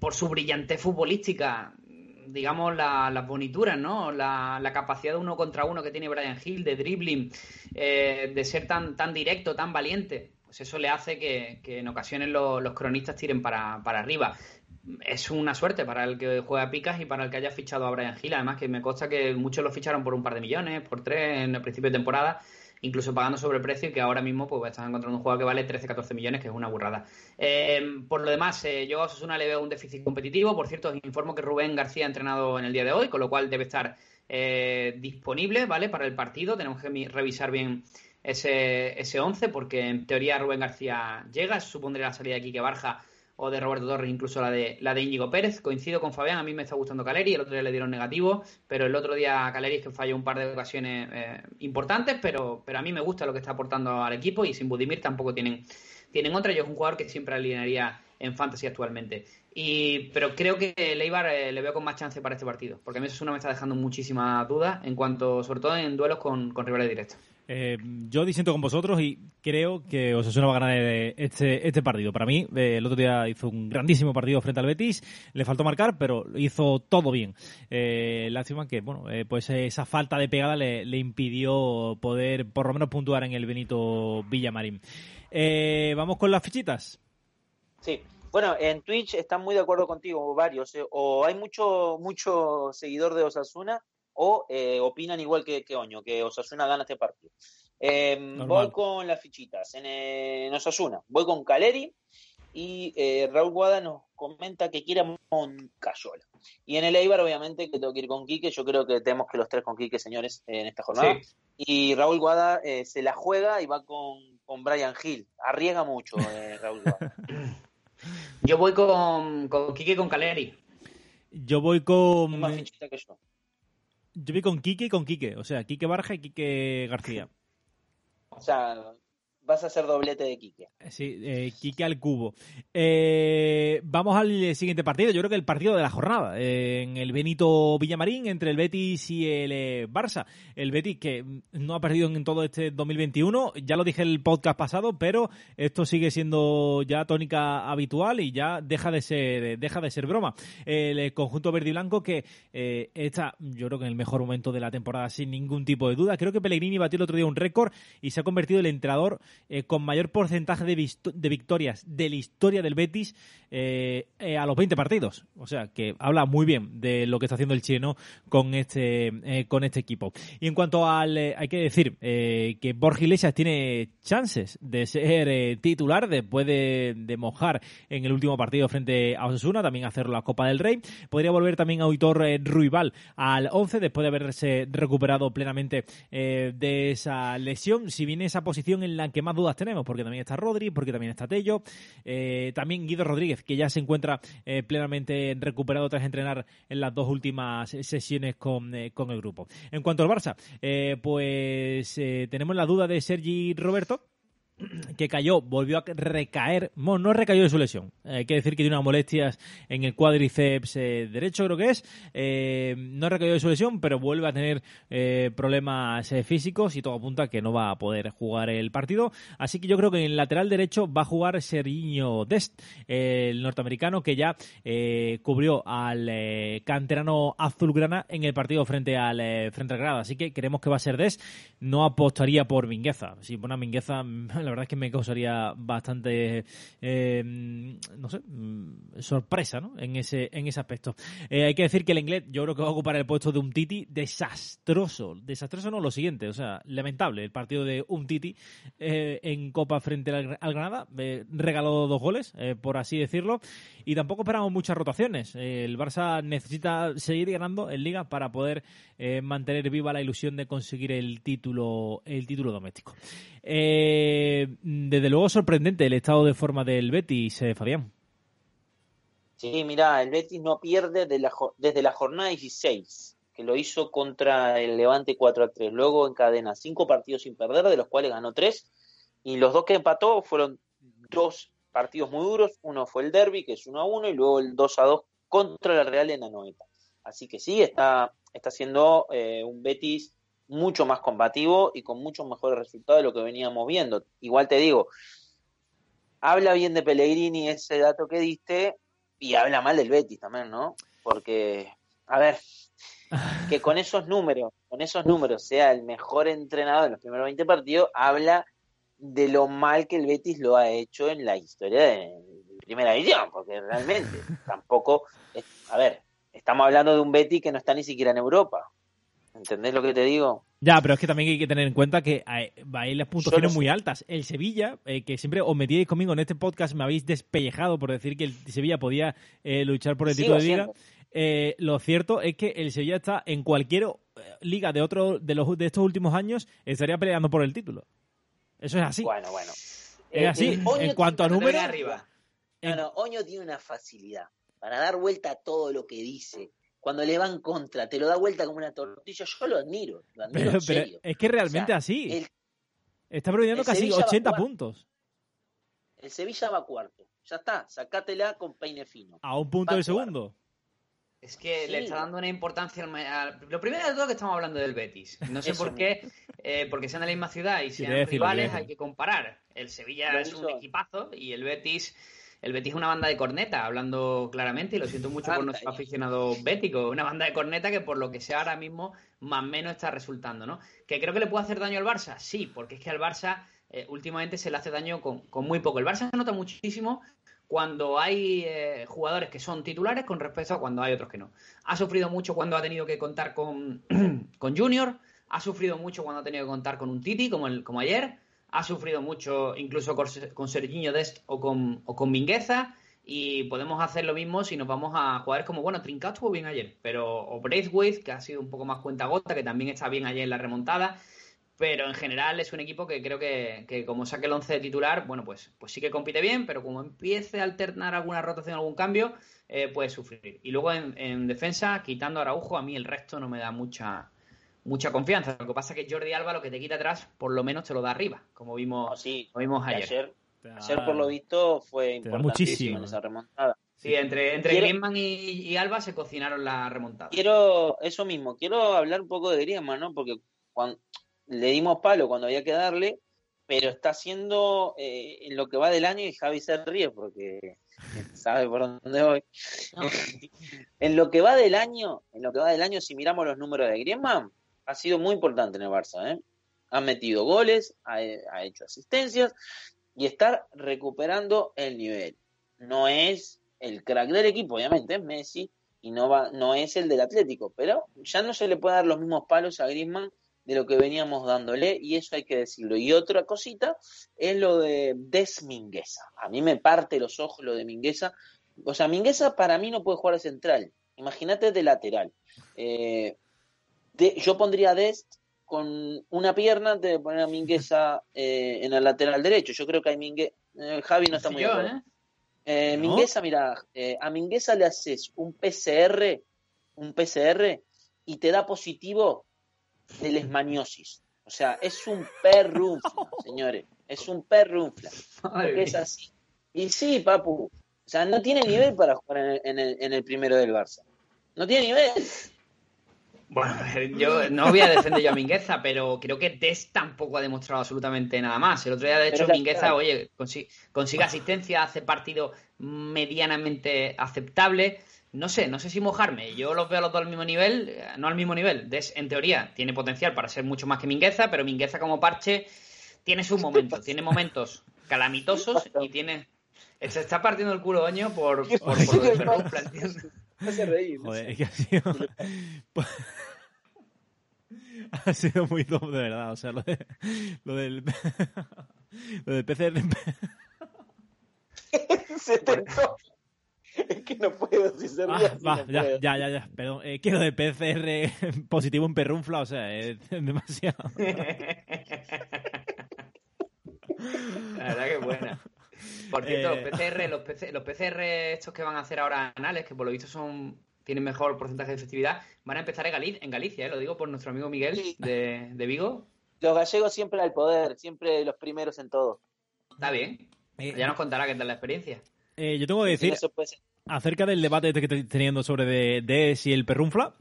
Por su brillantez futbolística, digamos, la- las bonituras, ¿no? La, la capacidad de uno contra uno que tiene Brian Hill, de dribbling, eh, de ser tan, tan directo, tan valiente. Pues eso le hace que, en ocasiones lo- los cronistas tiren para, para arriba. Es una suerte para el que juega picas y para el que haya fichado a Brian Hill. Además, que me consta que muchos lo ficharon por un par de millones, por tres en el principio de temporada, incluso pagando sobreprecio y que ahora mismo pues estás encontrando un jugador que vale 13-14 millones, que es una burrada. Eh, por lo demás, eh, yo a Osasuna le veo un déficit competitivo. Por cierto, os informo que Rubén García ha entrenado en el día de hoy, con lo cual debe estar eh, disponible, ¿vale? Para el partido. Tenemos que revisar bien ese, ese 11, porque en teoría Rubén García llega, supondría la salida de Quique Barja o de Roberto Torres, incluso la de la de Íñigo Pérez. Coincido con Fabián, a mí me está gustando Caleri, el otro día le dieron negativo, pero el otro día Caleri es que falló un par de ocasiones eh, importantes, pero, pero a mí me gusta lo que está aportando al equipo y sin Budimir tampoco tienen, tienen otra. Yo es un jugador que siempre alinearía en Fantasy actualmente. Y, pero creo que Leibar eh, le veo con más chance para este partido, porque a mí Osasuna me está dejando muchísimas dudas en cuanto, sobre todo en duelos con, con rivales directos. Eh, yo disiento con vosotros y creo que Osasuna va a ganar este, este partido. Para mí, eh, el otro día hizo un grandísimo partido frente al Betis, le faltó marcar, pero hizo todo bien. Eh, lástima que, bueno, pues esa falta de pegada le, le impidió poder por lo menos puntuar en el Benito Villamarín. Vamos con las fichitas. Sí. Bueno, en Twitch están muy de acuerdo contigo, varios. O hay mucho, mucho seguidor de Osasuna o eh, opinan igual que, que Oño, que Osasuna gana este partido. Eh, Normal. voy con las fichitas. En, en Osasuna, voy con Caleri y eh, Raúl Guada nos comenta que quiere a Moncayola. Y en el Eibar, obviamente, que tengo que ir con Quique. Yo creo que tenemos que los tres con Quique, señores, en esta jornada. Sí. Y Raúl Guada eh, se la juega y va con, con Brian Hill. Arriesga mucho, eh, Raúl Guada. Yo voy con, con Kike y con Caleri. Yo voy con. Más fichita que yo. Yo voy con Quique y con Quique. O sea, Quique Barja y Quique García. O sea, vas a hacer doblete de Quique. Sí, eh, Quique al cubo. Eh, vamos al siguiente partido. Yo creo que el partido de la jornada. eh, en el Benito Villamarín, entre el Betis y el eh, Barça. El Betis que no ha perdido en todo este 2021. Ya lo dije en el podcast pasado, pero esto sigue siendo ya tónica habitual y ya deja de ser, deja de ser broma. El conjunto verde y blanco que está, yo creo que en el mejor momento de la temporada, sin ningún tipo de duda. Creo que Pellegrini batió el otro día un récord y se ha convertido el entrenador eh, con mayor porcentaje de, victorias de la historia del Betis eh, eh, a los 20 partidos. O sea, que habla muy bien de lo que está haciendo el chileno con este, con este equipo. Y en cuanto al, hay que decir que Borja Iglesias tiene chances de ser titular después de, de mojar en el último partido frente a Osasuna, también hacer la Copa del Rey. Podría volver también Auditor Ruibal al 11 después de haberse recuperado plenamente de esa lesión. Si bien esa posición en la que más dudas tenemos, porque también está Rodri, porque también está Tello, eh, también Guido Rodríguez, que ya se encuentra eh, plenamente recuperado tras entrenar en las dos últimas sesiones con, eh, con el grupo. En cuanto al Barça, eh, pues eh, tenemos la duda de Sergi Roberto. Que cayó, volvió a recaer, bueno, no recayó de su lesión, eh, hay que decir que tiene unas molestias en el cuádriceps eh, derecho, creo que es, eh, no recayó de su lesión, pero vuelve a tener eh, problemas eh, físicos y todo apunta que no va a poder jugar el partido, así que yo creo que en el lateral derecho va a jugar Serginho Dest, eh, el norteamericano que ya eh, cubrió al eh, canterano azulgrana en el partido frente al eh, frente al Granada, así que creemos que va a ser Dest, no apostaría por Mingueza, si pone a Mingueza, la verdad es que me causaría bastante, eh, no sé, mm, sorpresa, ¿no? En ese, en ese aspecto. Eh, hay que decir que el inglés, yo creo que va a ocupar el puesto de un Titi desastroso. Desastroso no, lo siguiente, o sea, lamentable el partido de un Titi eh, en Copa frente al, al Granada. Regaló dos goles, por así decirlo, y tampoco esperamos muchas rotaciones. El Barça necesita seguir ganando en Liga para poder mantener viva la ilusión de conseguir el título, el título doméstico. Eh, desde luego sorprendente el estado de forma del Betis, eh, Fabián. Sí, mira, el Betis no pierde la desde la jornada 16, que lo hizo contra el Levante 4 a 3. Luego encadena cinco partidos sin perder, de los cuales ganó tres. Y los dos que empató fueron dos partidos muy duros. Uno fue el Derby, que es 1 a 1, y luego el 2 a 2 contra la Real en Anoeta. Así que sí, está, está siendo eh, un Betis mucho más combativo y con muchos mejores resultados de lo que veníamos viendo. Igual te digo, habla bien de Pellegrini ese dato que diste y habla mal del Betis también, ¿no? Porque, a ver, que con esos números, con esos números sea el mejor entrenador en los primeros 20 partidos, habla de lo mal que el Betis lo ha hecho en la historia de primera división, porque realmente tampoco, es- a ver, estamos hablando de un Betis que no está ni siquiera en Europa. ¿Entendés lo que te digo? Ya, pero es que también hay que tener en cuenta que hay, las puntuaciones muy altas. El Sevilla, eh, que siempre os metíais conmigo en este podcast, me habéis despellejado por decir que el Sevilla podía eh, luchar por el Sigo título de liga. Eh, lo cierto es que el Sevilla está en cualquier eh, liga de otro de los de estos últimos años estaría peleando por el título. Eso es así. Bueno, bueno. Es Eh, así. En cuanto a números, arriba. No, no, Oño tiene una facilidad para dar vuelta a todo lo que dice. Cuando le va en contra, te lo da vuelta como una tortilla. Yo lo admiro, lo admiro pero, en pero serio. es que realmente O sea, así. El, Está promediando casi Sevilla va 80 cuarto. puntos. el Sevilla va cuarto. Ya está, sacátela con peine fino. A un punto Va cuarto. segundo. Es que Sí. le está dando una importancia al, Lo primero de todo que estamos hablando del Betis. No sé Eso por qué, eh, porque sean de la misma ciudad y sean rivales, hay que comparar. El Sevilla Lo es un equipazo y el Betis... El Betis es una banda de corneta, hablando claramente, y lo siento mucho por Anda nuestro ahí. aficionado bético. Una banda de corneta que por lo que sea ahora mismo, más o menos está resultando, ¿no? ¿Que creo que le puede hacer daño al Barça? Sí, porque es que al Barça eh, últimamente se le hace daño con, con muy poco. El Barça se nota muchísimo cuando hay eh, jugadores que son titulares con respecto a cuando hay otros que no. Ha sufrido mucho cuando ha tenido que contar con, con Junior, ha sufrido mucho cuando ha tenido que contar con un Titi, como, el, como ayer, ha sufrido mucho incluso con, con Serginho Dest o con, o con Mingueza, y podemos hacer lo mismo si nos vamos a jugadores como, bueno, Trincao estuvo bien ayer, pero o Braithwaite, que ha sido un poco más cuenta gota, que también está bien ayer en la remontada, pero en general es un equipo que creo que, que como saque el 11 de titular, bueno, pues, pues sí que compite bien, pero como empiece a alternar alguna rotación, algún cambio, eh, puede sufrir. Y luego en, en defensa, quitando a Araujo, a mí el resto no me da mucha mucha confianza. Lo que pasa es que Jordi Alba lo que te quita atrás, por lo menos te lo da arriba, como No, vimos, sí, como vimos ayer. ayer, ayer por lo visto fue importantísimo muchísimo. en esa remontada. Sí, entre, entre Quiero- Griezmann y, y Alba se cocinaron la remontada. Quiero, eso mismo, quiero hablar un poco de Griezmann, ¿no? Porque cuando, le dimos palo cuando había que darle, pero está haciendo eh, en lo que va del año y Javi se ríe porque sabe por dónde voy. en lo que va del año, en lo que va del año, si miramos los números de Griezmann, ha sido muy importante en el Barça, ¿eh? Ha metido goles, ha, hecho asistencias y está recuperando el nivel. No es el crack del equipo, obviamente, es Messi, y no va, no es el del Atlético, pero ya no se le puede dar los mismos palos a Griezmann de lo que veníamos dándole, y eso hay que decirlo. Y otra cosita es lo de Desmingueza. A mí me parte los ojos lo de Mingueza. O sea, Mingueza para mí no puede jugar de central. Imagínate de lateral. Eh, de- yo pondría a Dest con una pierna antes de poner a Mingueza eh, en el lateral derecho. Yo creo que hay Mingue... eh, Javi no está muy Yo, acuerdo. ¿eh? Eh, ¿No? Mingueza, mira, eh, a Mingueza le haces un PCR, un PCR, y te da positivo de lesmaniosis. O sea, es un perrufo, señores. Es un perrunfla. Porque es así. Y sí, papu. O sea, no tiene nivel para jugar en el, en el- en el primero del Barça. No tiene nivel. Bueno, yo no voy a defender yo a Mingueza, pero creo que Des tampoco ha demostrado absolutamente nada más. El otro día, de hecho, Mingueza, oye, consi- consigue asistencia, hace partido medianamente aceptable. No sé, no sé si mojarme. Yo los veo a los dos al mismo nivel, eh, no al mismo nivel. Des, en teoría, tiene potencial para ser mucho más que Mingueza, pero Mingueza como parche tiene sus momentos. Tiene momentos calamitosos y tiene... Se está partiendo el culo, Oño, por, por, por lo de Ferrufla, ¿entiendes? Me hace reír. Joder, es que ha sido. ha sido muy top, de verdad. O sea, lo, de, lo del. lo del PCR. Se tentó. Es que no puedo, si se Ah, así, va, no ya, puedo. ya, ya, ya. Perdón. Es que lo de PCR positivo en perrunfla, o sea, es demasiado. La verdad que buena. Por cierto, Eh. los PCR, los, PC los PCR estos que van a hacer ahora anales, que por lo visto son tienen mejor porcentaje de efectividad, van a empezar en, Gali- en Galicia, ¿eh? lo digo por nuestro amigo Miguel de, de Vigo. Los gallegos siempre al poder, siempre los primeros en todo. Está bien. Eh, Ya nos contará qué tal la experiencia. eh, yo tengo que decir, acerca del debate este que estoy teniendo sobre de, Des y el perrunfla,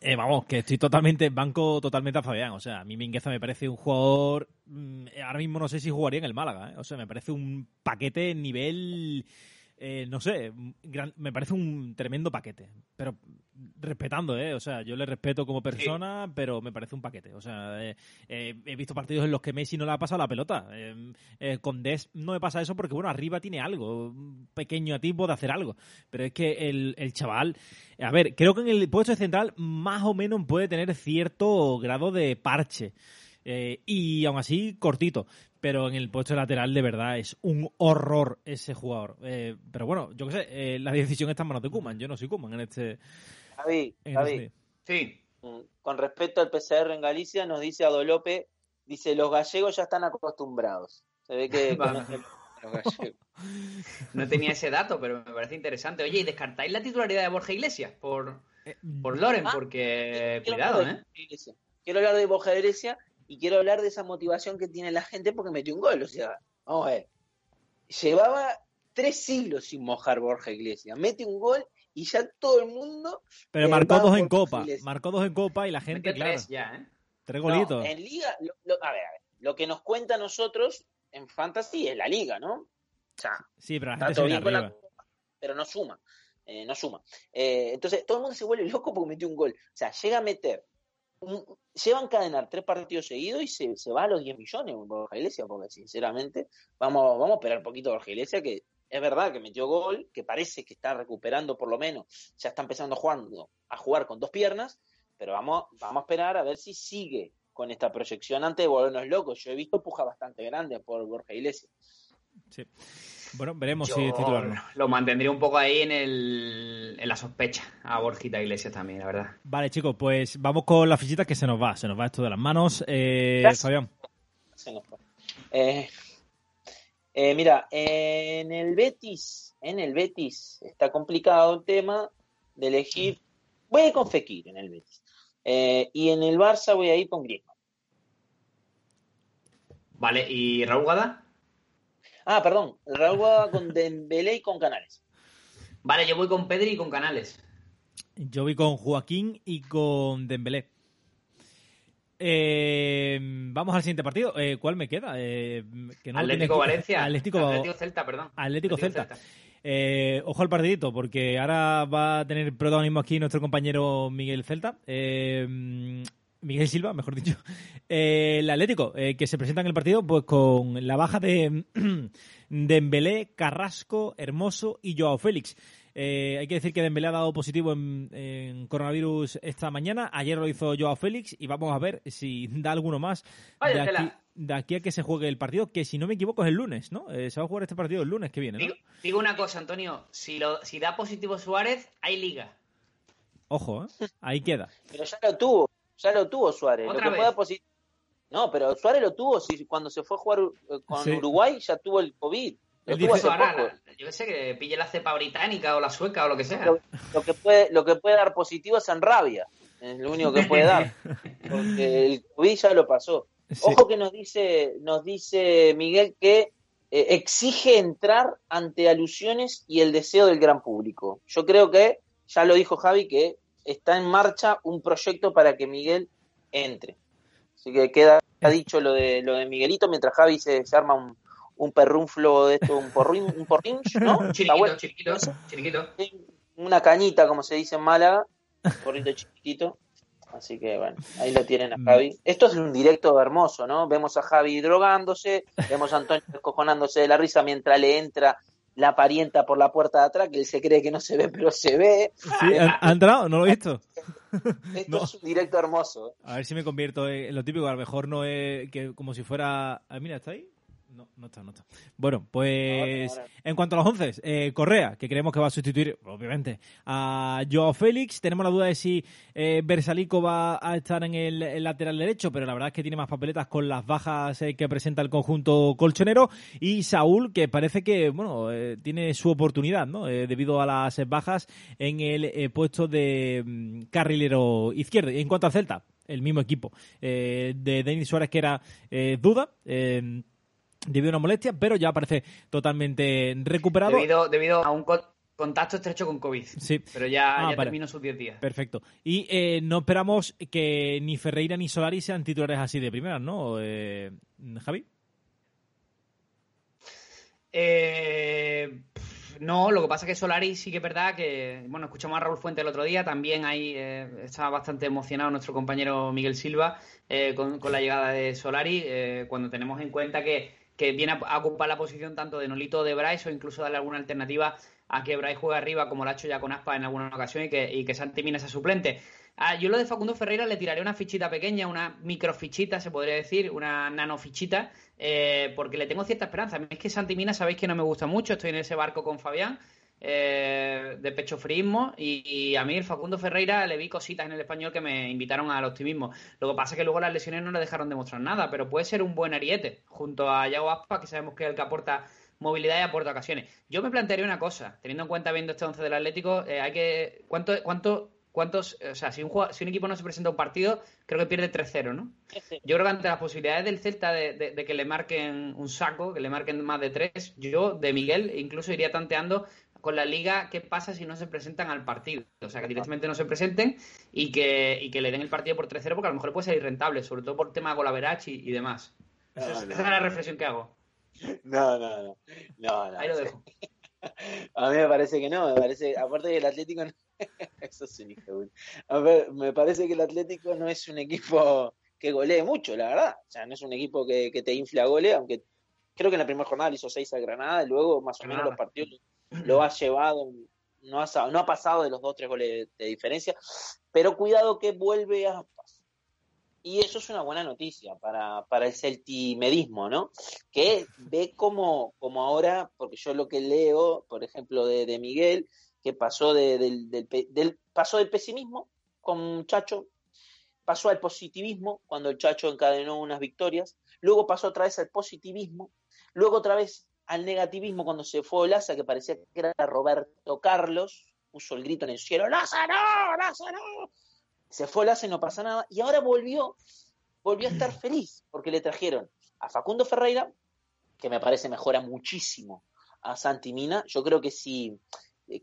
eh, vamos, que estoy totalmente, banco totalmente a Fabián. O sea, a mí Mingueza me parece un jugador. mm, ahora mismo no sé si jugaría en el Málaga. ¿eh? O sea, me parece un paquete nivel. Eh, no sé, gran- me parece un tremendo paquete. Pero respetando, ¿eh? O sea, yo le respeto como persona, pero me parece un paquete. O sea, eh, eh, he visto partidos en los que Messi no le ha pasado la pelota. Eh, con Des no me pasa eso porque, bueno, arriba tiene algo, un pequeño tipo de hacer algo. Pero es que el, el chaval, a ver, creo que en el puesto de central más o menos puede tener cierto grado de parche. Eh, y aún así, cortito. Pero en el puesto lateral, de verdad, es un horror ese jugador. Eh, pero bueno, yo qué sé, eh, la decisión está en manos de Kuman. Yo no soy Kuman en este. Javi, En Javi, este- Sí. mm, con respecto al PCR en Galicia, nos dice Adolope, dice, los gallegos ya están acostumbrados. Se ve que. No tenía ese dato, pero me parece interesante. Oye, ¿y descartáis la titularidad de Borja Iglesias por, Eh, por Loren? Ah, Porque, cuidado, ¿eh? Quiero hablar de Borja Iglesias y quiero hablar de esa motivación que tiene la gente porque metió un gol. O sea, vamos a ver. Llevaba tres siglos sin mojar Borja Iglesias. Mete un gol y ya todo el mundo. Pero marcó dos en Copa. Iglesias. Marcó dos en Copa y la gente, claro. tres ya, ¿eh? Tres No, golitos. en Liga, lo- lo- a ver, a ver, lo que nos cuenta a nosotros en Fantasy es la Liga, ¿no? O sea, Sí, pero la está gente se todo viene bien con la pero no suma. eh, no suma. Eh, entonces, todo el mundo se vuelve loco porque metió un gol. O sea, llega a meter. Un- lleva a encadenar tres partidos seguidos y se, se va a los 10 millones Borja Iglesias, porque sinceramente, vamos, vamos a esperar un poquito a Borja Iglesias, que es verdad que metió gol, que parece que está recuperando por lo menos, ya está empezando jugando, a jugar con dos piernas, pero vamos, vamos a esperar a ver si sigue con esta proyección antes de volvernos locos. Yo he visto puja bastante grande por Borja Iglesias. Sí. Bueno, veremos Yo si es titular lo mantendría un poco ahí en, el, en la sospecha a Borjita Iglesias también, la verdad. Vale, chicos, pues vamos con las fichitas que se nos va. Se nos va esto de las manos. Eh, Gracias. Fabián. Se nos fue. Eh, eh, mira, en el Betis, en el Betis está complicado el tema de elegir. Voy a ir con Fekir en el Betis. Eh, y en el Barça voy a ir con Griezmann. Vale, ¿y Raúl Gada? Ah, perdón, Raúl va con Dembélé y con Canales. Vale, yo voy con Pedri y con Canales. Yo voy con Joaquín y con Dembélé. Eh, vamos al siguiente partido. Eh, ¿Cuál me queda? Eh, que no Atlético. Valencia. Atlético, Atlético Celta, perdón. Atlético Celta. Eh, ojo al partidito, porque ahora va a tener protagonismo aquí nuestro compañero Miguel Celta. Miguel Silva, mejor dicho. Eh, el Atlético, eh, que se presenta en el partido pues con la baja de Dembélé, Carrasco, Hermoso y Joao Félix. Eh, hay que decir que Dembélé ha dado positivo en, en coronavirus esta mañana. Ayer lo hizo Joao Félix y vamos a ver si da alguno más de aquí, tela. de aquí a que se juegue el partido, que si no me equivoco es el lunes, ¿no? Eh, se va a jugar este partido el lunes que viene, ¿no? Digo, digo una cosa, Antonio. Si, lo, si da positivo Suárez, hay liga. Ojo, ¿eh? Ahí queda. Pero ya lo tuvo, ya lo tuvo Suárez. Lo ¿Otra que vez? pueda posi- No, pero Suárez lo tuvo si, cuando se fue a jugar eh, con Sí. Uruguay, ya tuvo el COVID. Lo tuvo hace poco. yo sé, que pille la cepa británica o la sueca o lo que sea. Lo, lo que puede, lo que puede dar positivo es en rabia. Es lo único que puede dar. Porque el COVID ya lo pasó. Sí. Ojo que nos dice, nos dice Miguel que eh, exige entrar ante alusiones y el deseo del gran público. Yo creo que, ya lo dijo Javi, que está en marcha un proyecto para que Miguel entre. Así que queda dicho lo de lo de Miguelito mientras Javi se, se arma un, un perrunflo de esto, un porrín, un porrinch, ¿no? Chiriquito, bueno. chiriquito, chiriquito. Una cañita, como se dice en Málaga, un porrito chiquitito. Así que bueno, ahí lo tienen a Javi. Esto es un directo hermoso, ¿no? Vemos a Javi drogándose, vemos a Antonio descojonándose de la risa mientras le entra la parienta por la puerta de atrás, que él se cree que no se ve, pero se ve. Sí, ¿ha, entrado? ¿No lo he visto? Esto No. es un directo hermoso. A ver si me convierto en, en lo típico, a lo mejor no es que como si fuera... Ah, mira, ¿está ahí? No, no está, no está. Bueno, pues Ahora, ahora. en cuanto a los once, eh, Correa, que creemos que va a sustituir, obviamente, a Joao Félix. Tenemos la duda de si eh, Bersalico va a estar en el, el lateral derecho, pero la verdad es que tiene más papeletas con las bajas eh, que presenta el conjunto colchonero. Y Saúl, que parece que, bueno, eh, tiene su oportunidad, ¿no? Eh, debido a las bajas en el puesto de mm, carrilero izquierdo. Y en cuanto al Celta, el mismo equipo eh, de Denis Suárez, que era duda. Debido a una molestia, pero ya parece totalmente recuperado. Debido, debido a un co- contacto estrecho con COVID. Sí. Pero ya, Ah, ya vale. terminó sus 10 días. Perfecto. Y eh, no esperamos que ni Ferreira ni Solari sean titulares así de primeras, ¿no, eh, Javi? Eh, no, lo que pasa es que Solari sí que es verdad que, bueno, escuchamos a Raúl Fuente el otro día, también ahí eh, estaba bastante emocionado nuestro compañero Miguel Silva eh, con, con la llegada de Solari, cuando tenemos en cuenta que, que viene a, ocupar la posición tanto de Nolito o de Bryce o incluso darle alguna alternativa a que Bryce juegue arriba como lo ha hecho ya con Aspa en alguna ocasión y que, y que Santi Mina sea suplente. Ah, yo lo de Facundo Ferreira le tiraré una fichita pequeña, una microfichita, se podría decir, una nanofichita, eh, porque le tengo cierta esperanza. Es que Santi Mina sabéis que no me gusta mucho, estoy en ese barco con Fabián, eh, de pecho fríismo, y, y a mí el Facundo Ferreira le vi cositas en el español que me invitaron al optimismo. Lo que pasa es que luego las lesiones no le dejaron demostrar nada, pero puede ser un buen ariete, junto a Yago Aspa, que sabemos que es el que aporta movilidad y aporta ocasiones. Yo me plantearía una cosa, teniendo en cuenta viendo este once del Atlético, eh, hay que ¿cuánto, cuánto, cuántos, o sea, si un, jugador- si un equipo no se presenta a un partido, creo que pierde 3-0, ¿no? Yo creo que ante las posibilidades del Celta de, de- de que le marquen un saco, que le marquen más de tres, yo de Miguel incluso iría tanteando con la liga qué pasa si no se presentan al partido. O sea, que directamente no se presenten y que, y que le den el partido por 3-0 porque a lo mejor puede ser rentable, sobre todo por tema de Golaverach y, y demás. Esa, es, No, la reflexión que hago. No, no, no. Ahí lo dejo. A mí me parece que no, me parece, aparte que el Atlético, no- eso es un hijo. A ver, me parece que el Atlético no es un equipo que golee mucho, la verdad. O sea, no es un equipo que, que te infla goles, aunque creo que en la primera jornada le hizo 6 al Granada y luego más o menos los partidos lo ha llevado, no ha, no ha pasado de los 2-3 goles de diferencia, pero cuidado que vuelve a y eso es una buena noticia para, para el celtimedismo, ¿no? Que ve como, como ahora, porque yo lo que leo, por ejemplo, de, Miguel, que pasó de- del, del- pasó del pesimismo con Chacho, pasó al positivismo cuando el Chacho encadenó unas victorias, luego pasó otra vez al positivismo, luego otra vez al negativismo cuando se fue Olaza, que parecía que era Roberto Carlos, puso el grito en el cielo, ¡Laza no! ¡Laza no! Se fue Olaza y no pasa nada, y ahora volvió, volvió a estar feliz, porque le trajeron a Facundo Ferreira, que me parece mejora muchísimo a Santi Mina. Yo creo que si,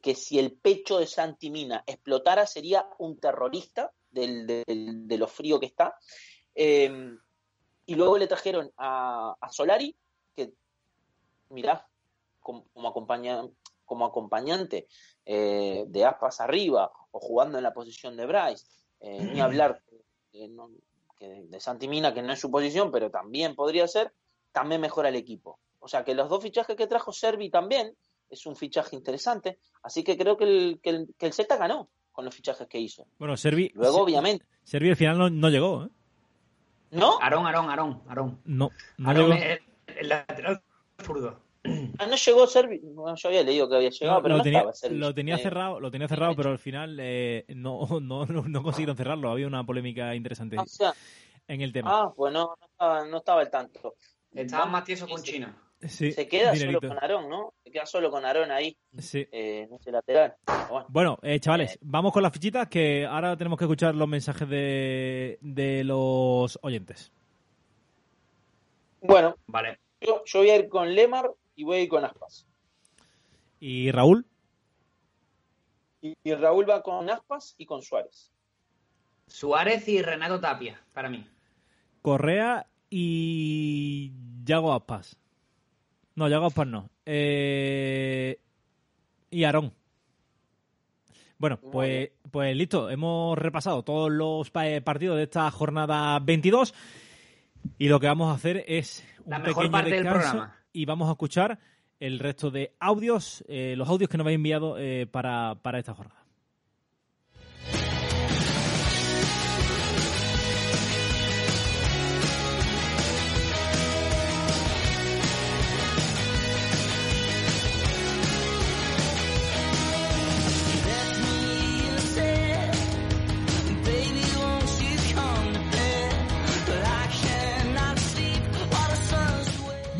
que si el pecho de Santi Mina explotara, sería un terrorista del, del- de lo frío que está. Eh, y luego le trajeron a, a Solari, que, mirá, como, como, acompaña- como acompañante eh, de Aspas arriba o jugando en la posición de Bryce, eh, ni hablar eh, no- que de Santi Mina, que no es su posición, pero también podría ser, también mejora el equipo. O sea que los dos fichajes que trajo Servi también es un fichaje interesante, así que creo que el, que el, que el Celta ganó con los fichajes que hizo. Bueno, Servi, Luego, obviamente, Servi al final no, no llegó, ¿eh? ¿no? Aarón, Aarón, Aarón, Aarón. No, no Aarón llegó. es el, el lateral zurdo. Ah, no llegó Servi, bueno, yo había leído que había llegado, No, pero lo, no tenía, estaba Servi. lo tenía Eh, cerrado, lo tenía cerrado, pero al final eh, no, no, no, no consiguieron cerrarlo. Había una polémica interesante o sea, en el tema. ah, pues no, no estaba, no estaba al tanto. Estaba más tieso con China. Sí, Se queda dinerito. solo con Aarón, ¿no? Se queda solo con Aarón ahí, Sí. eh, en ese lateral. Bueno, Bueno, eh, chavales, vamos con las fichitas que ahora tenemos que escuchar los mensajes de, de los oyentes. Bueno, Vale. Yo, yo voy a ir con Lemar y voy a ir con Aspas. ¿Y Raúl? Y, y Raúl va con Aspas y con Suárez. Suárez y Renato Tapia, para mí. Correa y Yago Aspas. No, Yago Aspas no. Eh, Y Aarón. Bueno, pues, pues listo. Hemos repasado todos los pa- partidos de esta jornada 22. Y lo que vamos a hacer es un La mejor pequeño parte del programa. y vamos a escuchar el resto de audios, eh, los audios que nos habéis enviado eh, para, para esta jornada.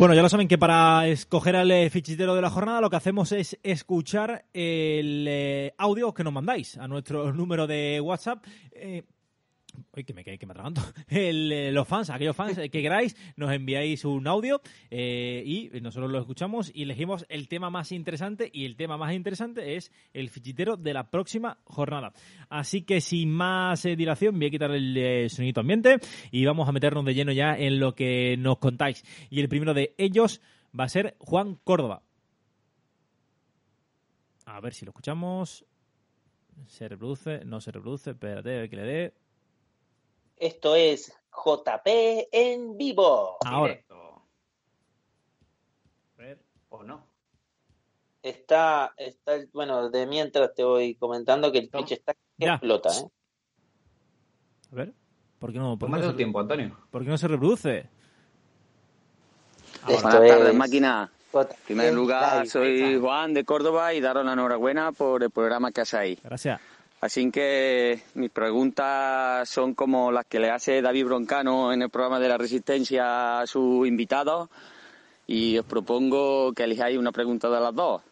Bueno, ya lo saben que para escoger al eh, fichitero de la jornada lo que hacemos es escuchar el eh, audio que nos mandáis a nuestro número de WhatsApp. Eh, Uy, que me, que, que me atraganto. Eh, los fans, aquellos fans eh, que queráis, nos enviáis un audio eh, y nosotros lo escuchamos y elegimos el tema más interesante y el tema más interesante es el fichitero de la próxima jornada. Así que sin más dilación voy a quitar el sonido ambiente y vamos a meternos de lleno ya en lo que nos contáis. Y el primero de ellos va a ser Juan Córdoba. A ver si lo escuchamos. Se reproduce, no se reproduce, espérate, que le dé. Esto es JP en vivo. Ahora. Directo. ¿O no? Está, está, bueno, de mientras te voy comentando que el Twitch está que Ya. explota, ¿eh? A ver. ¿Por qué no, por no se, tiempo, Antonio. por qué no se reproduce? Esto Buenas tardes, es máquina. En primer lugar, soy Juan de Córdoba y daros la enhorabuena por el programa que hacéis. Gracias. Así que mis preguntas son como las que le hace David Broncano en el programa de la Resistencia a sus invitados y os propongo que elijáis una pregunta de las dos.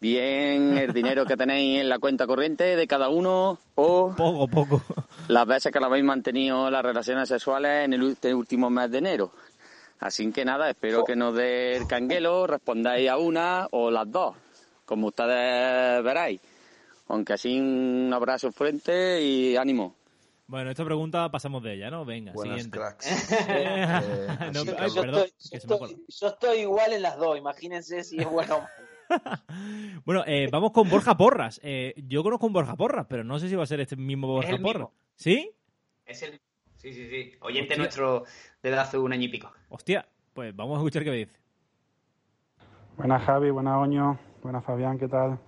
Bien el dinero que tenéis en la cuenta corriente de cada uno o Poco, poco. las veces que lo habéis mantenido las relaciones sexuales en el último mes de enero. Así que nada, espero que nos dé el canguelo, respondáis a una o las dos, como ustedes veráis. Aunque así un abrazo fuerte y ánimo. Bueno, esta pregunta pasamos de ella, ¿no? Venga, Buenas siguiente. cracks. No, así ay, que- yo, perdón, estoy, igual en las dos, imagínense si es bueno o malo. Bueno, eh, vamos con Borja Porras. Eh, yo conozco un Borja Porras, pero no sé si va a ser este mismo Borja el Porras. mismo. ¿Sí? Es el. Sí, sí, sí. Oyente Hostia. nuestro desde hace un año y pico. Hostia, pues vamos a escuchar qué me dice. Buenas Javi, buenas Oño, buenas Fabián, ¿qué tal?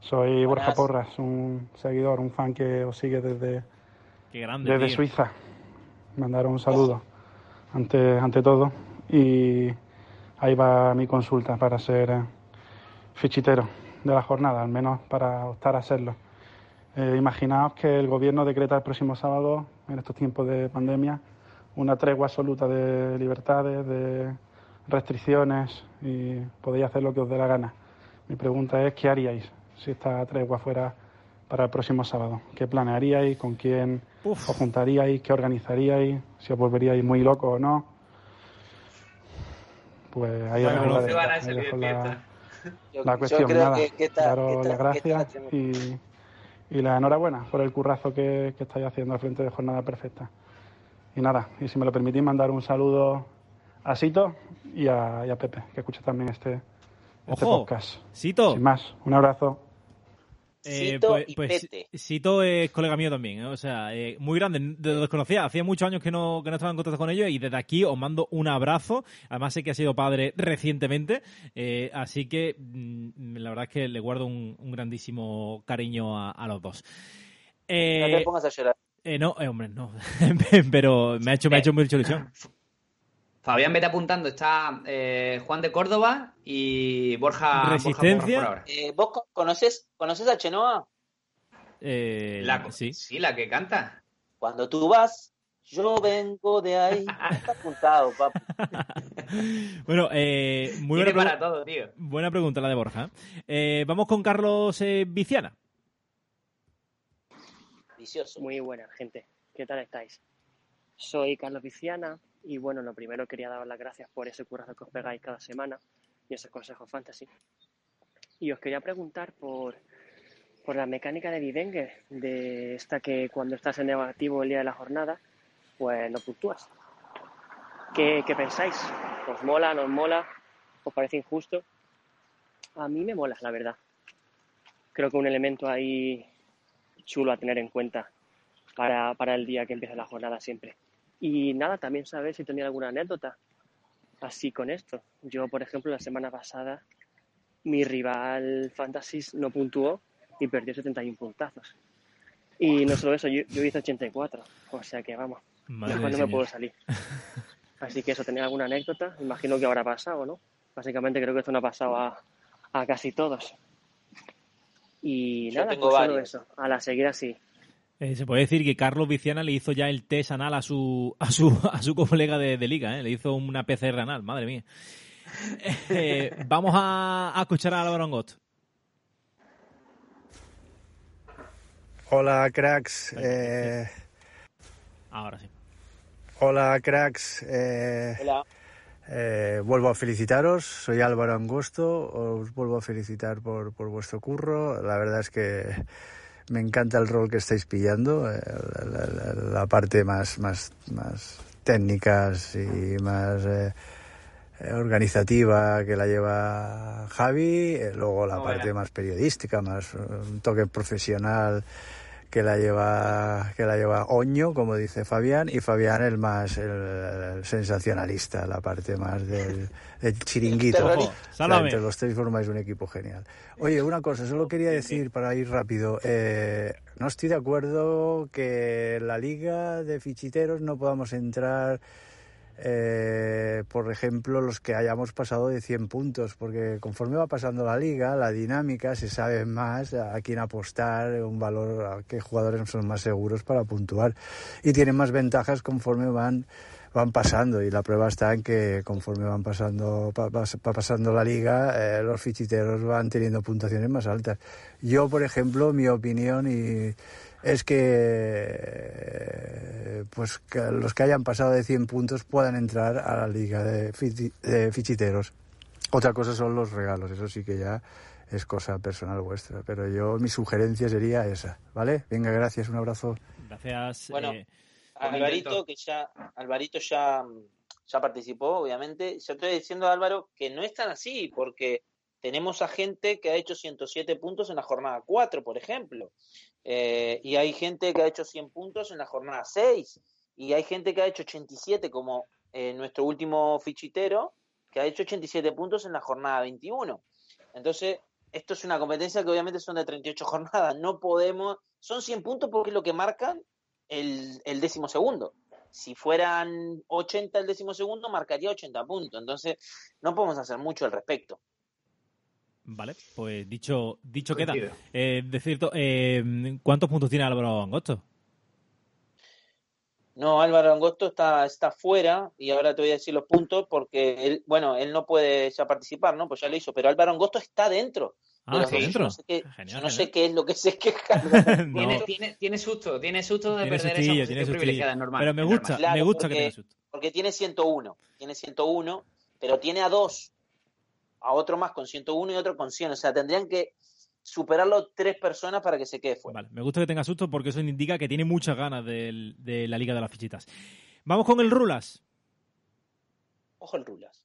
Soy Borja. Porras, un seguidor, un fan que os sigue desde, Qué grande, desde tío. Suiza. Mandaron un saludo ante, ante todo y ahí va mi consulta para ser eh, fichitero de la jornada, al menos para optar a serlo. Eh, imaginaos que el gobierno decreta el próximo sábado, en estos tiempos de pandemia, una tregua absoluta de libertades, de restricciones y podéis hacer lo que os dé la gana. Mi pregunta es, ¿qué haríais si esta tregua fuera para el próximo sábado? ¿Qué planearíais? ¿Con quién Uf. os juntaríais? ¿Qué organizaríais? ¿Si os volveríais muy locos o no? Pues ahí Bueno, os no la, se van a salir de la-. Yo, la yo cuestión. creo Nada, que, que daros que las gracias y, y la enhorabuena por el currazo que, que estáis haciendo al frente de Jornada Perfecta. Y nada, y si me lo permitís, mandar un saludo a Sito y a, y a Pepe, que escucha también este, este Ojo, podcast. Sito. Sin más, un abrazo. Eh, Sito pues, y pues, Pete. Es colega mío también, ¿eh? o sea, eh, muy grande, desconocía, hacía muchos años que no, que no estaba en contacto con ellos y desde aquí os mando un abrazo, además sé que ha sido padre recientemente, eh, así que mm, la verdad es que le guardo un, un grandísimo cariño a, a los dos. No Eh, te pongas a llorar. eh, no, eh, hombre, no, pero me ha hecho, me ha hecho mucha ilusión. Fabián, vete apuntando. Está eh, Juan de Córdoba y Borja. Resistencia. Por ahora. Eh, ¿Vos co- conoces, conoces a Chenoa? Eh, La, sí. sí, la que canta. Cuando tú vas, yo vengo de ahí. Está apuntado, papi. Bueno, eh, muy buena, para todo, tío. buena pregunta la de Borja. Eh, vamos con Carlos eh, Viciana. Vicioso. Muy buena, gente. ¿Qué tal estáis? Soy Carlos Viciana Y bueno, lo primero quería daros las gracias por ese currazo que os pegáis cada semana y esos consejos fantasy. Y os quería preguntar por, por la mecánica de Vivenger, de esta que cuando estás en negativo el día de la jornada, pues no puntúas. ¿Qué, qué pensáis? ¿Os mola, no os mola? ¿Os parece injusto? A mí me mola, la verdad. Creo que un elemento ahí chulo a tener en cuenta para, para el día que empieza la jornada siempre. Y nada, también saber si tenía alguna anécdota así con esto. Yo, por ejemplo, la semana pasada mi rival Fantasy no puntuó y perdió 71 puntazos. Y no solo eso, yo, yo hice 84. O sea que vamos, Madre mejor no me puedo salir. Así que eso, ¿tenía alguna anécdota? Imagino que habrá pasado, ¿no? Básicamente creo que esto no ha pasado a, a casi todos. Y Yo nada, tengo pues solo eso. A la seguir así. Eh, se puede decir que Carlos Viciana le hizo ya el test anal a su a su a su colega de, de liga, ¿eh? le hizo una PCR anal, madre mía. Eh, vamos a, a escuchar a Álvaro Angot. Hola cracks, eh, Ahora sí. hola cracks, eh, Hola. eh, vuelvo a felicitaros, soy Álvaro Angosto, os vuelvo a felicitar por, por vuestro curro, la verdad es que me encanta el rol que estáis pillando, eh, la, la- la- la parte más, más, más técnicas y más eh, organizativa que la lleva Javi, eh, luego la parte más periodística, más un toque profesional que la lleva que la lleva Oño, como dice Fabián, y Fabián el más el, el sensacionalista, la parte más del, chiringuito. Entre los tres formáis un equipo genial. Oye, una cosa, solo quería decir para ir rápido, eh, no estoy de acuerdo que en la liga de fichiteros no podamos entrar eh, por ejemplo, los que hayamos pasado de 100 puntos, porque conforme va pasando la liga, la dinámica, se sabe más a quién apostar, un valor, a qué jugadores son más seguros para puntuar. Y tienen más ventajas conforme van van pasando. Y la prueba está en que conforme van pasando va, pasando la liga eh, los fichiteros van teniendo puntuaciones más altas. Yo por ejemplo mi opinión y es que pues que los que hayan pasado de 100 puntos puedan entrar a la liga de, fichi- de fichiteros. Otra cosa son los regalos, eso sí que ya es cosa personal vuestra, pero yo mi sugerencia sería esa, ¿vale? Venga, gracias, un abrazo. Gracias. Bueno, eh, Alvarito, que ya, Alvarito ya, ya participó, obviamente. Yo estoy diciendo, Álvaro, que no es tan así, porque tenemos a gente que ha hecho 107 puntos en la jornada 4, por ejemplo. Eh, y hay gente que ha hecho 100 puntos en la jornada 6. Y hay gente que ha hecho 87, como eh, nuestro último fichitero, que ha hecho 87 puntos en la jornada 21. Entonces, esto es una competencia que obviamente son de 38 jornadas. No podemos. Son 100 puntos porque es lo que marcan el, el décimo segundo. Si fueran 80 el décimo segundo, marcaría 80 puntos. Entonces, no podemos hacer mucho al respecto. Vale, pues dicho dicho queda. Eh, de cierto, eh, ¿cuántos puntos tiene Álvaro Angosto? No, Álvaro Angosto está, está fuera y ahora te voy a decir los puntos porque él, bueno, él no puede ya participar, ¿no? Pues ya lo hizo, pero Álvaro Angosto está dentro. Ah, Pero está yo dentro. No sé qué, Genial, yo no sé qué es lo que se queja. No. Tiene, tiene, tiene susto, tiene susto de Tiene perder sustillo, esa tiene privilegiada, es normal. Pero me gusta, normal. Claro, me gusta que porque- tenga susto. porque tiene 101, tiene 101, pero tiene a dos, a otro más con 101 y otro con 100, o sea, tendrían que superarlo tres personas para que se quede fuera. Vale, me gusta que tenga susto porque eso indica que tiene muchas ganas del- de, la Liga de las Fichitas. Vamos con el Rulas. Ojo el Rulas.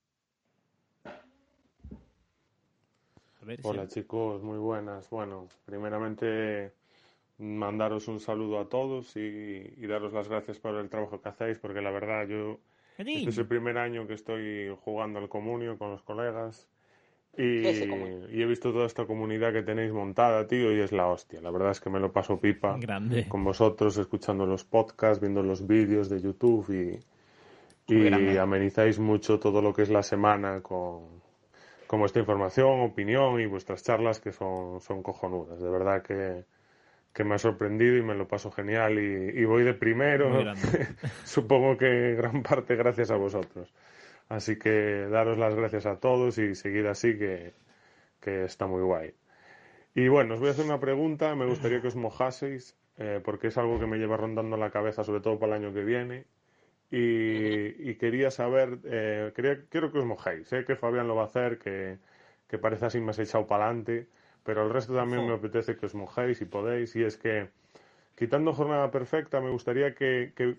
A ver, Hola sí. chicos, muy buenas. Bueno, primeramente mandaros un saludo a todos y, y daros las gracias por el trabajo que hacéis, porque la verdad yo este es el primer año que estoy jugando al comunio con los colegas y, he visto toda esta comunidad que tenéis montada, tío, y es la hostia. La verdad es que me lo paso pipa Grande. con vosotros, escuchando los podcasts, viendo los vídeos de YouTube y, y amenizáis mucho todo lo que es la semana con, con vuestra información, opinión y vuestras charlas que son, son cojonudas. De verdad que, que me ha sorprendido y me lo paso genial y, y voy de primero. Supongo que gran parte gracias a vosotros. Así que daros las gracias a todos y seguir así que, que está muy guay. Y bueno, os voy a hacer una pregunta, me gustaría que os mojaseis, eh, porque es algo que me lleva rondando la cabeza, sobre todo para el año que viene. y, y quería saber, eh, quería, quiero que os mojéis. Sé que Fabián lo va a hacer, que, que parece así más echado para adelante, pero el resto también me apetece que os mojéis y podéis. Y es que, quitando jornada perfecta, me gustaría que, que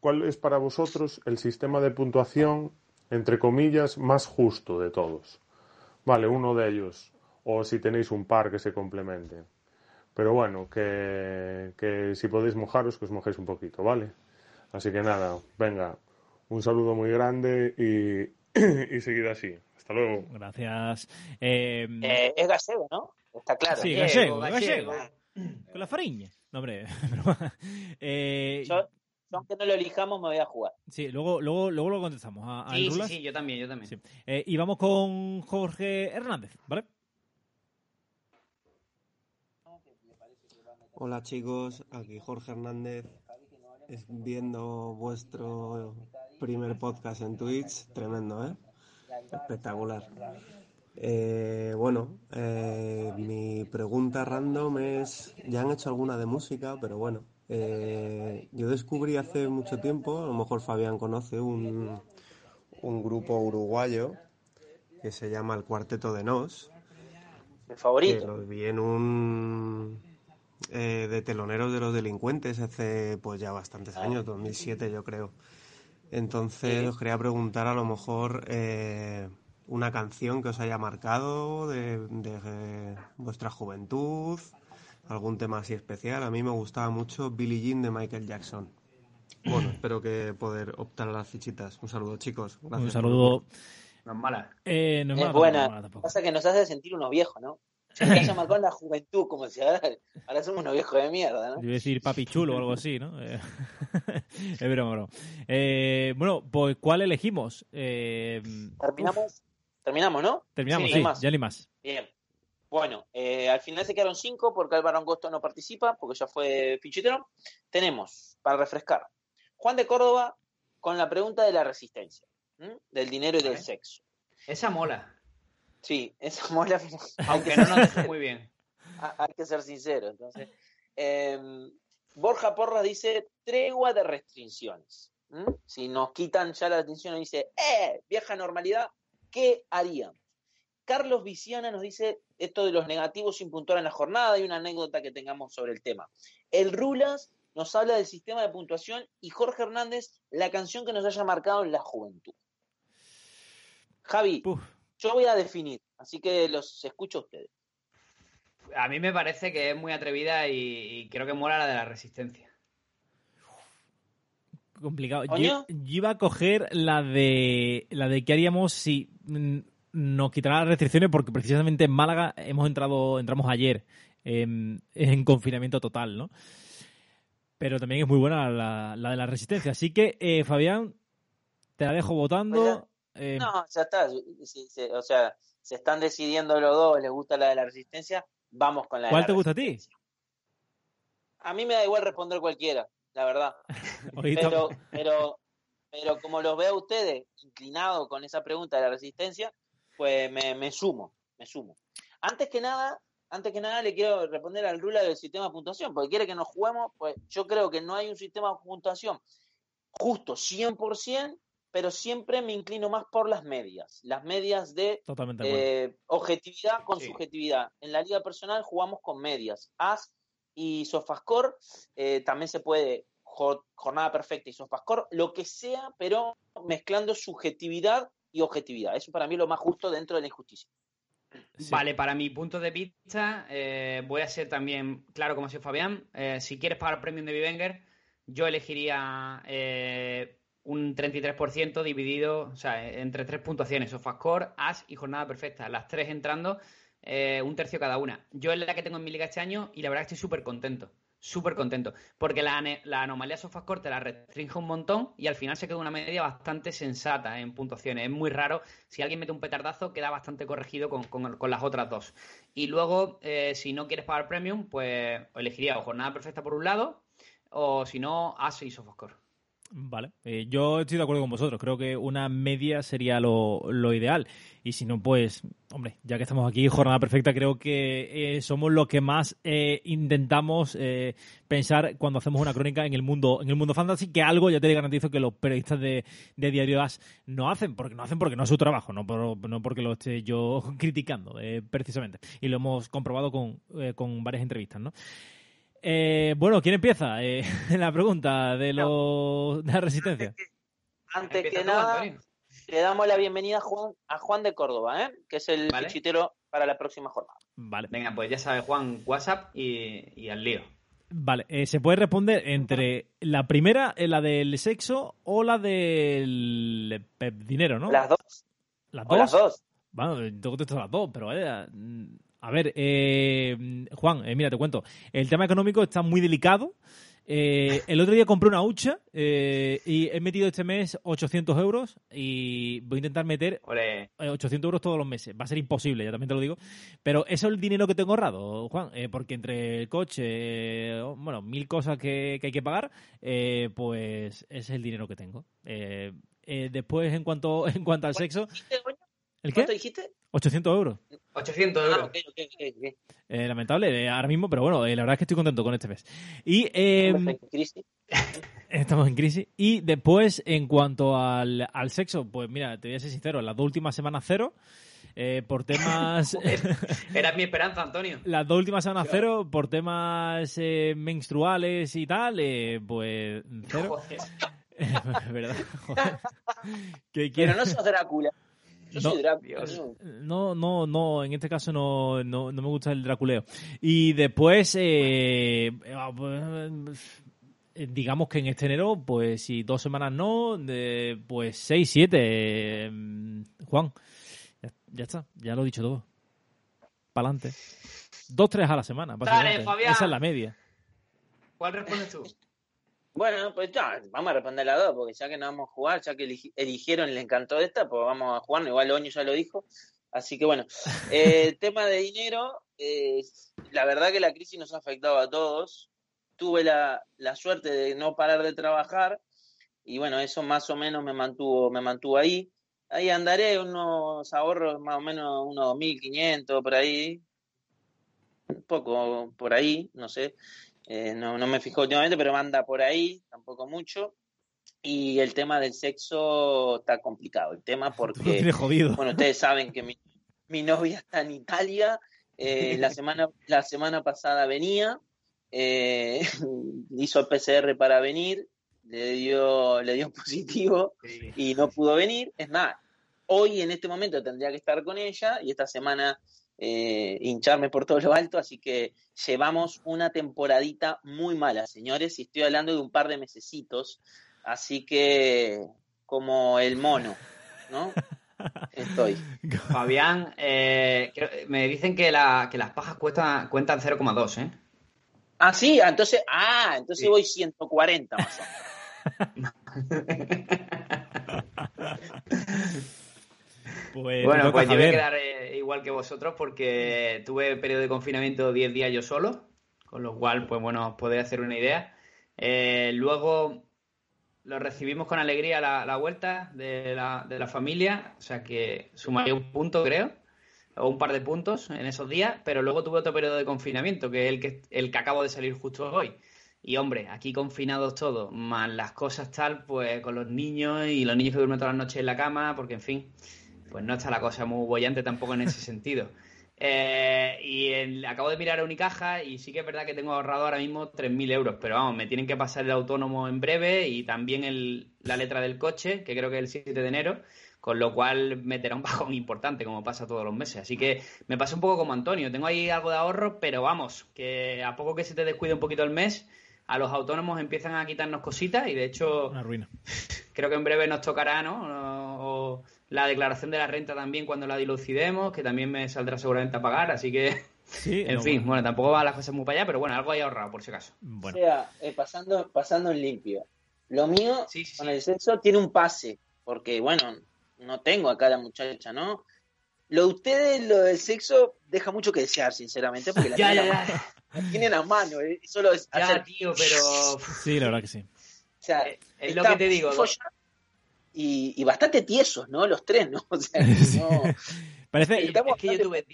¿cuál es para vosotros el sistema de puntuación, entre comillas, más justo de todos? Vale, uno de ellos, o si tenéis un par que se complementen. Pero bueno, que, que si podéis mojaros, que os mojéis un poquito, ¿vale? Así que nada, venga, un saludo muy grande y, y seguid así. Hasta luego. Gracias. Eh, Eh, es gallego, ¿no? Está claro. sí, gallego, gallego. Con la fariña. No, hombre. eh, Yo, yo aunque no lo elijamos, me voy a jugar. sí, luego, luego, luego lo contestamos a, a Sí, sí, sí, yo también, yo también. Sí. Eh, y vamos con Jorge Hernández, ¿vale? Hola chicos, aquí Jorge Hernández, es- viendo vuestro primer podcast en Twitch, tremendo, ¿eh? Espectacular. Eh, bueno, eh, mi pregunta random es, ya han hecho alguna de música, pero bueno, eh, yo descubrí hace mucho tiempo, a lo mejor Fabián conoce un, un grupo uruguayo que se llama el Cuarteto de Nos. Mi favorito. Que los vi en un eh, de teloneros de los delincuentes hace pues ya bastantes años, 2007 yo creo. Entonces os quería preguntar a lo mejor eh, una canción que os haya marcado de, de, eh, vuestra juventud, algún tema así especial. A mí me gustaba mucho Billie Jean de Michael Jackson. Bueno, espero que poder optar a las fichitas. Un saludo chicos. Gracias Un saludo. No es mala. Eh, no es Es mala, buena. no es mala tampoco. Pasa que nos hace sentir unos viejos, ¿no? Se haya marcado la juventud, como si ahora, ahora somos unos viejos de mierda, ¿no? Yo iba a decir papi chulo o algo así, ¿no? Eh, es broma, broma. Eh, bueno, pues ¿cuál elegimos? Eh, Terminamos, terminamos, ¿no? terminamos, Sí, sí, no más. ya ni más. Bien. Bueno, eh, al final se quedaron cinco porque Álvaro Angosto no participa, porque ya fue fichitero. Tenemos, para refrescar, Juan de Córdoba con la pregunta de la resistencia, ¿m? del dinero y del sexo. Esa mola. Sí, esa mola. Aunque no nos muy bien. ha- Hay que ser sincero. Entonces, eh, Borja Porras dice tregua de restricciones. Si nos quitan ya la restricción, dice, ¡eh! Vieja normalidad, ¿qué haríamos? Carlos Viciana nos dice esto de los negativos sin puntuar en la jornada y una anécdota que tengamos sobre el tema. El Rulas nos habla del sistema de puntuación y Jorge Hernández la canción que nos haya marcado en la juventud. Javi, yo voy a definir, así que los escucho a ustedes. A mí me parece que es muy atrevida y, y creo que mola la de la resistencia. Complicado. Yo, yo iba a coger la de la de qué haríamos si mm, nos quitaran las restricciones porque precisamente en Málaga hemos entrado entramos ayer en, en confinamiento total, ¿no? Pero también es muy buena la, la de la resistencia. Así que, eh, Fabián, te la dejo votando. Eh, No, ya está. o sea, se están decidiendo los dos, les gusta la de la resistencia, vamos con la de ¿Cuál la te gusta a ti? A mí me da igual responder cualquiera, la verdad. Pero, pero, pero como los veo a ustedes inclinados con esa pregunta de la resistencia, pues me, me sumo, me sumo. Antes que nada, antes que nada le quiero responder al Rula del sistema de puntuación, porque quiere que nos juguemos, pues yo creo que no hay un sistema de puntuación justo 100%, pero siempre me inclino más por las medias, las medias de eh, objetividad con Sí. subjetividad. En la liga personal jugamos con medias. As y Sofascore eh, también se puede jo- jornada perfecta y Sofascore, lo que sea, pero mezclando subjetividad y objetividad. Eso para mí es lo más justo dentro de la injusticia. Vale, para mi punto de vista, eh, voy a ser también claro como soy Fabián. Eh, si quieres pagar premium de Vivenger, yo elegiría eh, un 33% dividido, o sea, entre tres puntuaciones, Sofascore, As y Jornada Perfecta. Las tres entrando, eh, un tercio cada una. Yo es la que tengo en mi liga este año y la verdad que estoy súper contento. Súper contento. Porque la, la anomalía Sofascore te la restringe un montón y al final se queda una media bastante sensata en puntuaciones. Es muy raro. Si alguien mete un petardazo, queda bastante corregido con, con- con las otras dos. Y luego, eh, si no quieres pagar premium, pues elegiría o jornada perfecta por un lado, o si no, As y Sofascore. Vale, eh, yo estoy de acuerdo con vosotros. Creo que una media sería lo, lo, ideal. Y si no, pues, hombre, ya que estamos aquí, jornada perfecta, creo que eh, somos los que más eh, intentamos eh, pensar cuando hacemos una crónica en el mundo en el mundo fantasy, que algo ya te garantizo que los periodistas de, de Diario no hacen, porque no hacen porque no es su trabajo, no, por, no porque lo esté yo criticando, eh, precisamente. Y lo hemos comprobado con, con varias entrevistas, ¿no? Eh, bueno, ¿quién empieza? Eh, la pregunta de, lo, de la resistencia. Antes que nada, le damos la bienvenida a Juan, a Juan de Córdoba, ¿eh? que es el Vale. fichitero para la próxima jornada. Vale. Venga, pues ya sabes, Juan, WhatsApp y, y al lío. Vale, eh, se puede responder entre la primera, eh, la del sexo, o la del eh, dinero, ¿no? Las dos. ¿Las O las dos. Bueno, tengo que las dos, pero eh, a ver, eh, Juan, eh, mira, te cuento. El tema económico está muy delicado. Eh, el otro día compré una hucha eh, y he metido este mes 800 euros y voy a intentar meter eh, 800 euros todos los meses. Va a ser imposible, ya también te lo digo. Pero eso es el dinero que tengo ahorrado, Juan, eh, porque entre el coche, eh, bueno, mil cosas que, que hay que pagar, eh, pues ese es el dinero que tengo. Eh, eh, después, en cuanto, en cuanto al sexo... ¿El qué? ¿Cuánto dijiste? 800 euros. 800 Ah, euros. ok, ok, ok, ok. Eh, lamentable eh, ahora mismo, pero bueno, eh, la verdad es que estoy contento con este mes. Y eh, Estamos en crisis. estamos en crisis. Y después, en cuanto al, al sexo, pues mira, te voy a ser sincero, las dos últimas semanas cero. eh, por temas. Era mi esperanza, Antonio. las dos últimas semanas cero, por temas eh, menstruales y tal, eh, pues cero. Joder. ¿Verdad? Joder. ¿Qué Pero no sos Drácula. Yo No. soy Drácula. Dios. No, no. en este caso no, no, no me gusta el draculeo. Y después, eh, eh, digamos que en este enero, pues si dos semanas no, de, pues seis, siete. eh, Juan, ya, ya está, ya lo he dicho todo. Para adelante. Dos, tres a la semana, básicamente. Fabián. Esa es la media. ¿Cuál respondes tú? Bueno, pues ya, vamos a responder las dos, porque ya que no vamos a jugar, ya que eligi- eligieron y le encantó esta, pues vamos a jugar, igual Oño ya lo dijo. Así que bueno, eh, tema de dinero, eh, la verdad que la crisis nos ha afectado a todos. Tuve la, la suerte de no parar de trabajar y bueno, eso más o menos me mantuvo, me mantuvo ahí. Ahí andaré unos ahorros más o menos unos 1.500 por ahí, un poco por ahí, no sé. Eh, no, no me fijo últimamente, pero anda por ahí, tampoco mucho. Y el tema del sexo está complicado. El tema porque, jodido. bueno, ustedes saben que mi, mi novia está en Italia. eh, la, semana, la semana pasada venía, eh, hizo el PCR para venir, le dio, le dio positivo y no pudo venir. Es más, hoy en este momento tendría que estar con ella y esta semana eh, hincharme por todo lo alto, así que llevamos una temporadita muy mala, señores, y estoy hablando de un par de mesecitos, así que como el mono, ¿no? Estoy. Fabián, eh, me dicen que, la, que las pajas cuestan, cuentan 0,2, ¿eh? Ah, sí, entonces, ah, entonces Sí. voy 140 más o menos. Pues, Bueno, pues yo voy a quedar eh, igual que vosotros porque tuve periodo de confinamiento 10 días yo solo, con lo cual, pues bueno, os podéis hacer una idea. Eh, luego lo recibimos con alegría la, la vuelta de la, de la familia, o sea que sumaría un punto, creo, o un par de puntos en esos días, pero luego tuve otro periodo de confinamiento, que es el que, el que acabo de salir justo hoy. Y hombre, aquí confinados todos, más las cosas tal, pues con los niños y los niños que duermen todas las noches en la cama, porque en fin, pues no está la cosa muy bollante tampoco en ese sentido. Eh, y el- acabo de mirar a Unicaja y sí que es verdad que tengo ahorrado ahora mismo 3.000 euros, pero vamos, me tienen que pasar el autónomo en breve y también el- la letra del coche, que creo que es el 7 de enero, con lo cual meterá un bajón importante, como pasa todos los meses. Así que me pasa un poco como Antonio, tengo ahí algo de ahorro, pero vamos, que a poco que se te descuide un poquito el mes, a los autónomos empiezan a quitarnos cositas y de hecho Una ruina. creo que en breve nos tocará, ¿no? O, la declaración de la renta también cuando la dilucidemos, que también me saldrá seguramente a pagar, así que, Sí, en no, fin, bueno. bueno, tampoco van las cosas muy para allá, pero bueno, algo hay ahorrado por si acaso. Bueno. O sea, eh, pasando, pasando en limpio. Lo mío Sí, sí, con sí. el sexo tiene un pase, porque bueno, no tengo acá la muchacha, ¿no? Lo de ustedes, lo del sexo, deja mucho que desear, sinceramente, porque la, Ya, tienen, ya, la tienen a mano, eh, solo es Ya, hacer tío, pero... Sí, la verdad que sí. O sea, Eh, es lo que te digo, ¿no? Y, y bastante tiesos, ¿no? Los tres, ¿no? O sea, no. Parece. Es que yo tuve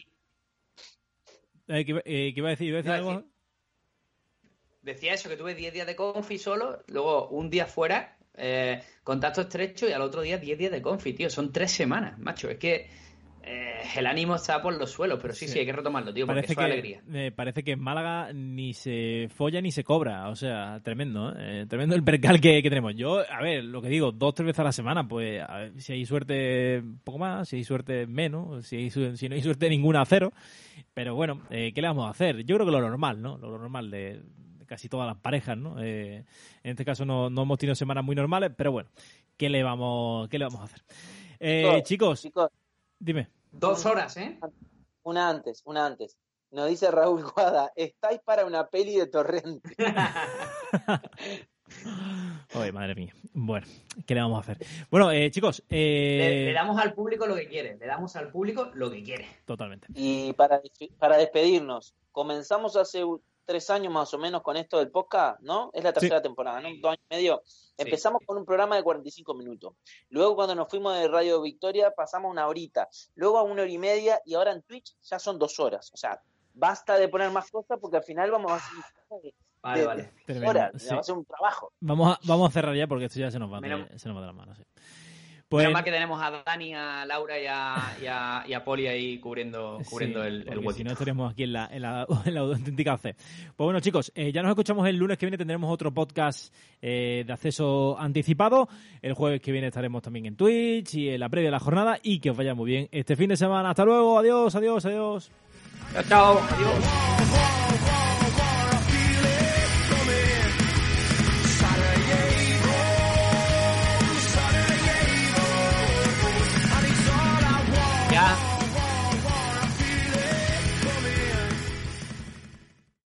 Eh, ¿qué, iba- eh, ¿qué iba a decir? ¿Iba a decir algo? Decía eso, que tuve 10 días de confi solo, luego un día fuera, eh, contacto estrecho y al otro día 10 días de confi, tío. Son tres semanas, macho. Es que eh, el ánimo está por los suelos, pero sí, sí, Sí. hay que retomarlo, tío, porque Parece eso que, es alegría. eh, parece que en Málaga ni se folla ni se cobra. O sea, tremendo, ¿eh? Eh, Tremendo el percal que, que tenemos. Yo, a ver, lo que digo, dos, tres veces a la semana, pues a ver, si hay suerte, poco más, si hay suerte, menos, si, hay si no hay suerte, ninguna, cero. Pero bueno, eh, ¿qué le vamos a hacer? Yo creo que lo normal, ¿no? Lo normal de, de casi todas las parejas, ¿no? Eh, en este caso no, no hemos tenido semanas muy normales, pero bueno, ¿qué le vamos, qué le vamos a hacer? Eh, chicos, chicos, dime. Dos horas, ¿eh? Una antes, una antes. Nos dice Raúl Guada, estáis para una peli de Torrente. Oye, madre mía. Bueno, ¿qué le vamos a hacer? Bueno, eh, chicos, eh, Le, le damos al público lo que quiere, le damos al público lo que quiere. Totalmente. Y para, para despedirnos, comenzamos hace tres años más o menos con esto del podcast, ¿no? Es la tercera temporada, ¿no? Dos años y medio. Empezamos con un programa de 45 minutos. Luego cuando nos fuimos de Radio Victoria pasamos una horita. Luego a una hora y media y ahora en Twitch ya son dos horas. O sea, basta de poner más cosas porque al final vamos a hacer de- Vale, de- vale. horas. sí. Va a ser un trabajo. Vamos a, vamos a cerrar ya porque esto ya se nos va, Menos- se nos va de las manos. sí. Pues... Pues, más que tenemos a Dani, a Laura y a, y a, y a Poli ahí cubriendo, cubriendo sí, el, el huequito. si no estaríamos aquí en la, en la, en la auténtica C. Pues bueno, chicos, eh, ya nos escuchamos el lunes que viene. Tendremos otro podcast eh, de acceso anticipado. El jueves que viene estaremos también en Twitch y en la previa de la jornada. Y que os vaya muy bien este fin de semana. Hasta luego. Adiós, adiós, adiós. Chao, chao. Adiós.